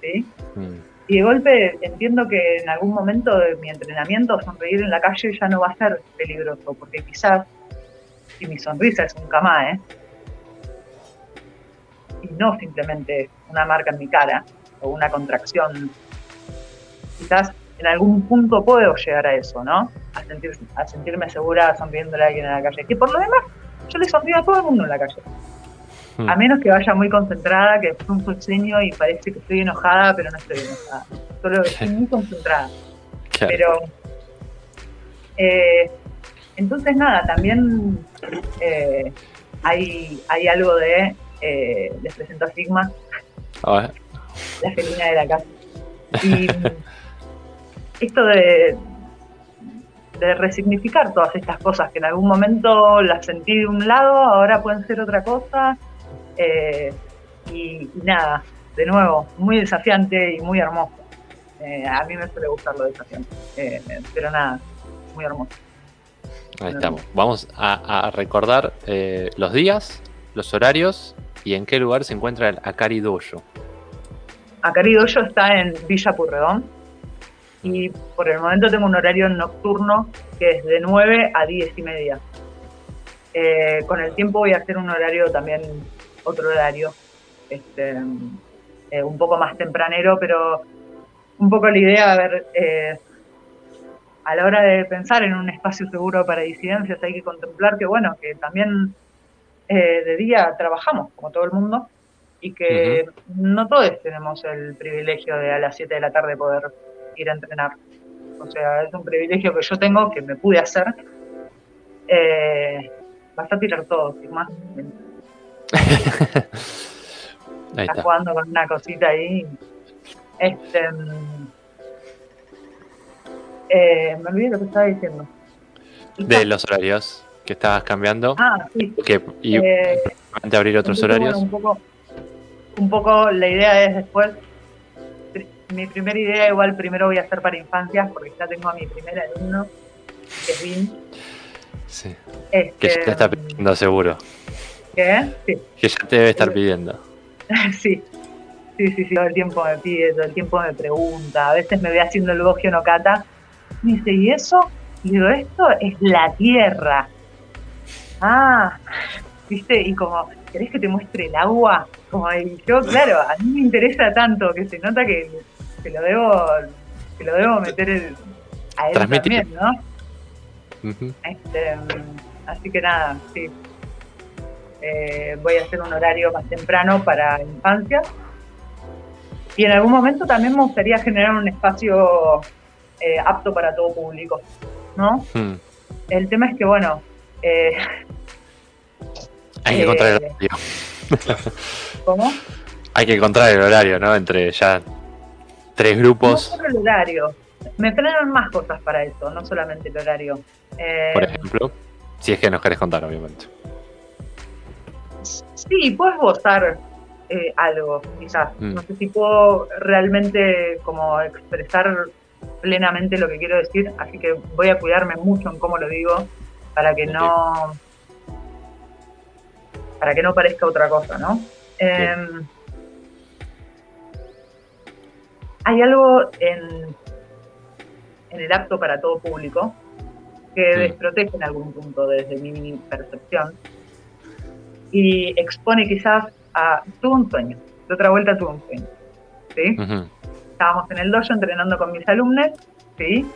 ¿sí? Mm. Y de golpe entiendo que en algún momento de mi entrenamiento sonreír en la calle ya no va a ser peligroso, porque quizás, si mi sonrisa es un camá, ¿eh? y no simplemente una marca en mi cara o una contracción, quizás en algún punto puedo llegar a eso, ¿no? A, sentir, a sentirme segura sonriéndole a alguien en la calle. Que por lo demás, yo le sonrío a todo el mundo en la calle. Hmm. A menos que vaya muy concentrada, que es un sueño y parece que estoy enojada, pero no estoy enojada. Solo estoy muy concentrada. Pero. Eh, entonces, nada, también eh, hay, hay algo de. Eh, les presento a Sigma, la felina de la casa. Y esto de, de resignificar todas estas cosas que en algún momento las sentí de un lado, ahora pueden ser otra cosa. Eh, y, nada, de nuevo, muy desafiante y muy hermoso. Eh, a mí me suele gustar lo desafiante, eh, pero nada, muy hermoso. Ahí estamos. Vamos a, recordar los días, los horarios y en qué lugar se encuentra el Akari Dojo. Akari Dojo está en Villa Purredón, y por el momento tengo un horario nocturno que es de 9 a 10 y media. Eh, con el tiempo voy a hacer un horario también, otro horario, este, eh, un poco más tempranero, pero un poco la idea, a ver, eh, a la hora de pensar en un espacio seguro para disidencias hay que contemplar que, bueno, que también de día trabajamos, como todo el mundo, y que no todos tenemos el privilegio de a las 7 de la tarde poder ir a entrenar. O sea, es un privilegio que yo tengo, que me pude hacer. Eh, vas a tirar todo, sin más. ahí está. jugando con una cosita ahí. Este, eh, me olvidé lo que estaba diciendo. De los horarios que estabas cambiando. Ah, sí. y eh, abrir otros horarios. un, poco, un poco la idea es después mi primera idea igual primero voy a hacer para infancias porque ya tengo a mi primer alumno, que es Vin. Sí. que ya te está pidiendo seguro. ¿Qué? Sí. Que ya te debe estar pidiendo. sí. Sí, sí, sí, todo el tiempo me pide, todo el tiempo me pregunta. A veces me ve haciendo el bogio no cata. Y dice, ¿y eso? Y digo, esto es la tierra. Ah, ¿viste? Y como, ¿querés que te muestre el agua? Como, y yo, claro, a mí me interesa tanto que se nota que que lo debo, que lo debo meter a él también, ¿no? este, así que nada, sí. Eh, voy a hacer un horario más temprano para infancia. Y en algún momento también me gustaría generar un espacio eh, apto para todo público, ¿no? Hmm. El tema es que, bueno... Eh, Hay que encontrar el horario. ¿Cómo? Hay que encontrar el horario, ¿no? Entre ya tres grupos. No solo el horario. Me frenan más cosas para eso, no solamente el horario. Eh, Por ejemplo, si es que nos querés contar, obviamente. Sí, puedes gozar eh, algo, quizás. Mm. No sé si puedo realmente como expresar plenamente lo que quiero decir, así que voy a cuidarme mucho en cómo lo digo para que no para que no parezca otra cosa, ¿no? hay algo en, en el acto para todo público que desprotege en algún punto desde mi percepción y expone quizás a tuve un sueño, de otra vuelta tuve un sueño, ¿sí? Estábamos en el dojo entrenando con mis alumnos, ¿sí?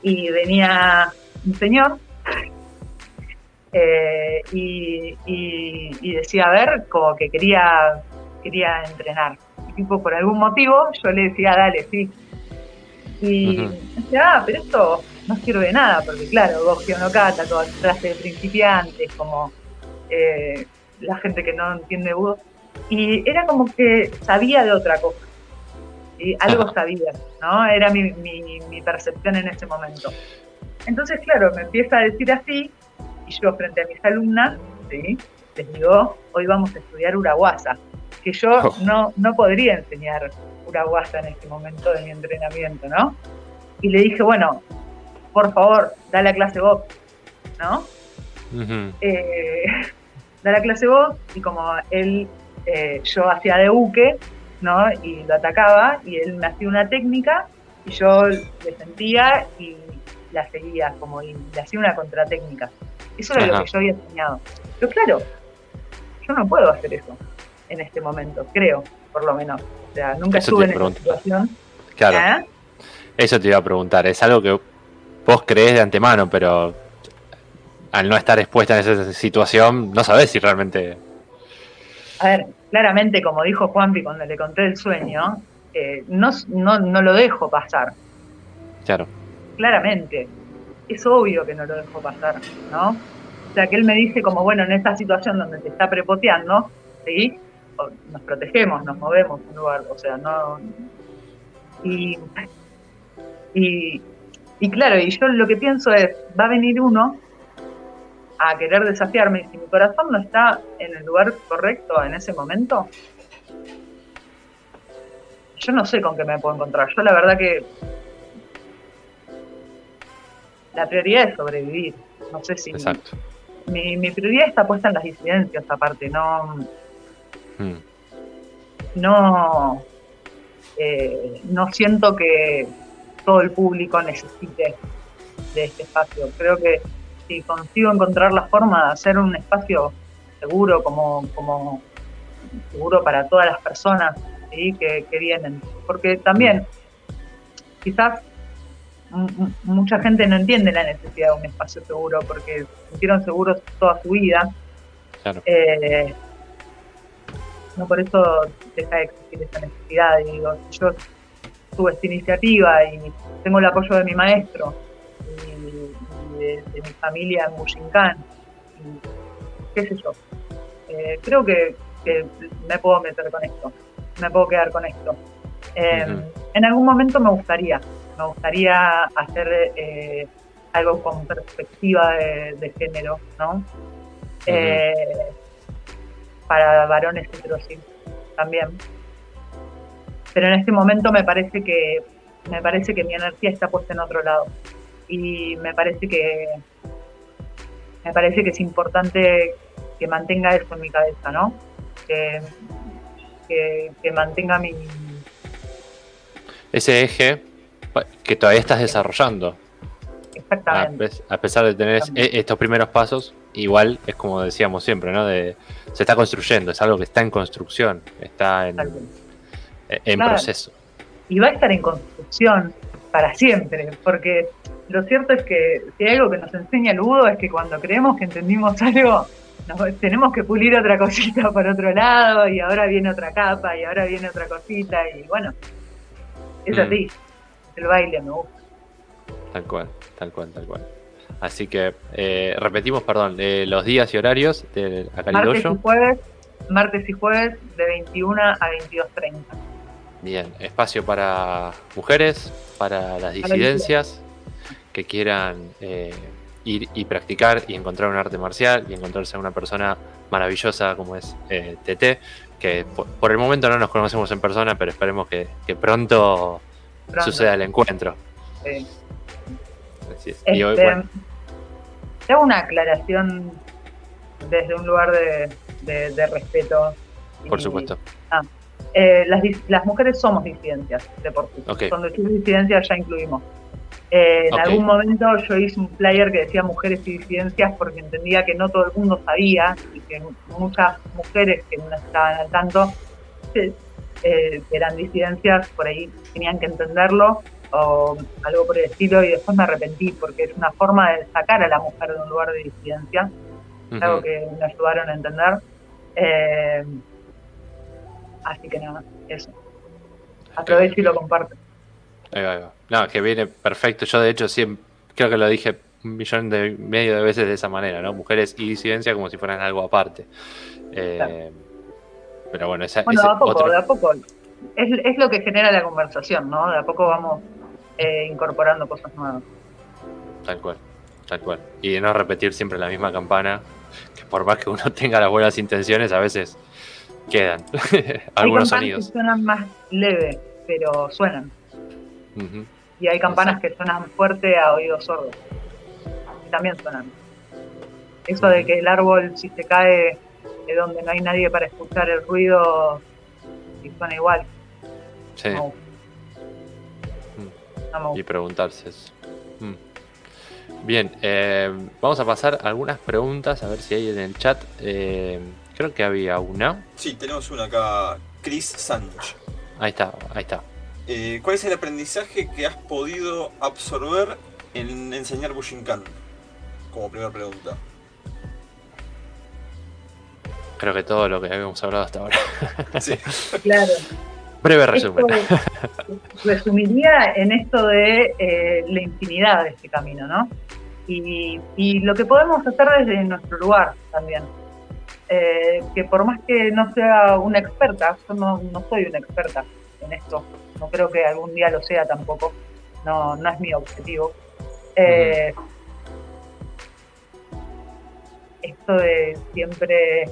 Y venía un señor eh, y, y, decía, a ver, como que quería, quería entrenar, tipo, por algún motivo, yo le decía, dale, sí. Y decía, ah, pero esto no sirve de nada, porque claro, Gogio no cata, toda clase de principiantes, como eh, la gente que no entiende Budo, y era como que sabía de otra cosa, y algo sabía, ¿no? Era mi, mi, percepción en ese momento. Entonces, claro, me empieza a decir así, y yo frente a mis alumnas, ¿sí? les digo, hoy vamos a estudiar Uraguasa, que yo oh. no, no podría enseñar Uraguasa en este momento de mi entrenamiento, ¿no? Y le dije, bueno, por favor, da la clase vos, ¿no? Eh, da la clase vos y como él, eh, yo hacía de buque, ¿no? Y lo atacaba y él me hacía una técnica y yo le sentía y la seguía, como y le hacía una contratécnica. Eso era lo que yo había enseñado. Pero claro, yo no puedo hacer eso en este momento, creo, por lo menos. O sea, nunca estuve en esa situación. Claro. ¿Eh? Eso te iba a preguntar, es algo que vos crees de antemano, pero al no estar expuesta en esa situación, no sabés si realmente... A ver, claramente, como dijo Juanpi cuando le conté el sueño, eh, no, no, no lo dejo pasar. Claro. Claramente. Es obvio que no lo dejo pasar, ¿no? O sea, que él me dice como, bueno, en esta situación donde te está prepoteando, ¿sí? Nos protegemos, nos movemos un lugar, o sea, no... Y, y, y claro, y yo lo que pienso es, va a venir uno a querer desafiarme y si mi corazón no está en el lugar correcto en ese momento, yo no sé con qué me puedo encontrar. Yo la verdad que la prioridad es sobrevivir. No sé si... Exacto. Mi, mi prioridad está puesta en las disidencias aparte, no... Hmm. No... Eh, no siento que todo el público necesite de este espacio. Creo que si consigo encontrar la forma de hacer un espacio seguro, como, como seguro para todas las personas que, vienen. Porque también, quizás mucha gente no entiende la necesidad de un espacio seguro porque se sintieron seguros toda su vida. Eh, no por eso deja de existir esa necesidad. Y digo, yo tuve esta iniciativa y tengo el apoyo de mi maestro y, de, mi familia en Bushinkan, y qué sé yo. Eh, creo que, me puedo meter con esto, me puedo quedar con esto. Em, en algún momento me gustaría, me gustaría hacer eh, algo con perspectiva de, género, ¿no? Eh, para varones heterosexuales también pero en este momento me parece que me parece que mi energía está puesta en otro lado y me parece que me parece que es importante que mantenga eso en mi cabeza, ¿no? Que, mantenga mi ese eje que todavía estás desarrollando. Exactamente. A, pesar de tener estos primeros pasos, igual es como decíamos siempre, ¿no? De, se está construyendo, es algo que está en construcción, está en, en proceso. Y va a estar en construcción para siempre, porque lo cierto es que si hay algo que nos enseña el Budo es que cuando creemos que entendimos algo, tenemos que pulir otra cosita por otro lado, y ahora viene otra capa, y ahora viene otra cosita, y bueno, es mm. así, el baile me gusta. Tal cual, tal cual, tal cual. Así que eh, repetimos, perdón, eh, los días y horarios de Martes y jueves, martes y jueves de 21 a 22.30. Bien, espacio para mujeres, para las disidencias que quieran eh, ir y practicar y encontrar un arte marcial y encontrarse a una persona maravillosa como es eh, TT, que por, el momento no nos conocemos en persona, pero esperemos que, pronto, suceda el encuentro. Sí. Así es. y hoy, este, Hago una aclaración desde un lugar de, respeto. Por supuesto. Ah, eh, las, las, mujeres somos disidencias deportistas. Cuando decimos disidencias ya incluimos. Eh, en algún momento yo hice un flyer que decía mujeres y disidencias porque entendía que no todo el mundo sabía y que muchas mujeres que no estaban al tanto eh, eran disidencias, por ahí tenían que entenderlo o algo por el estilo y después me arrepentí porque es una forma de sacar a la mujer de un lugar de disidencia, algo que me ayudaron a entender. Eh, Así que nada, eso. Aprovecho y lo comparto. Ahí va, ahí va. No, que viene perfecto. Yo de hecho siempre creo que lo dije un millón de medio de veces de esa manera, ¿no? Mujeres y disidencia como si fueran algo aparte. Eh, pero bueno, esa, bueno, de a poco, de a poco. Es, lo que genera la conversación, ¿no? De a poco vamos eh, incorporando cosas nuevas. Tal cual, tal cual. Y no repetir siempre la misma campana, que por más que uno tenga las buenas intenciones, a veces quedan algunos sonidos. Que suenan más leve, pero suenan. Y hay campanas que suenan fuerte a oídos sordos. Y también suenan. Eso de que el árbol, si se cae de donde no hay nadie para escuchar el ruido, y suena igual. Sí. Y preguntarse eso. Mm. Bien, eh, vamos a pasar algunas preguntas, a ver si hay en el chat. Eh, creo que había una. Sí, tenemos una acá, Chris Sánchez. Ahí está, ahí está. Eh, ¿Cuál es el aprendizaje que has podido absorber en enseñar Bushinkan? Como primera pregunta. Creo que todo lo que habíamos hablado hasta ahora. Sí. claro. Breve resumen. resumiría en esto de eh, la infinidad de este camino, ¿no? Y, y, lo que podemos hacer desde nuestro lugar también. Eh, que por más que no sea una experta, yo no, no soy una experta en esto, no creo que algún día lo sea tampoco, no, no es mi objetivo. Eh, esto de siempre,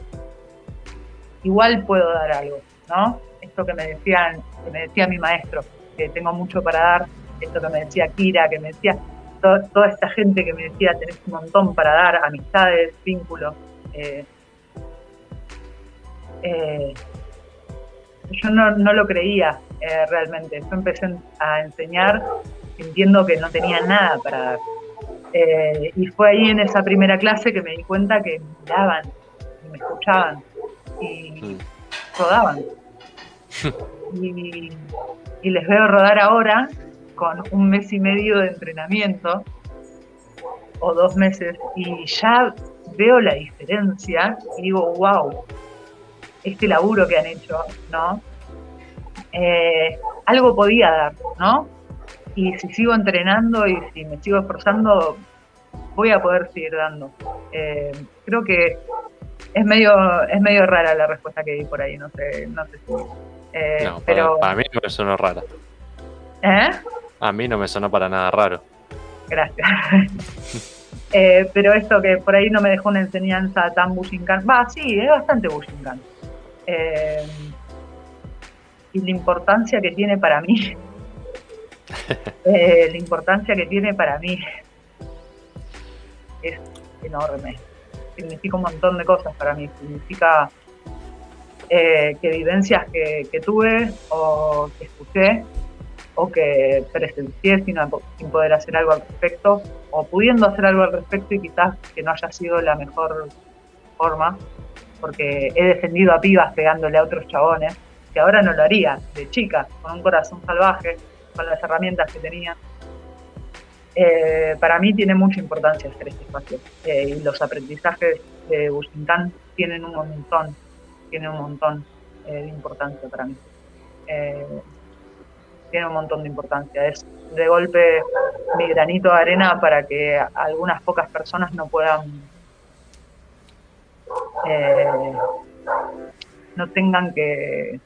igual puedo dar algo, ¿no? Esto que me decían, que me decía mi maestro, que tengo mucho para dar, esto que me decía Kira, que me decía toda esta gente que me decía tenés un montón para dar, amistades, vínculos. Eh, eh, yo no, no lo creía eh, realmente. Yo empecé a enseñar sintiendo que no tenía nada para dar. Eh, y fue ahí en esa primera clase que me di cuenta que me miraban, y me escuchaban y rodaban. Y, y les veo rodar ahora con un mes y medio de entrenamiento o dos meses y ya veo la diferencia y digo, wow, este laburo que han hecho, ¿no? Eh, algo podía dar, ¿no? Y si sigo entrenando y si me sigo esforzando, voy a poder seguir dando. Eh, creo que es medio es medio rara la respuesta que di por ahí, no sé, no sé si. Eh, pero... para, mí no me sonó rara. ¿Eh? A mí no me sonó para nada raro. Gracias. pero esto que por ahí no me dejó una enseñanza tan Bushinkan, va, sí, es bastante Bushinkan. Eh, y la importancia que tiene para mí. Eh, la importancia que tiene para mí es enorme. Significa un montón de cosas para mí. Significa eh, que vivencias que, tuve o que escuché o que presencié sin, sin poder hacer algo al respecto o pudiendo hacer algo al respecto y quizás que no haya sido la mejor forma porque he defendido a pibas pegándole a otros chabones que ahora no lo haría, de chica, con un corazón salvaje, con las herramientas que tenía. Eh, para mí tiene mucha importancia hacer este espacio. Eh, y los aprendizajes de Bushinkan tienen un montón, tienen un montón eh, de importancia para mí. tiene un montón de importancia. Es de golpe mi granito de arena para que algunas pocas personas no puedan no tengan que,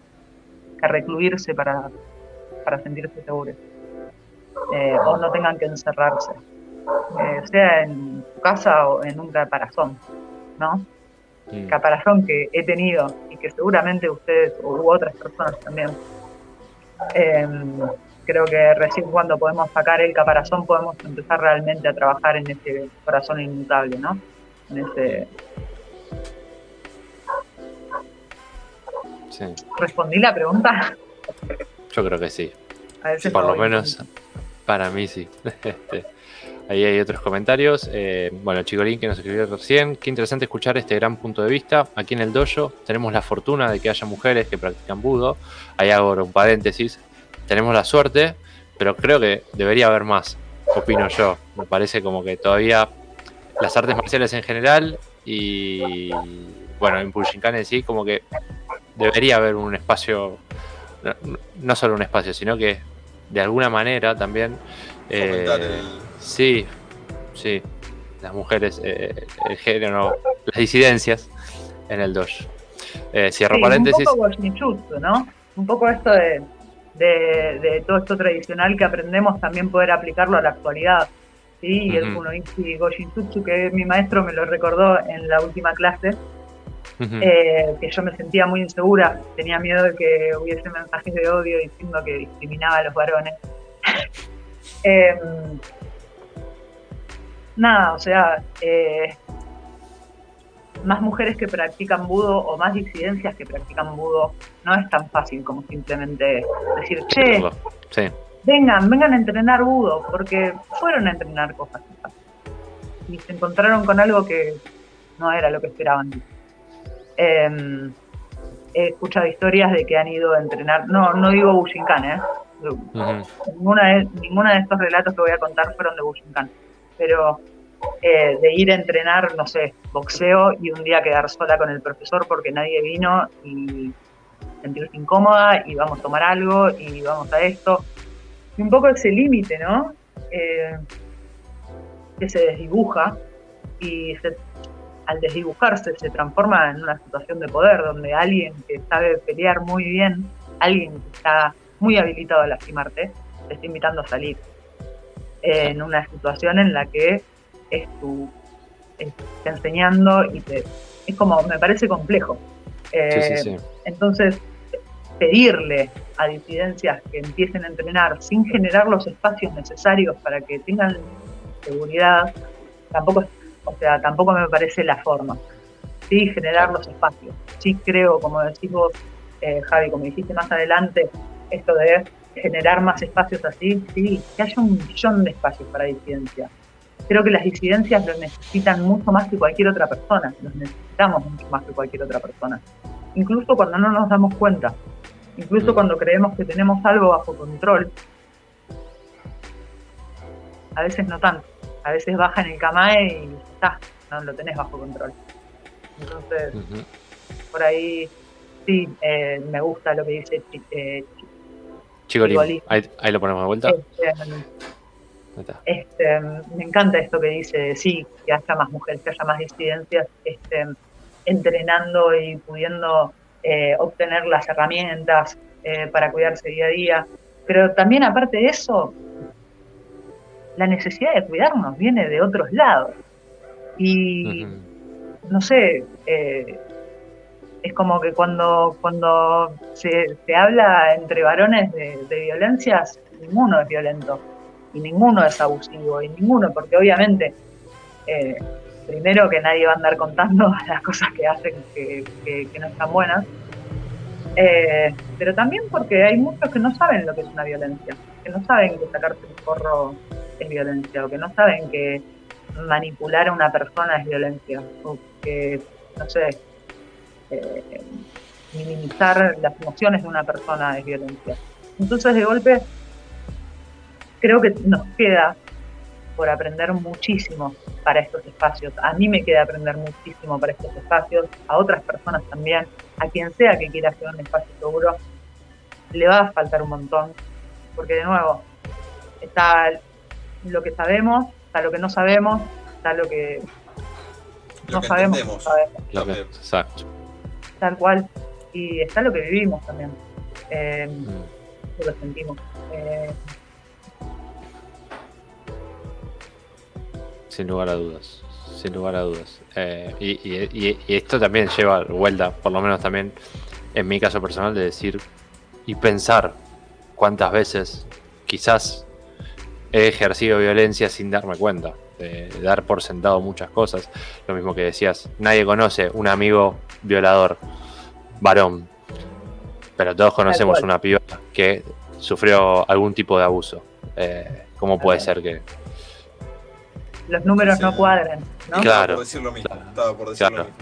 recluirse para, para sentirse seguros. Eh, o no tengan que encerrarse, eh, sea en su casa o en un caparazón, ¿no? Caparazón que he tenido y que seguramente ustedes u otras personas también. Em, creo que recién cuando podemos sacar el caparazón podemos empezar realmente a trabajar en ese corazón inmutable, ¿no? En ese... ¿Respondí la pregunta? Yo creo que sí. Por lo menos para mí sí. Ahí hay otros comentarios. Eh, bueno, Chicolín que nos escribió recién. Qué interesante escuchar este gran punto de vista. Aquí en el dojo tenemos la fortuna de que haya mujeres que practican budo. Ahí hago un paréntesis. Tenemos la suerte, pero creo que debería haber más. Opino yo. Me parece como que todavía las artes marciales en general y bueno, en Pushinkan en sí, como que debería haber un espacio no, solo un espacio, sino que de alguna manera también... Eh, sí, sí, las mujeres, eh, el género, las disidencias en el dojo. Eh, cierro paréntesis. Un poco ¿no? Un poco esto de, de, todo esto tradicional que aprendemos también poder aplicarlo a la actualidad. ¿sí? Y el Kunoichi Goshinjutsu, que mi maestro me lo recordó en la última clase, eh, que yo me sentía muy insegura, tenía miedo de que hubiese mensajes de odio diciendo que discriminaba a los varones. Em, nada, o sea, eh, más mujeres que practican budo o más disidencias que practican budo, no es tan fácil como simplemente decir, che, vengan, vengan a entrenar budo, porque fueron a entrenar cosas y se encontraron con algo que no era lo que esperaban. Em, he escuchado historias de que han ido a entrenar, no, no digo Bushinkan, ¿eh? ninguna, de, ninguna de estos relatos que voy a contar fueron de Bushinkan, pero eh, de ir a entrenar, no sé, boxeo y un día quedar sola con el profesor porque nadie vino y sentirse incómoda y vamos a tomar algo y vamos a esto. Y un poco ese límite, ¿no? Eh, que se desdibuja y se al desdibujarse se transforma en una situación de poder donde alguien que sabe pelear muy bien, alguien que está muy habilitado a lastimarte, te está invitando a salir. En una situación en la que es tu está enseñando y te es como me parece complejo. Eh, entonces pedirle a disidencias que empiecen a entrenar sin generar los espacios necesarios para que tengan seguridad tampoco es o sea, tampoco me parece la forma. Sí, generar los espacios. Sí creo, como decís vos, eh, Javi, como dijiste más adelante, esto de generar más espacios así, sí, que haya un millón de espacios para disidencia. Creo que las disidencias lo necesitan mucho más que cualquier otra persona, los necesitamos mucho más que cualquier otra persona. Incluso cuando no nos damos cuenta, incluso mm. cuando creemos que tenemos algo bajo control, a veces no tanto a veces baja en el camae y está, no lo tenés bajo control. Entonces, por ahí sí, eh, me gusta lo que dice eh, Ahí, ahí, lo ponemos de vuelta. Este, este, me encanta esto que dice, sí, que haya más mujeres, que haya más disidencias este, entrenando y pudiendo eh, obtener las herramientas eh, para cuidarse día a día. Pero también aparte de eso, la necesidad de cuidarnos viene de otros lados. Y no sé, eh, es como que cuando, cuando se, se habla entre varones de, violencias, ninguno es violento y ninguno es abusivo y ninguno, porque obviamente, eh, primero que nadie va a andar contando las cosas que hacen que, que, no están buenas, eh, pero también porque hay muchos que no saben lo que es una violencia, que no saben que sacarse un porro es violencia, o que no saben que manipular a una persona es violencia, o que, no sé, eh, minimizar las emociones de una persona es violencia. Entonces, de golpe, creo que nos queda por aprender muchísimo para estos espacios. A mí me queda aprender muchísimo para estos espacios, a otras personas también, a quien sea que quiera hacer un espacio seguro, le va a faltar un montón, porque de nuevo, está lo que sabemos, está lo que no sabemos, está lo que no sabemos. exacto. Tal cual. Y está lo que vivimos también. Eh, mm. Lo sentimos. Eh, sin lugar a dudas. Sin lugar a dudas. Eh, y, y, esto también lleva vuelta, por lo menos también en mi caso personal, de decir y pensar cuántas veces quizás he ejercido violencia sin darme cuenta, de, dar por sentado muchas cosas. Lo mismo que decías, nadie conoce un amigo violador, varón, pero todos conocemos una piba que sufrió algún tipo de abuso. Eh, ¿Cómo puede ser que... Los números no cuadran, ¿no? Claro. Por decir lo mismo. por decir lo mismo.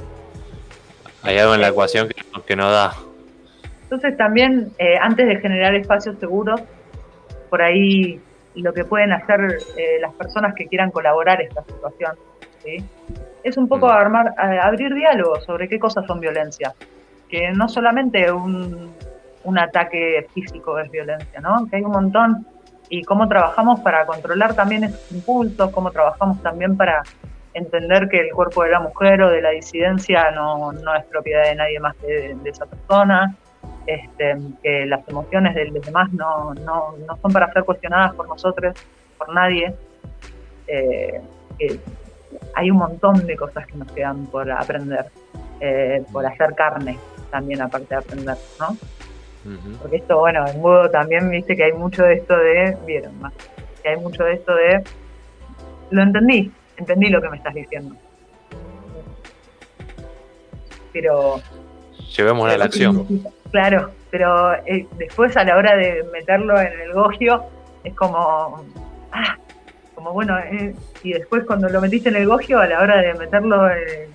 Hay algo en la ecuación que, que no da. Entonces también, eh, antes de generar espacios seguros, por ahí lo que pueden hacer eh, las personas que quieran colaborar esta situación. ¿sí? Es un poco mm. armar, abrir diálogo sobre qué cosas son violencia. Que no solamente un, un ataque físico es violencia, ¿no? Que hay un montón y cómo trabajamos para controlar también esos impulsos, cómo trabajamos también para entender que el cuerpo de la mujer o de la disidencia no, es propiedad de nadie más que de, esa persona, este, que las emociones de los demás no, son para ser cuestionadas por nosotros, por nadie, eh, que hay un montón de cosas que nos quedan por aprender, eh, por hacer carne también aparte de aprender, ¿no? Porque esto, bueno, en modo también viste que hay mucho de esto de, vieron más, que hay mucho de esto de, lo entendí, entendí lo que me estás diciendo. Pero... Llevemos a la acción. Claro, pero eh, después a la hora de meterlo en el gogio, es como, ah, como bueno, eh, y después cuando lo metiste en el gogio, a la hora de meterlo en,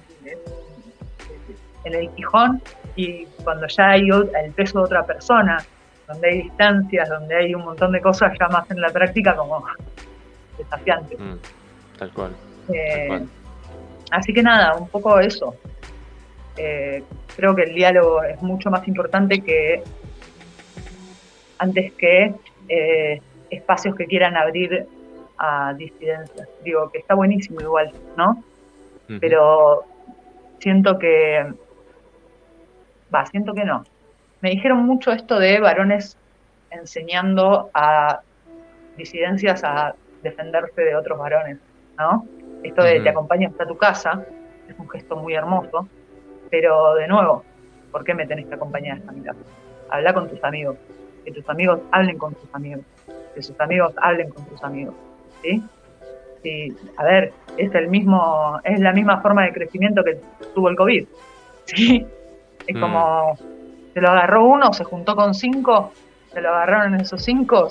en el quijón, y cuando ya hay el peso de otra persona, donde hay distancias, donde hay un montón de cosas ya más en la práctica como desafiantes. Mm, tal, cual, eh, Así que nada, un poco eso. Eh, creo que el diálogo es mucho más importante que antes que eh, espacios que quieran abrir a disidencias. Digo que está buenísimo igual, ¿no? Pero siento que va, siento que no. Me dijeron mucho esto de varones enseñando a disidencias a defenderse de otros varones, ¿no? Esto de te acompaño hasta tu casa es un gesto muy hermoso, pero de nuevo, ¿por qué me tenés que acompañar hasta mi casa? Habla con tus amigos, que tus amigos hablen con tus amigos, que sus amigos hablen con tus amigos, ¿sí? Sí, a ver, es el mismo, es la misma forma de crecimiento que tuvo el COVID, ¿sí? Es mm. como, se lo agarró uno, se juntó con cinco, se lo agarraron esos cinco,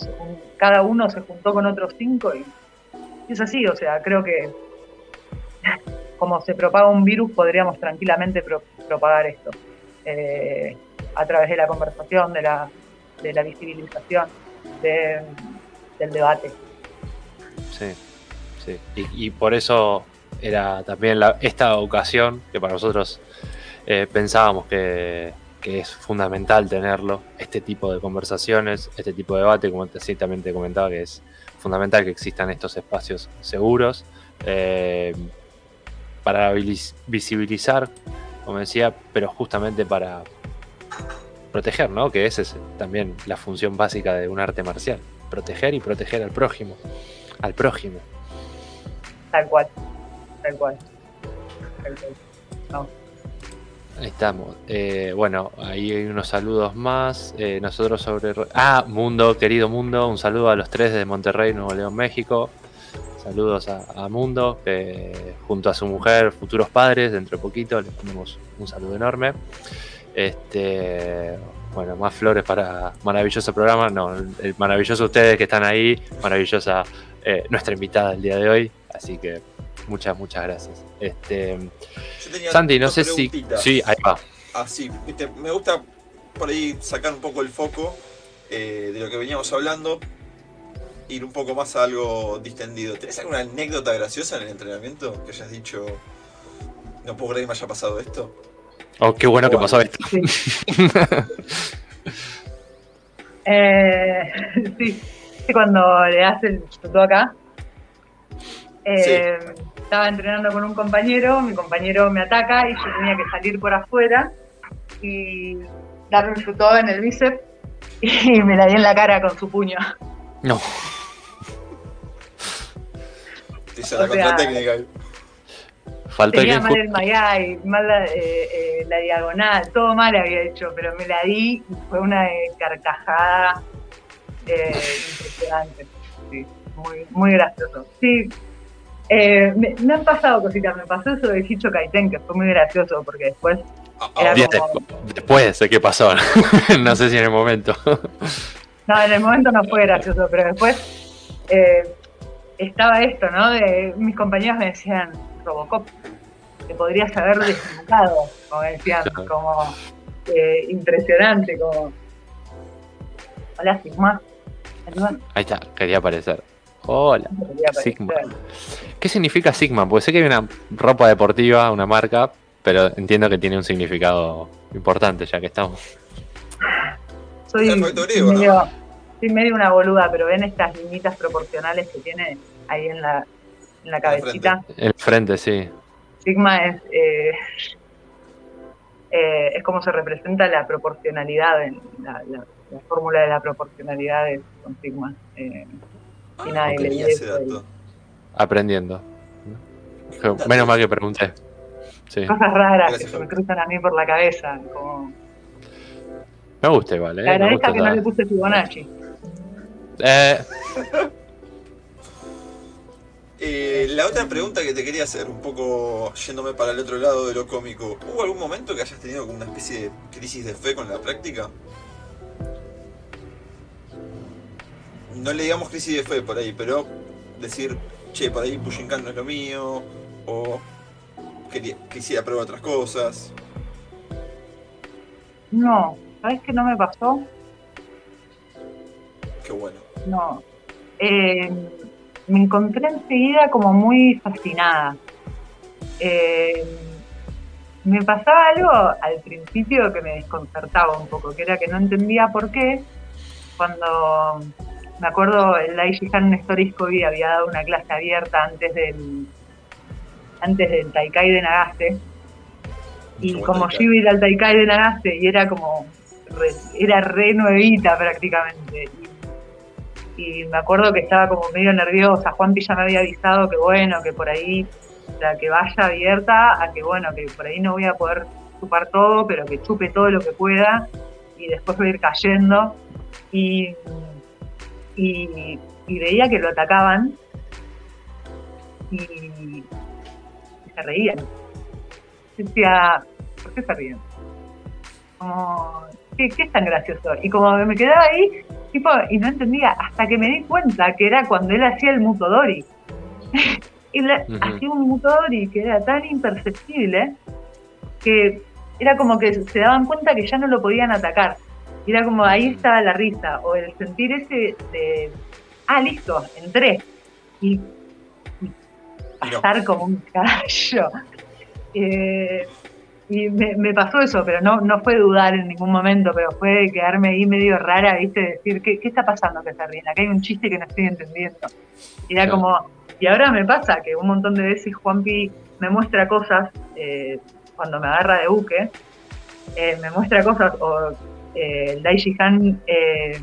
cada uno se juntó con otros cinco y, es así, o sea, creo que como se propaga un virus podríamos tranquilamente propagar esto eh, a través de la conversación, de la, visibilización, del debate. Sí, sí. Y, por eso era también esta ocasión, que para nosotros eh, pensábamos que, es fundamental tenerlo, este tipo de conversaciones, este tipo de debate, como te comentaba que es fundamental que existan estos espacios seguros eh, para visibilizar, como decía, pero justamente para proteger, ¿no? Que esa es también la función básica de un arte marcial, proteger y proteger al prójimo, al prójimo. Tal cual, tal cual. Tal cual. No. Ahí estamos. Eh, bueno, ahí hay unos saludos más. Eh, nosotros sobre. Ah, Mundo, querido Mundo. Un saludo a los tres de Monterrey, Nuevo León, México. Saludos a, Mundo, junto a su mujer, futuros padres, dentro de poquito. Les ponemos un saludo enorme. Este. Bueno, más flores para maravilloso programa. No, el, maravilloso ustedes que están ahí. Maravillosa eh, nuestra invitada el día de hoy. Así que muchas, muchas gracias. Este. Sandy, no sé si. Sí, ahí va. Ah, sí, me gusta por ahí sacar un poco el foco eh, de lo que veníamos hablando, ir un poco más a algo distendido. ¿Tenés alguna anécdota graciosa en el entrenamiento que hayas dicho, no puedo creer que me haya pasado esto? Oh, qué bueno que pasó esto. Sí. eh, sí, cuando le das el chuto acá, eh, estaba entrenando con un compañero, mi compañero me ataca y yo tenía que salir por afuera y darle un chutón en el bíceps y me la di en la cara con su puño. No. Dice la contratécnica. Tenía mal el mayay, mal la, eh, eh, la, diagonal, todo mal había hecho, pero me la di y fue una carcajada eh, impresionante. Sí, muy, muy gracioso. Sí, eh, me, han pasado cositas, me pasó eso de Hicho Kaiten, que fue muy gracioso, porque después... Era como... Después sé qué pasó, no sé si en el momento. no, en el momento no fue gracioso, pero después eh, estaba esto, ¿no? De, mis compañeros me decían, Robocop, te podrías haber desmontado, como decían, como eh, impresionante, como... Hola, Sigma. Ahí está, quería aparecer. Hola, Sigma. ¿Qué significa Sigma? Porque sé que hay una ropa deportiva, una marca, pero entiendo que tiene un significado importante ya que estamos. Soy medio, soy medio una boluda, pero ven estas limitas proporcionales que tiene ahí en la, en la cabecita. El frente, sí. Sigma es, eh, eh, es como se representa la proporcionalidad, en la, fórmula de la proporcionalidad es con Sigma. Eh, y nada, y leí eso Aprendiendo. Menos mal que pregunté. Cosas raras que se me cruzan a mí por la cabeza. Como... Me gusta igual, ¿eh? Le agradezco que no le puse Fibonacci. Eh. eh, la otra pregunta que te quería hacer, un poco yéndome para el otro lado de lo cómico, ¿hubo algún momento que hayas tenido como una especie de crisis de fe con la práctica? No le digamos crisis de fe por ahí, pero decir, che, por ahí Pushinkan no es lo mío, o quería, quisiera probar otras cosas. No, ¿sabes qué no me pasó? Qué bueno. No. Eh, me encontré enseguida como muy fascinada. Eh, me pasaba algo al principio que me desconcertaba un poco, que era que no entendía por qué cuando me acuerdo el Lai Jihan Story había dado una clase abierta antes del antes del Taikai de Nagaste y como yo iba al Taikai de Nagaste y era como era re nuevita prácticamente y, me acuerdo que estaba como medio nerviosa Juanpi ya me había avisado que bueno que por ahí la que vaya abierta a que bueno que por ahí no voy a poder chupar todo pero que chupe todo lo que pueda y después voy a ir cayendo y y, veía que lo atacaban y, se reían. Decía, ¿por qué se ríen? ¿Qué, es tan gracioso? Y como me quedaba ahí, tipo, y no entendía, hasta que me di cuenta que era cuando él hacía el mutodori. y hacía un mutodori que era tan imperceptible que era como que se daban cuenta que ya no lo podían atacar era como ahí estaba la risa, o el sentir ese de, ah, listo, entré. Y, pasar como un caballo. Eh, y me, pasó eso, pero no, no fue dudar en ningún momento, pero fue quedarme ahí medio rara, ¿viste? Decir, ¿qué, qué está pasando que está bien? Acá hay un chiste que no estoy entendiendo. Y era como, y ahora me pasa que un montón de veces Juanpi me muestra cosas, eh, cuando me agarra de buque, eh, me muestra cosas o eh, el Dai Han, eh,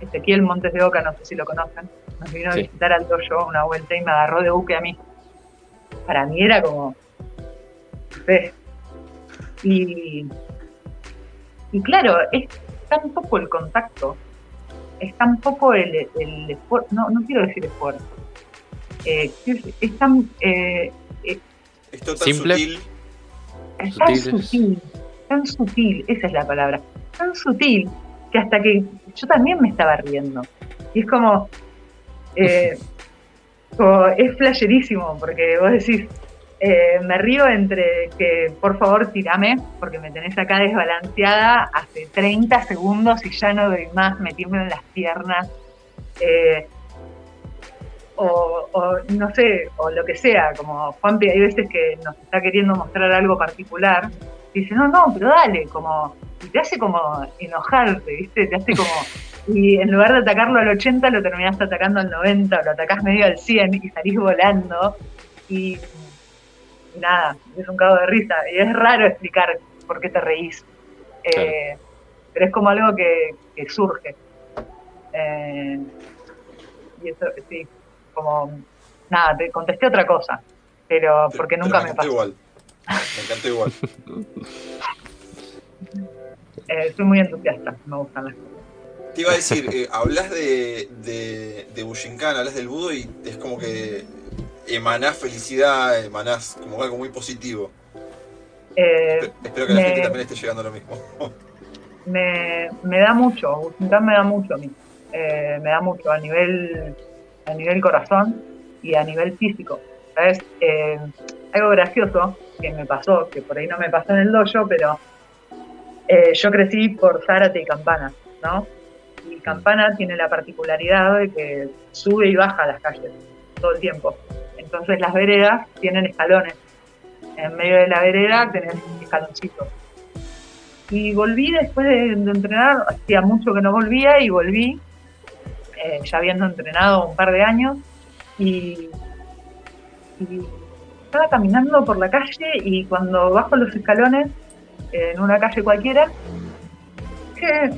Ezequiel Montes de Oca, no sé si lo conocen, nos vino a visitar al dojo una vuelta y me agarró de buque a mí. Para mí era como... Y, y claro, es tan poco el contacto, es tan poco el, esfuerzo, no, no quiero decir esfuerzo, eh, es, tan... Eh, Esto tan Simple. sutil. Es tan sutil, tan sutil, esa es la palabra tan sutil que hasta que yo también me estaba riendo. Y es como, eh, es flasherísimo, porque vos decís, eh, me río entre que por favor tirame, porque me tenés acá desbalanceada hace 30 segundos y ya no doy más, me en las piernas. Eh, o, o, no sé, o lo que sea, como Juanpi hay veces que nos está queriendo mostrar algo particular, y dice, no, no, pero dale, como y te hace como enojarte, ¿viste? Te hace como. Y en lugar de atacarlo al 80, lo terminaste atacando al 90, o lo atacás medio al 100 y salís volando. Y, nada, es un cago de risa. Y es raro explicar por qué te reís. Eh, pero es como algo que, surge. Eh, y eso, sí, como. Nada, te contesté otra cosa, pero porque nunca me, pasó. Igual. Me encantó igual. eh, soy muy entusiasta, me gustan las cosas. Te iba a decir, eh, hablas de, de, de Bushinkan, hablas del budo y es como que emanás felicidad, emanás como algo muy positivo. Eh, espero que la gente también esté llegando a lo mismo. me, me da mucho, Bushinkan me da mucho a mí. Eh, me da mucho a nivel, a nivel corazón y a nivel físico. ¿Sabes? Eh, algo gracioso que me pasó, que por ahí no me pasó en el dojo, pero yo crecí por Zárate y Campana, ¿no? Y Campana tiene la particularidad de que sube y baja las calles todo el tiempo. Entonces las veredas tienen escalones. En medio de la vereda tenés escaloncitos. Y volví después de, entrenar, hacía mucho que no volvía y volví. eh, ya habiendo entrenado un par de años, y, estaba caminando por la calle y cuando bajo los escalones, en una calle cualquiera, que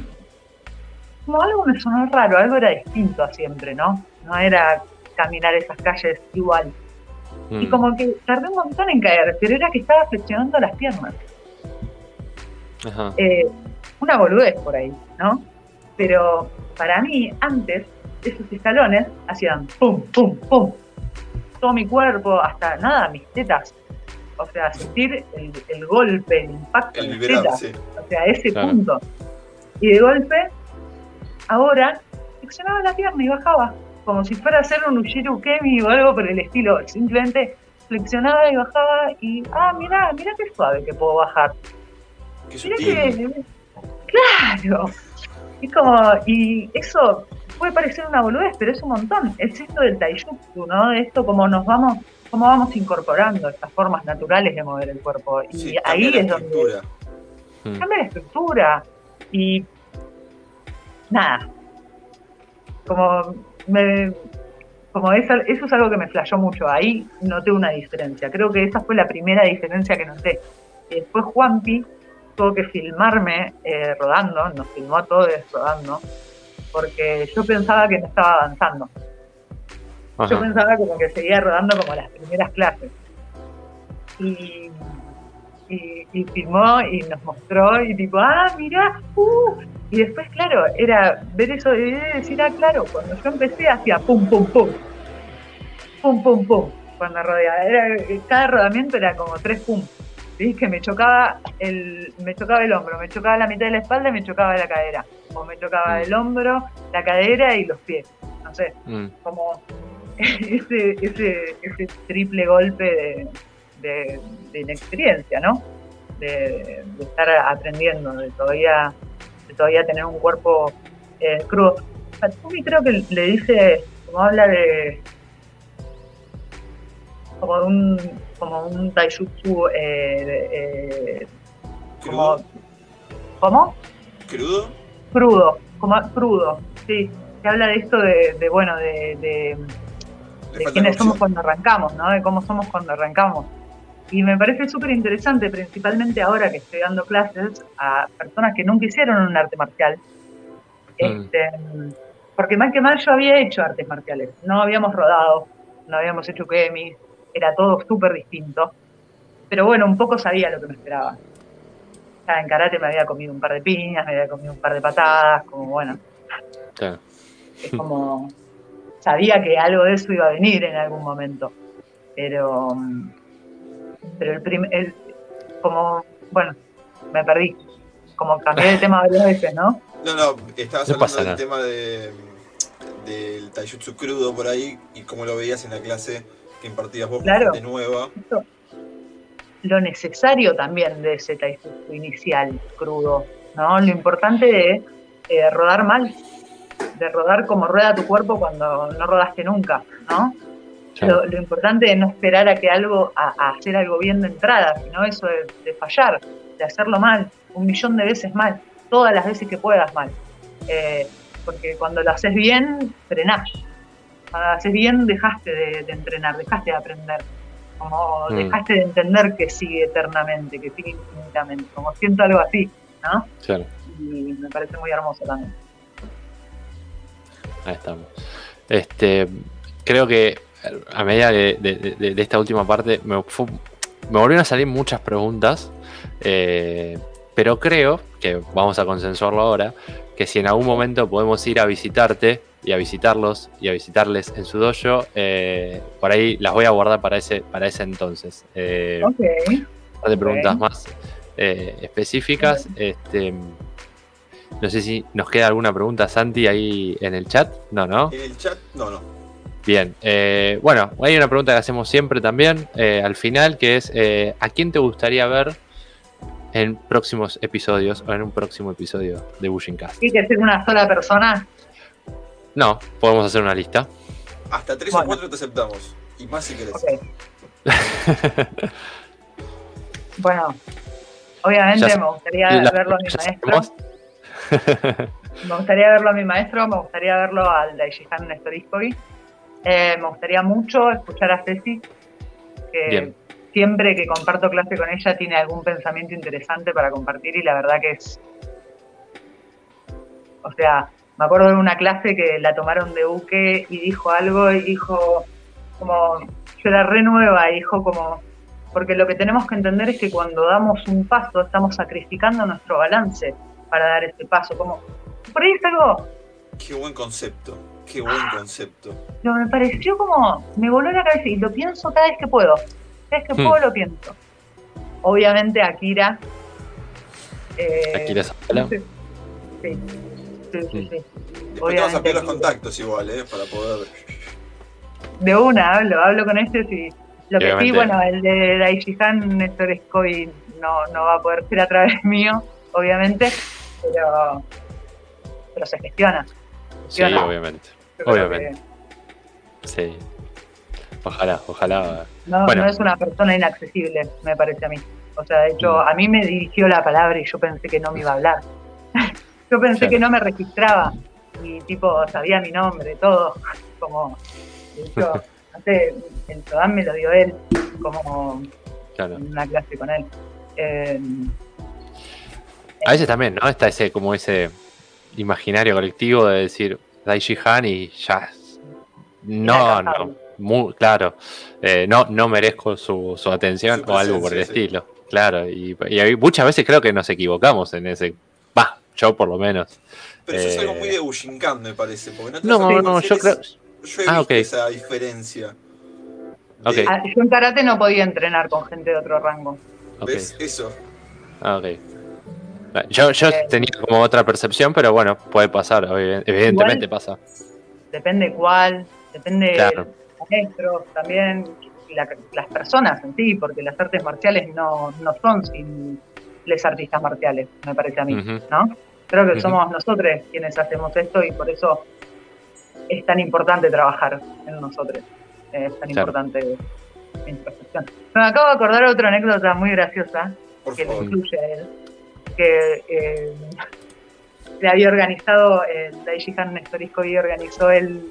como algo me sonó raro, algo era distinto a siempre, ¿no? No era caminar esas calles igual. Y Mm. como que tardé un montón en caer, pero era que estaba flexionando las piernas. Ajá. Eh, una boludez por ahí, ¿no? Pero para mí, antes, esos escalones hacían pum, pum, pum. Todo mi cuerpo, hasta nada, mis tetas. O sea, sentir el, el golpe, el impacto El tetas. sí. O sea, ese Claro. punto. Y de golpe, ahora, flexionaba la pierna y bajaba. Como si fuera a hacer un Ushiru Kemi o algo por el estilo. Simplemente flexionaba y bajaba y, ah, mira, mira qué suave que puedo bajar. Qué que. Claro. Es como. Y eso puede parecer una boludez, pero es un montón. Es esto del taijutsu, ¿no? De esto como nos vamos. Cómo vamos incorporando estas formas naturales de mover el cuerpo. Y Sí, ahí cambia la es donde estructura. Mm. cambia la estructura. Y. Nada. Como. Me, como eso es algo que me flashó mucho. Ahí noté una diferencia. Creo que esa fue la primera diferencia que noté. Y después Juanpi tuvo que filmarme eh, rodando, nos filmó a todos rodando, porque yo pensaba que no estaba avanzando. Yo pensaba como que seguía rodando como las primeras clases. Y, y, y filmó y nos mostró y tipo, ah, mirá, uh. Y después, claro, era ver eso de decir, ah, claro, cuando yo empecé hacía pum, pum, pum. Pum, pum, pum. Cuando rodeaba. Era, cada rodamiento era como tres pum. ¿sí? Que me chocaba el, me chocaba el hombro, me chocaba la mitad de la espalda y me chocaba la cadera. O me chocaba Mm. el hombro, la cadera y los pies. No sé Mm. como ese, ese, ese triple golpe de, de- de inexperiencia, ¿no? De, de estar aprendiendo, de todavía, todavía tener un cuerpo eh, crudo. Tatsumi creo que le dice, como habla de como de un como un taijutsu eh, eh, como ¿Crudo? ¿cómo? ¿Crudo? crudo, como crudo, sí, que habla de esto de, de, bueno, de, quiénes somos cuando arrancamos, ¿no? De cómo somos cuando arrancamos. Y me parece súper interesante, principalmente ahora que estoy dando clases a personas que nunca hicieron un arte marcial. Mm. Este, porque más que mal yo había hecho artes marciales, no habíamos rodado, no habíamos hecho kemi, era todo súper distinto. Pero bueno, un poco sabía lo que me esperaba. En karate me había comido un par de piñas, me había comido un par de patadas, como bueno, Claro. es como sabía que algo de eso iba a venir en algún momento pero mm, pero el, prim- el- como bueno me perdí. Como cambié de tema varias veces no No, no, estabas No hablando pasa del tema de, del taijutsu crudo por ahí y cómo lo veías en la clase que impartías vos Claro. gente nueva. Esto- lo necesario también de ese taijutsu inicial crudo no lo importante de eh, rodar mal de rodar como rueda tu cuerpo cuando no rodaste nunca no Claro. Lo, lo importante es no esperar a que algo, a, a hacer algo bien de entrada, sino eso de, de fallar, de hacerlo mal, un millón de veces mal, todas las veces que puedas mal. Eh, porque cuando lo haces bien, frenás. Cuando lo haces bien, dejaste de, de entrenar, dejaste de aprender. Como Mm. dejaste de entender que sigue eternamente, que sigue infinitamente. Como siento algo así, ¿no? Claro. Y me parece muy hermoso también. Ahí estamos. Este, creo que a medida de, de- de- de esta última parte me, fu- me volvieron a salir muchas preguntas, eh, pero creo que vamos a consensuarlo ahora, que si en algún momento podemos ir a visitarte y a visitarlos y a visitarles en su dojo, eh, por ahí las voy a guardar para ese, para ese entonces. Eh, Ok. un par de preguntas más eh, específicas. Este, no sé si nos queda alguna pregunta, Santi, ahí en el chat. No, ¿no? En el chat, no, no. Bien. eh, bueno, hay una pregunta que hacemos siempre también eh, al final, que es eh, ¿a quién te gustaría ver en próximos episodios o en un próximo episodio de Bushing Cast? ¿Tiene que ser una sola persona? No, podemos hacer una lista. Hasta tres Bueno. o cuatro te aceptamos. Y más si querés. Ok. bueno, obviamente Ya- me gustaría La- verlo a mi maestro. me gustaría verlo a mi maestro, me gustaría verlo al Daishihan Nestoriskovi. Eh, me gustaría mucho escuchar a Ceci, que Bien. siempre que comparto clase con ella tiene algún pensamiento interesante para compartir y la verdad que es... O sea, me acuerdo de una clase que la tomaron de buque y dijo algo y dijo como... Yo era re nueva y dijo como... Porque lo que tenemos que entender es que cuando damos un paso estamos sacrificando nuestro balance para dar ese paso. Como, por ahí es algo Qué buen concepto. Qué buen concepto. pero me pareció como, me voló la cabeza y lo pienso cada vez que puedo. Cada vez que Hmm. puedo lo pienso. Obviamente Akira. eh, Akira Zavala. Sí, sí, sí, sí, sí. Después te vas a Obviamente pedir los contactos igual, ¿eh? Para poder. De una, hablo, hablo con este y lo que sí, Obviamente. bueno, el de Daishihan Néstor Scoy no, no va a poder ser a través mío, obviamente, pero, pero se gestiona. Sí, no. Obviamente. Sí. Ojalá, ojalá. No, Bueno. no es una persona inaccesible, me parece a mí. O sea, de hecho, a mí me dirigió la palabra y yo pensé que no me iba a hablar. yo pensé Claro. que no me registraba y tipo sabía mi nombre, todo. Como, de hecho, sé, el Sodán me lo dio él, como Claro. en una clase con él. Eh, A veces también, ¿no? Está ese, como ese imaginario colectivo de decir Daishi Han y ya. No, no. Muy, claro. Eh, no, no merezco su, su atención Su o algo por el sí. estilo. Claro. Y, muchas veces creo que nos equivocamos en ese. Va, yo por lo menos. Pero eso es Eh, algo muy de Bushinkan, me parece. Porque no te No, no, yo creo. Yo he Ah, visto ok. esa diferencia. De- ah, yo en karate no podía entrenar con gente de otro rango. ¿Ves? Eso. Ah, ok. Yo, yo Eh, tenía como otra percepción, pero bueno, puede pasar, evi- evidentemente Igual- pasa. Depende cuál, depende Claro. los maestros también, y la- las personas en sí, porque las artes marciales no, no son sin les artistas marciales, me parece a mí. ¿no? Creo que somos nosotros quienes hacemos esto y por eso es tan importante trabajar en nosotros. Es tan Claro. importante la introspección. Me acabo de acordar otra anécdota muy graciosa Por que lo favor. incluye a él, que eh, le había organizado, el Daishihan Nestorisco y organizó el,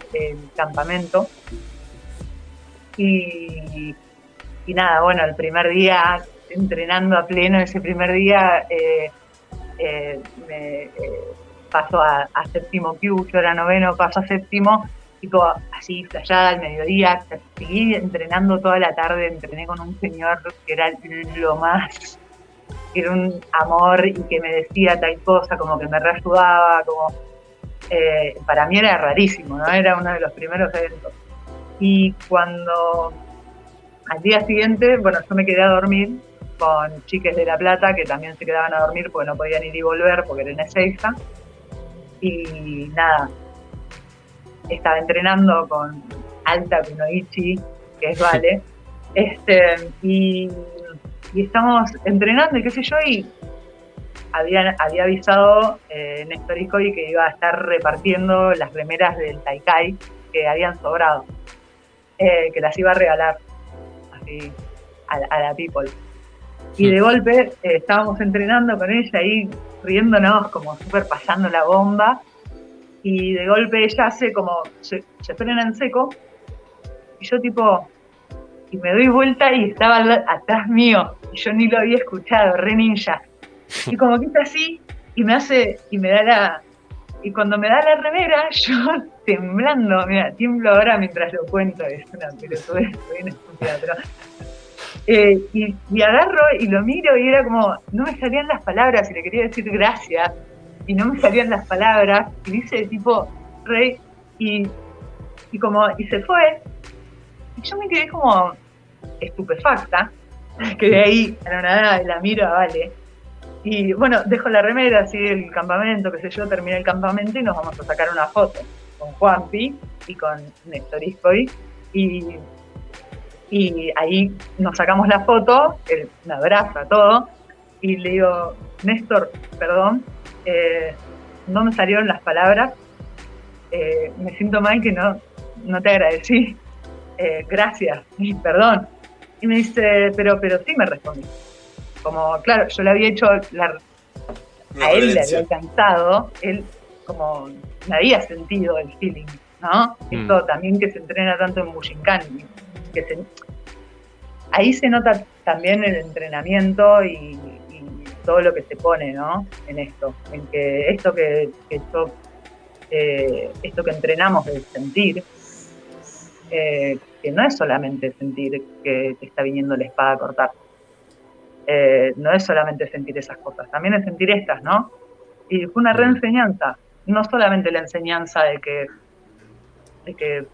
campamento. Y, y nada, bueno, el primer día, entrenando a pleno, ese primer día eh, eh, me eh, pasó a, a séptimo Q, yo era noveno, pasó a séptimo, tipo así, flayada al mediodía, seguí entrenando toda la tarde, entrené con un señor que era lo más, que era un amor y que me decía tal cosa, como que me reayudaba, como eh, para mí era rarísimo, ¿no? Era uno de los primeros eventos. Y cuando al día siguiente, bueno, yo me quedé a dormir con chiques de La Plata que también se quedaban a dormir porque no podían ir y volver porque era en Ezeiza. Y nada, estaba entrenando con Alta Kunoichi, que es Vale, este, y, y estamos entrenando y qué sé yo, y había, había avisado eh, Néstor Iscoy que iba a estar repartiendo las remeras del Taikai que habían sobrado, eh, que las iba a regalar así a, la- a la people. Y de golpe eh, estábamos entrenando con ella ahí, riéndonos, como súper pasando la bomba. Y de golpe ella hace como, se, se frena en seco. Y yo tipo, y me doy vuelta y estaba atrás mío. Y yo ni lo había escuchado, re ninja. Y como que está así, y me hace, y me da la, y cuando me da la remera, yo temblando, mira, tiemblo ahora mientras lo cuento, es una pelotudez, una estúpida, pero eh, y, y agarro y lo miro y era como, no me salían las palabras y le quería decir gracias y no me salían las palabras y dice tipo rey y, y como y se fue y yo me quedé como estupefacta quedé ahí anonadada y la miro a Vale. Y bueno dejo la remera así el campamento qué sé yo terminé el campamento y nos vamos a sacar una foto con Juanpi y con Néstor Iscoy. Y ahí nos sacamos la foto, él me abraza todo, y le digo, Néstor, perdón, eh, no me salieron las palabras, eh, me siento mal que no, no te agradecí, eh, gracias, perdón. Y me dice, pero, pero sí me respondí. Como, claro, yo le había hecho, la, a él le había alcanzado, él como me había sentido el feeling, ¿no? Mm. Esto también que se entrena tanto en Bushinkan, que se, ahí se nota también el entrenamiento y, y todo lo que se pone, ¿no? En esto, en que esto que, que yo, eh, esto que entrenamos de sentir, eh, que no es solamente sentir que te está viniendo la espada a cortar, eh, no es solamente sentir esas cosas, también es sentir estas, ¿no? Y fue una reenseñanza, no solamente la enseñanza de que, de que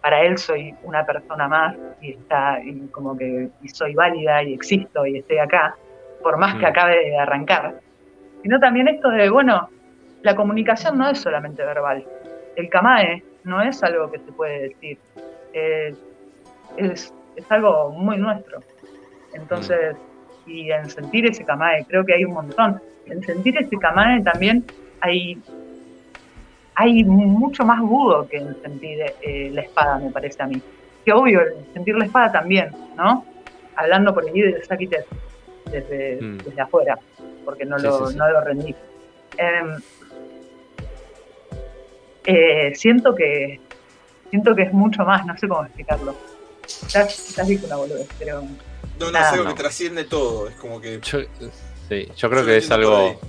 para él soy una persona más y está y como que y soy válida y existo y estoy acá, por más que Mm. acabe de arrancar, sino también esto de, bueno, la comunicación no es solamente verbal. El kamae no es algo que se puede decir, eh, es, es algo muy nuestro. Entonces, y en sentir ese kamae, creo que hay un montón. En sentir ese kamae también hay, hay mucho más budo que en sentir eh, la espada, me parece a mí. Que obvio, el sentir la espada también, ¿no? Hablando por allí de Sakite desde, Mm. desde afuera, porque no, Sí, lo, sí, sí. no lo rendí. Em, eh, siento que siento que es mucho más, no sé cómo explicarlo. Ya, ya dije una boludez, pero No, no, Nada, algo no. que trasciende todo. Es como que. Yo, sí, yo creo que es algo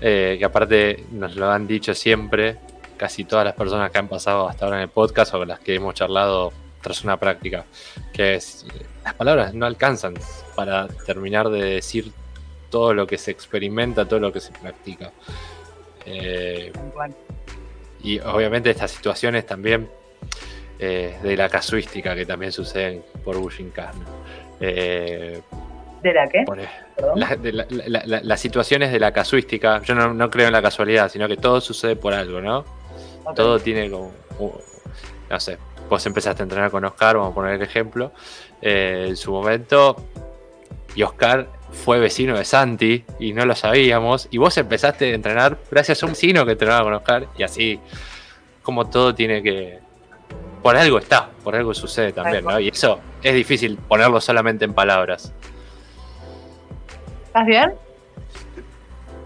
eh, que aparte nos lo han dicho siempre, casi todas las personas que han pasado hasta ahora en el podcast o con las que hemos charlado tras una práctica, que es, las palabras no alcanzan para terminar de decir todo lo que se experimenta, todo lo que se practica. Eh, bueno, y obviamente estas situaciones también eh, de la casuística que también suceden por Bushinkan. Eh, ¿de la qué? e- la- de la- la- la- las situaciones de la casuística, yo no, no creo en la casualidad, sino que todo sucede por algo, ¿no? Todo tiene como, no sé, vos empezaste a entrenar con Oscar, vamos a poner el ejemplo, eh, en su momento, y Oscar fue vecino de Santi y no lo sabíamos, y vos empezaste a entrenar gracias a un vecino que entrenaba con Oscar, y así, como todo tiene que... Por algo está, por algo sucede también, ¿no? Y eso es difícil ponerlo solamente en palabras. ¿Estás bien?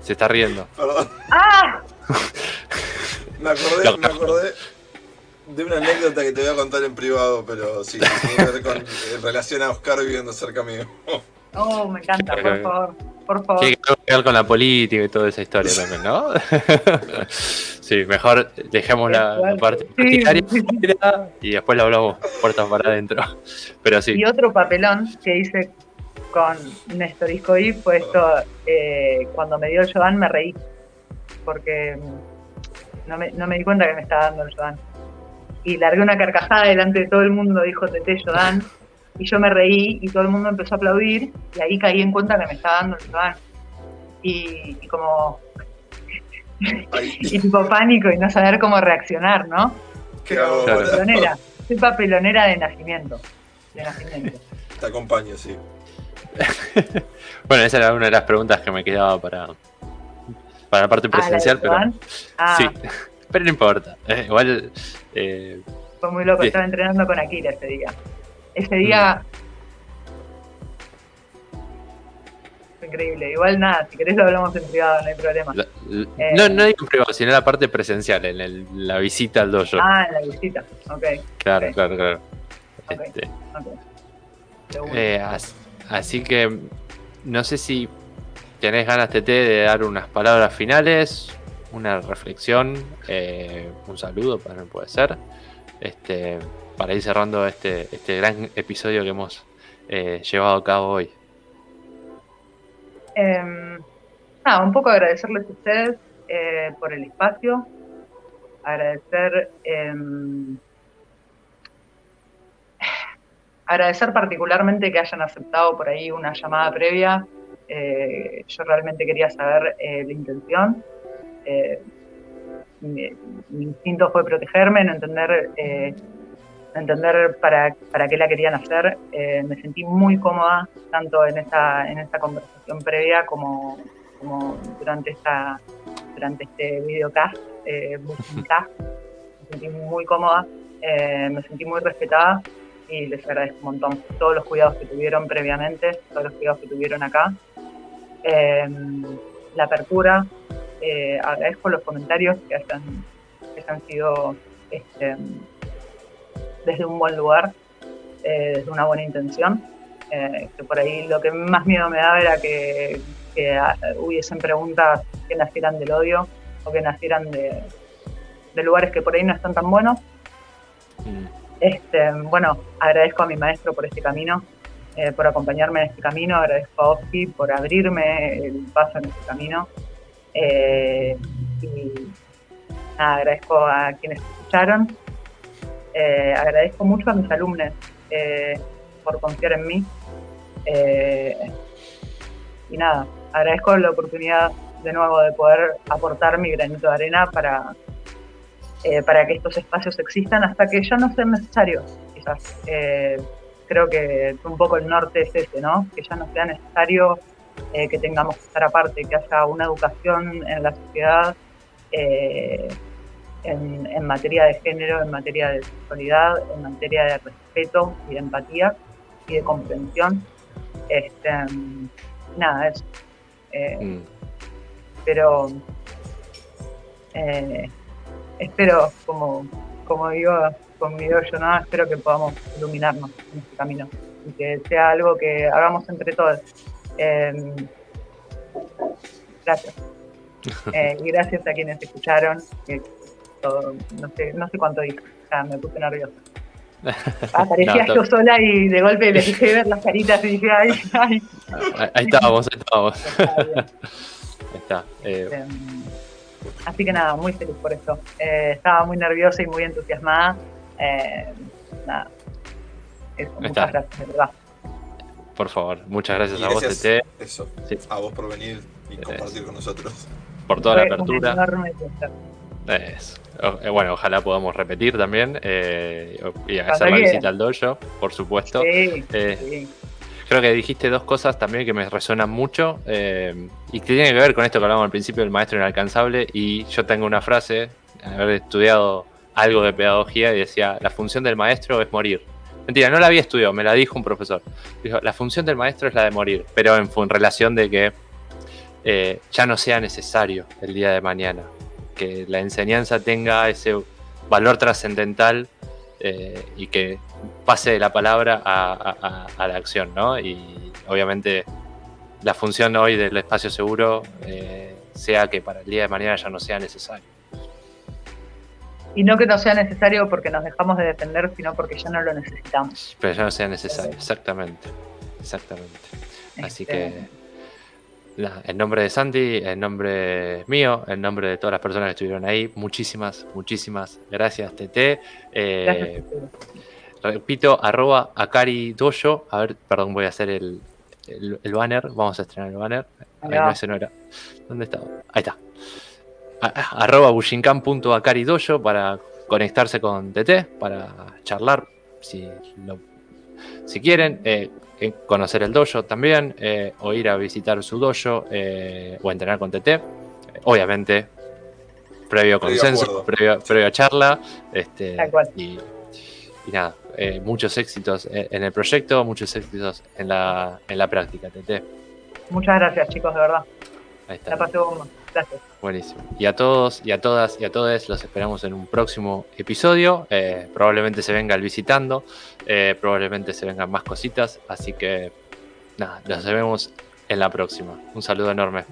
Se está riendo. Perdón. ¡Ah! Me acordé, me acordé de una anécdota que te voy a contar en privado, pero sí, tiene que ver con, en relación a Oscar viviendo cerca mío. Oh, me encanta, por que- favor, por favor. Tiene que ver con la política y toda esa historia también, ¿no? sí, mejor dejemos la, la parte Sí, sí, y después la hablamos puertas para adentro. Pero sí, Y otro papelón que hice con Néstor Iscoí fue esto, eh, cuando me dio el Yodan me reí, porque no me, no me di cuenta que me estaba dando el Yodan. Y largué una carcajada delante de todo el mundo, dijo Tete Yodan, y yo me reí y todo el mundo empezó a aplaudir, y ahí caí en cuenta que me estaba dando el Yodan. Y, y como, y tipo pánico y no saber cómo reaccionar, ¿no? ¿qué? Papelonera, soy papelonera de nacimiento. De nacimiento. Te acompaño, sí. bueno, esa era una de las preguntas que me quedaba para, para la parte Ah, ¿la presencial, pero? Ah, sí, pero no importa. Eh, igual, eh, Fue muy loco, Sí. estaba entrenando con Akira ese día. Ese día. Fue Increíble. Igual nada, si querés lo hablamos en privado, no hay problema. la- Eh. no, no digo en privado, sino la parte presencial, en el- la visita al dojo. Ah, en la visita. Ok, claro, claro, claro. Ok. Este, ok. De una. Eh, as- así que no sé si tenés ganas, TT, de dar unas palabras finales, una reflexión, eh, un saludo, para puede ser, este, para ir cerrando este, este gran episodio que hemos eh, llevado a cabo hoy. Em, nada, un poco agradecerles a ustedes eh, por el espacio. Agradecer. em, agradecer particularmente que hayan aceptado por ahí una llamada previa. Eh, yo realmente quería saber eh, la intención. Eh, mi, instinto fue protegerme, no entender, eh, entender para, para qué la querían hacer. Eh, me sentí muy cómoda, tanto en esta, en esta conversación previa como, como durante, esta, durante este videocast, eh, Bookingcast. Me sentí muy cómoda, eh, me sentí muy respetada y les agradezco un montón todos los cuidados que tuvieron previamente, todos los cuidados que tuvieron acá. Eh, la apertura, agradezco los comentarios que hayan, que hayan sido este, desde un buen lugar, eh, desde una buena intención. Eh, que por ahí lo que más miedo me daba era que, hubiesen preguntas que nacieran del odio o que nacieran de, lugares que por ahí no están tan buenos. Mm. Este, bueno, agradezco a mi maestro por este camino, eh, por acompañarme en este camino, agradezco a Oski por abrirme el paso en este camino. y agradezco a quienes escucharon eh, agradezco mucho a mis alumnos eh, por confiar en mí. Eh, y nada, agradezco la oportunidad de nuevo de poder aportar mi granito de arena para, para que estos espacios existan hasta que ya no sean necesarios, quizás. creo que un poco el norte es ese, ¿no? Que ya no sea necesario que tengamos que estar aparte, que haya una educación en la sociedad en, materia de género, en materia de sexualidad, en materia de respeto y de empatía y de comprensión. Este, nada, eso. Eh, mm. Pero eh, espero, como, como digo con mi yo nada, espero que podamos iluminarnos en este camino y que sea algo que hagamos entre todos. Em, gracias. Eh, y gracias a quienes escucharon, no sé, no sé cuánto dije, me puse nerviosa. Aparecía yo sola y de golpe le dije ver las caritas y dije, ay, ay. Ahí estábamos, ahí estábamos. ahí está. Eh. Em, así que nada, muy feliz por eso. Eh, estaba muy nerviosa y muy entusiasmada. Eh, nada. muchas gracias, de verdad. Por favor, muchas gracias, a vos, Tete. Eso, a vos por venir y compartir con nosotros. Por toda la apertura. Eso. Eh, bueno, ojalá podamos repetir también eh, y hacer la visita al dojo, por supuesto. Eh, creo que dijiste dos cosas también que me resuenan mucho y que tienen que ver con esto que hablábamos al principio del maestro inalcanzable. Y yo tengo una frase, haber estudiado algo de pedagogía y decía, la función del maestro es morir. Mentira, no la había estudiado, me la dijo un profesor. Dijo, la función del maestro es la de morir, pero en, en relación de que ya no sea necesario el día de mañana que la enseñanza tenga ese valor trascendental eh, y que pase de la palabra a, la acción, ¿no? Y obviamente la función hoy del espacio seguro eh, sea que para el día de mañana ya no sea necesario. Y no que no sea necesario porque nos dejamos de defender, sino porque ya no lo necesitamos. Pero ya no sea necesario, exactamente. Exactamente. Así este, que en nombre de Santi, en nombre mío, en nombre de todas las personas que estuvieron ahí, muchísimas, muchísimas gracias, Tete. Eh, repito, arroba Akari Dojo. A ver, perdón, voy a hacer el, el, banner. Vamos a estrenar el banner. Ahí no, ese no era. ¿Dónde está? Ahí está. arroba bushinkan.akari Dojo para conectarse con Tete, para charlar si, si quieren. Eh, conocer el dojo también, eh, o ir a visitar su dojo, eh, o entrenar con TT. Obviamente, previo consenso, previo, previo, charla. Este, y, nada, eh, muchos éxitos en el proyecto, muchos éxitos en la, en la práctica, TT. Muchas gracias, chicos, de verdad. Ahí está. La pasé Buenísimo. Y a todos, y a todas, y a todos los esperamos en un próximo episodio. probablemente se venga el visitando. Eh, probablemente se vengan más cositas, así que nada, nos vemos en la próxima. Un saludo enorme.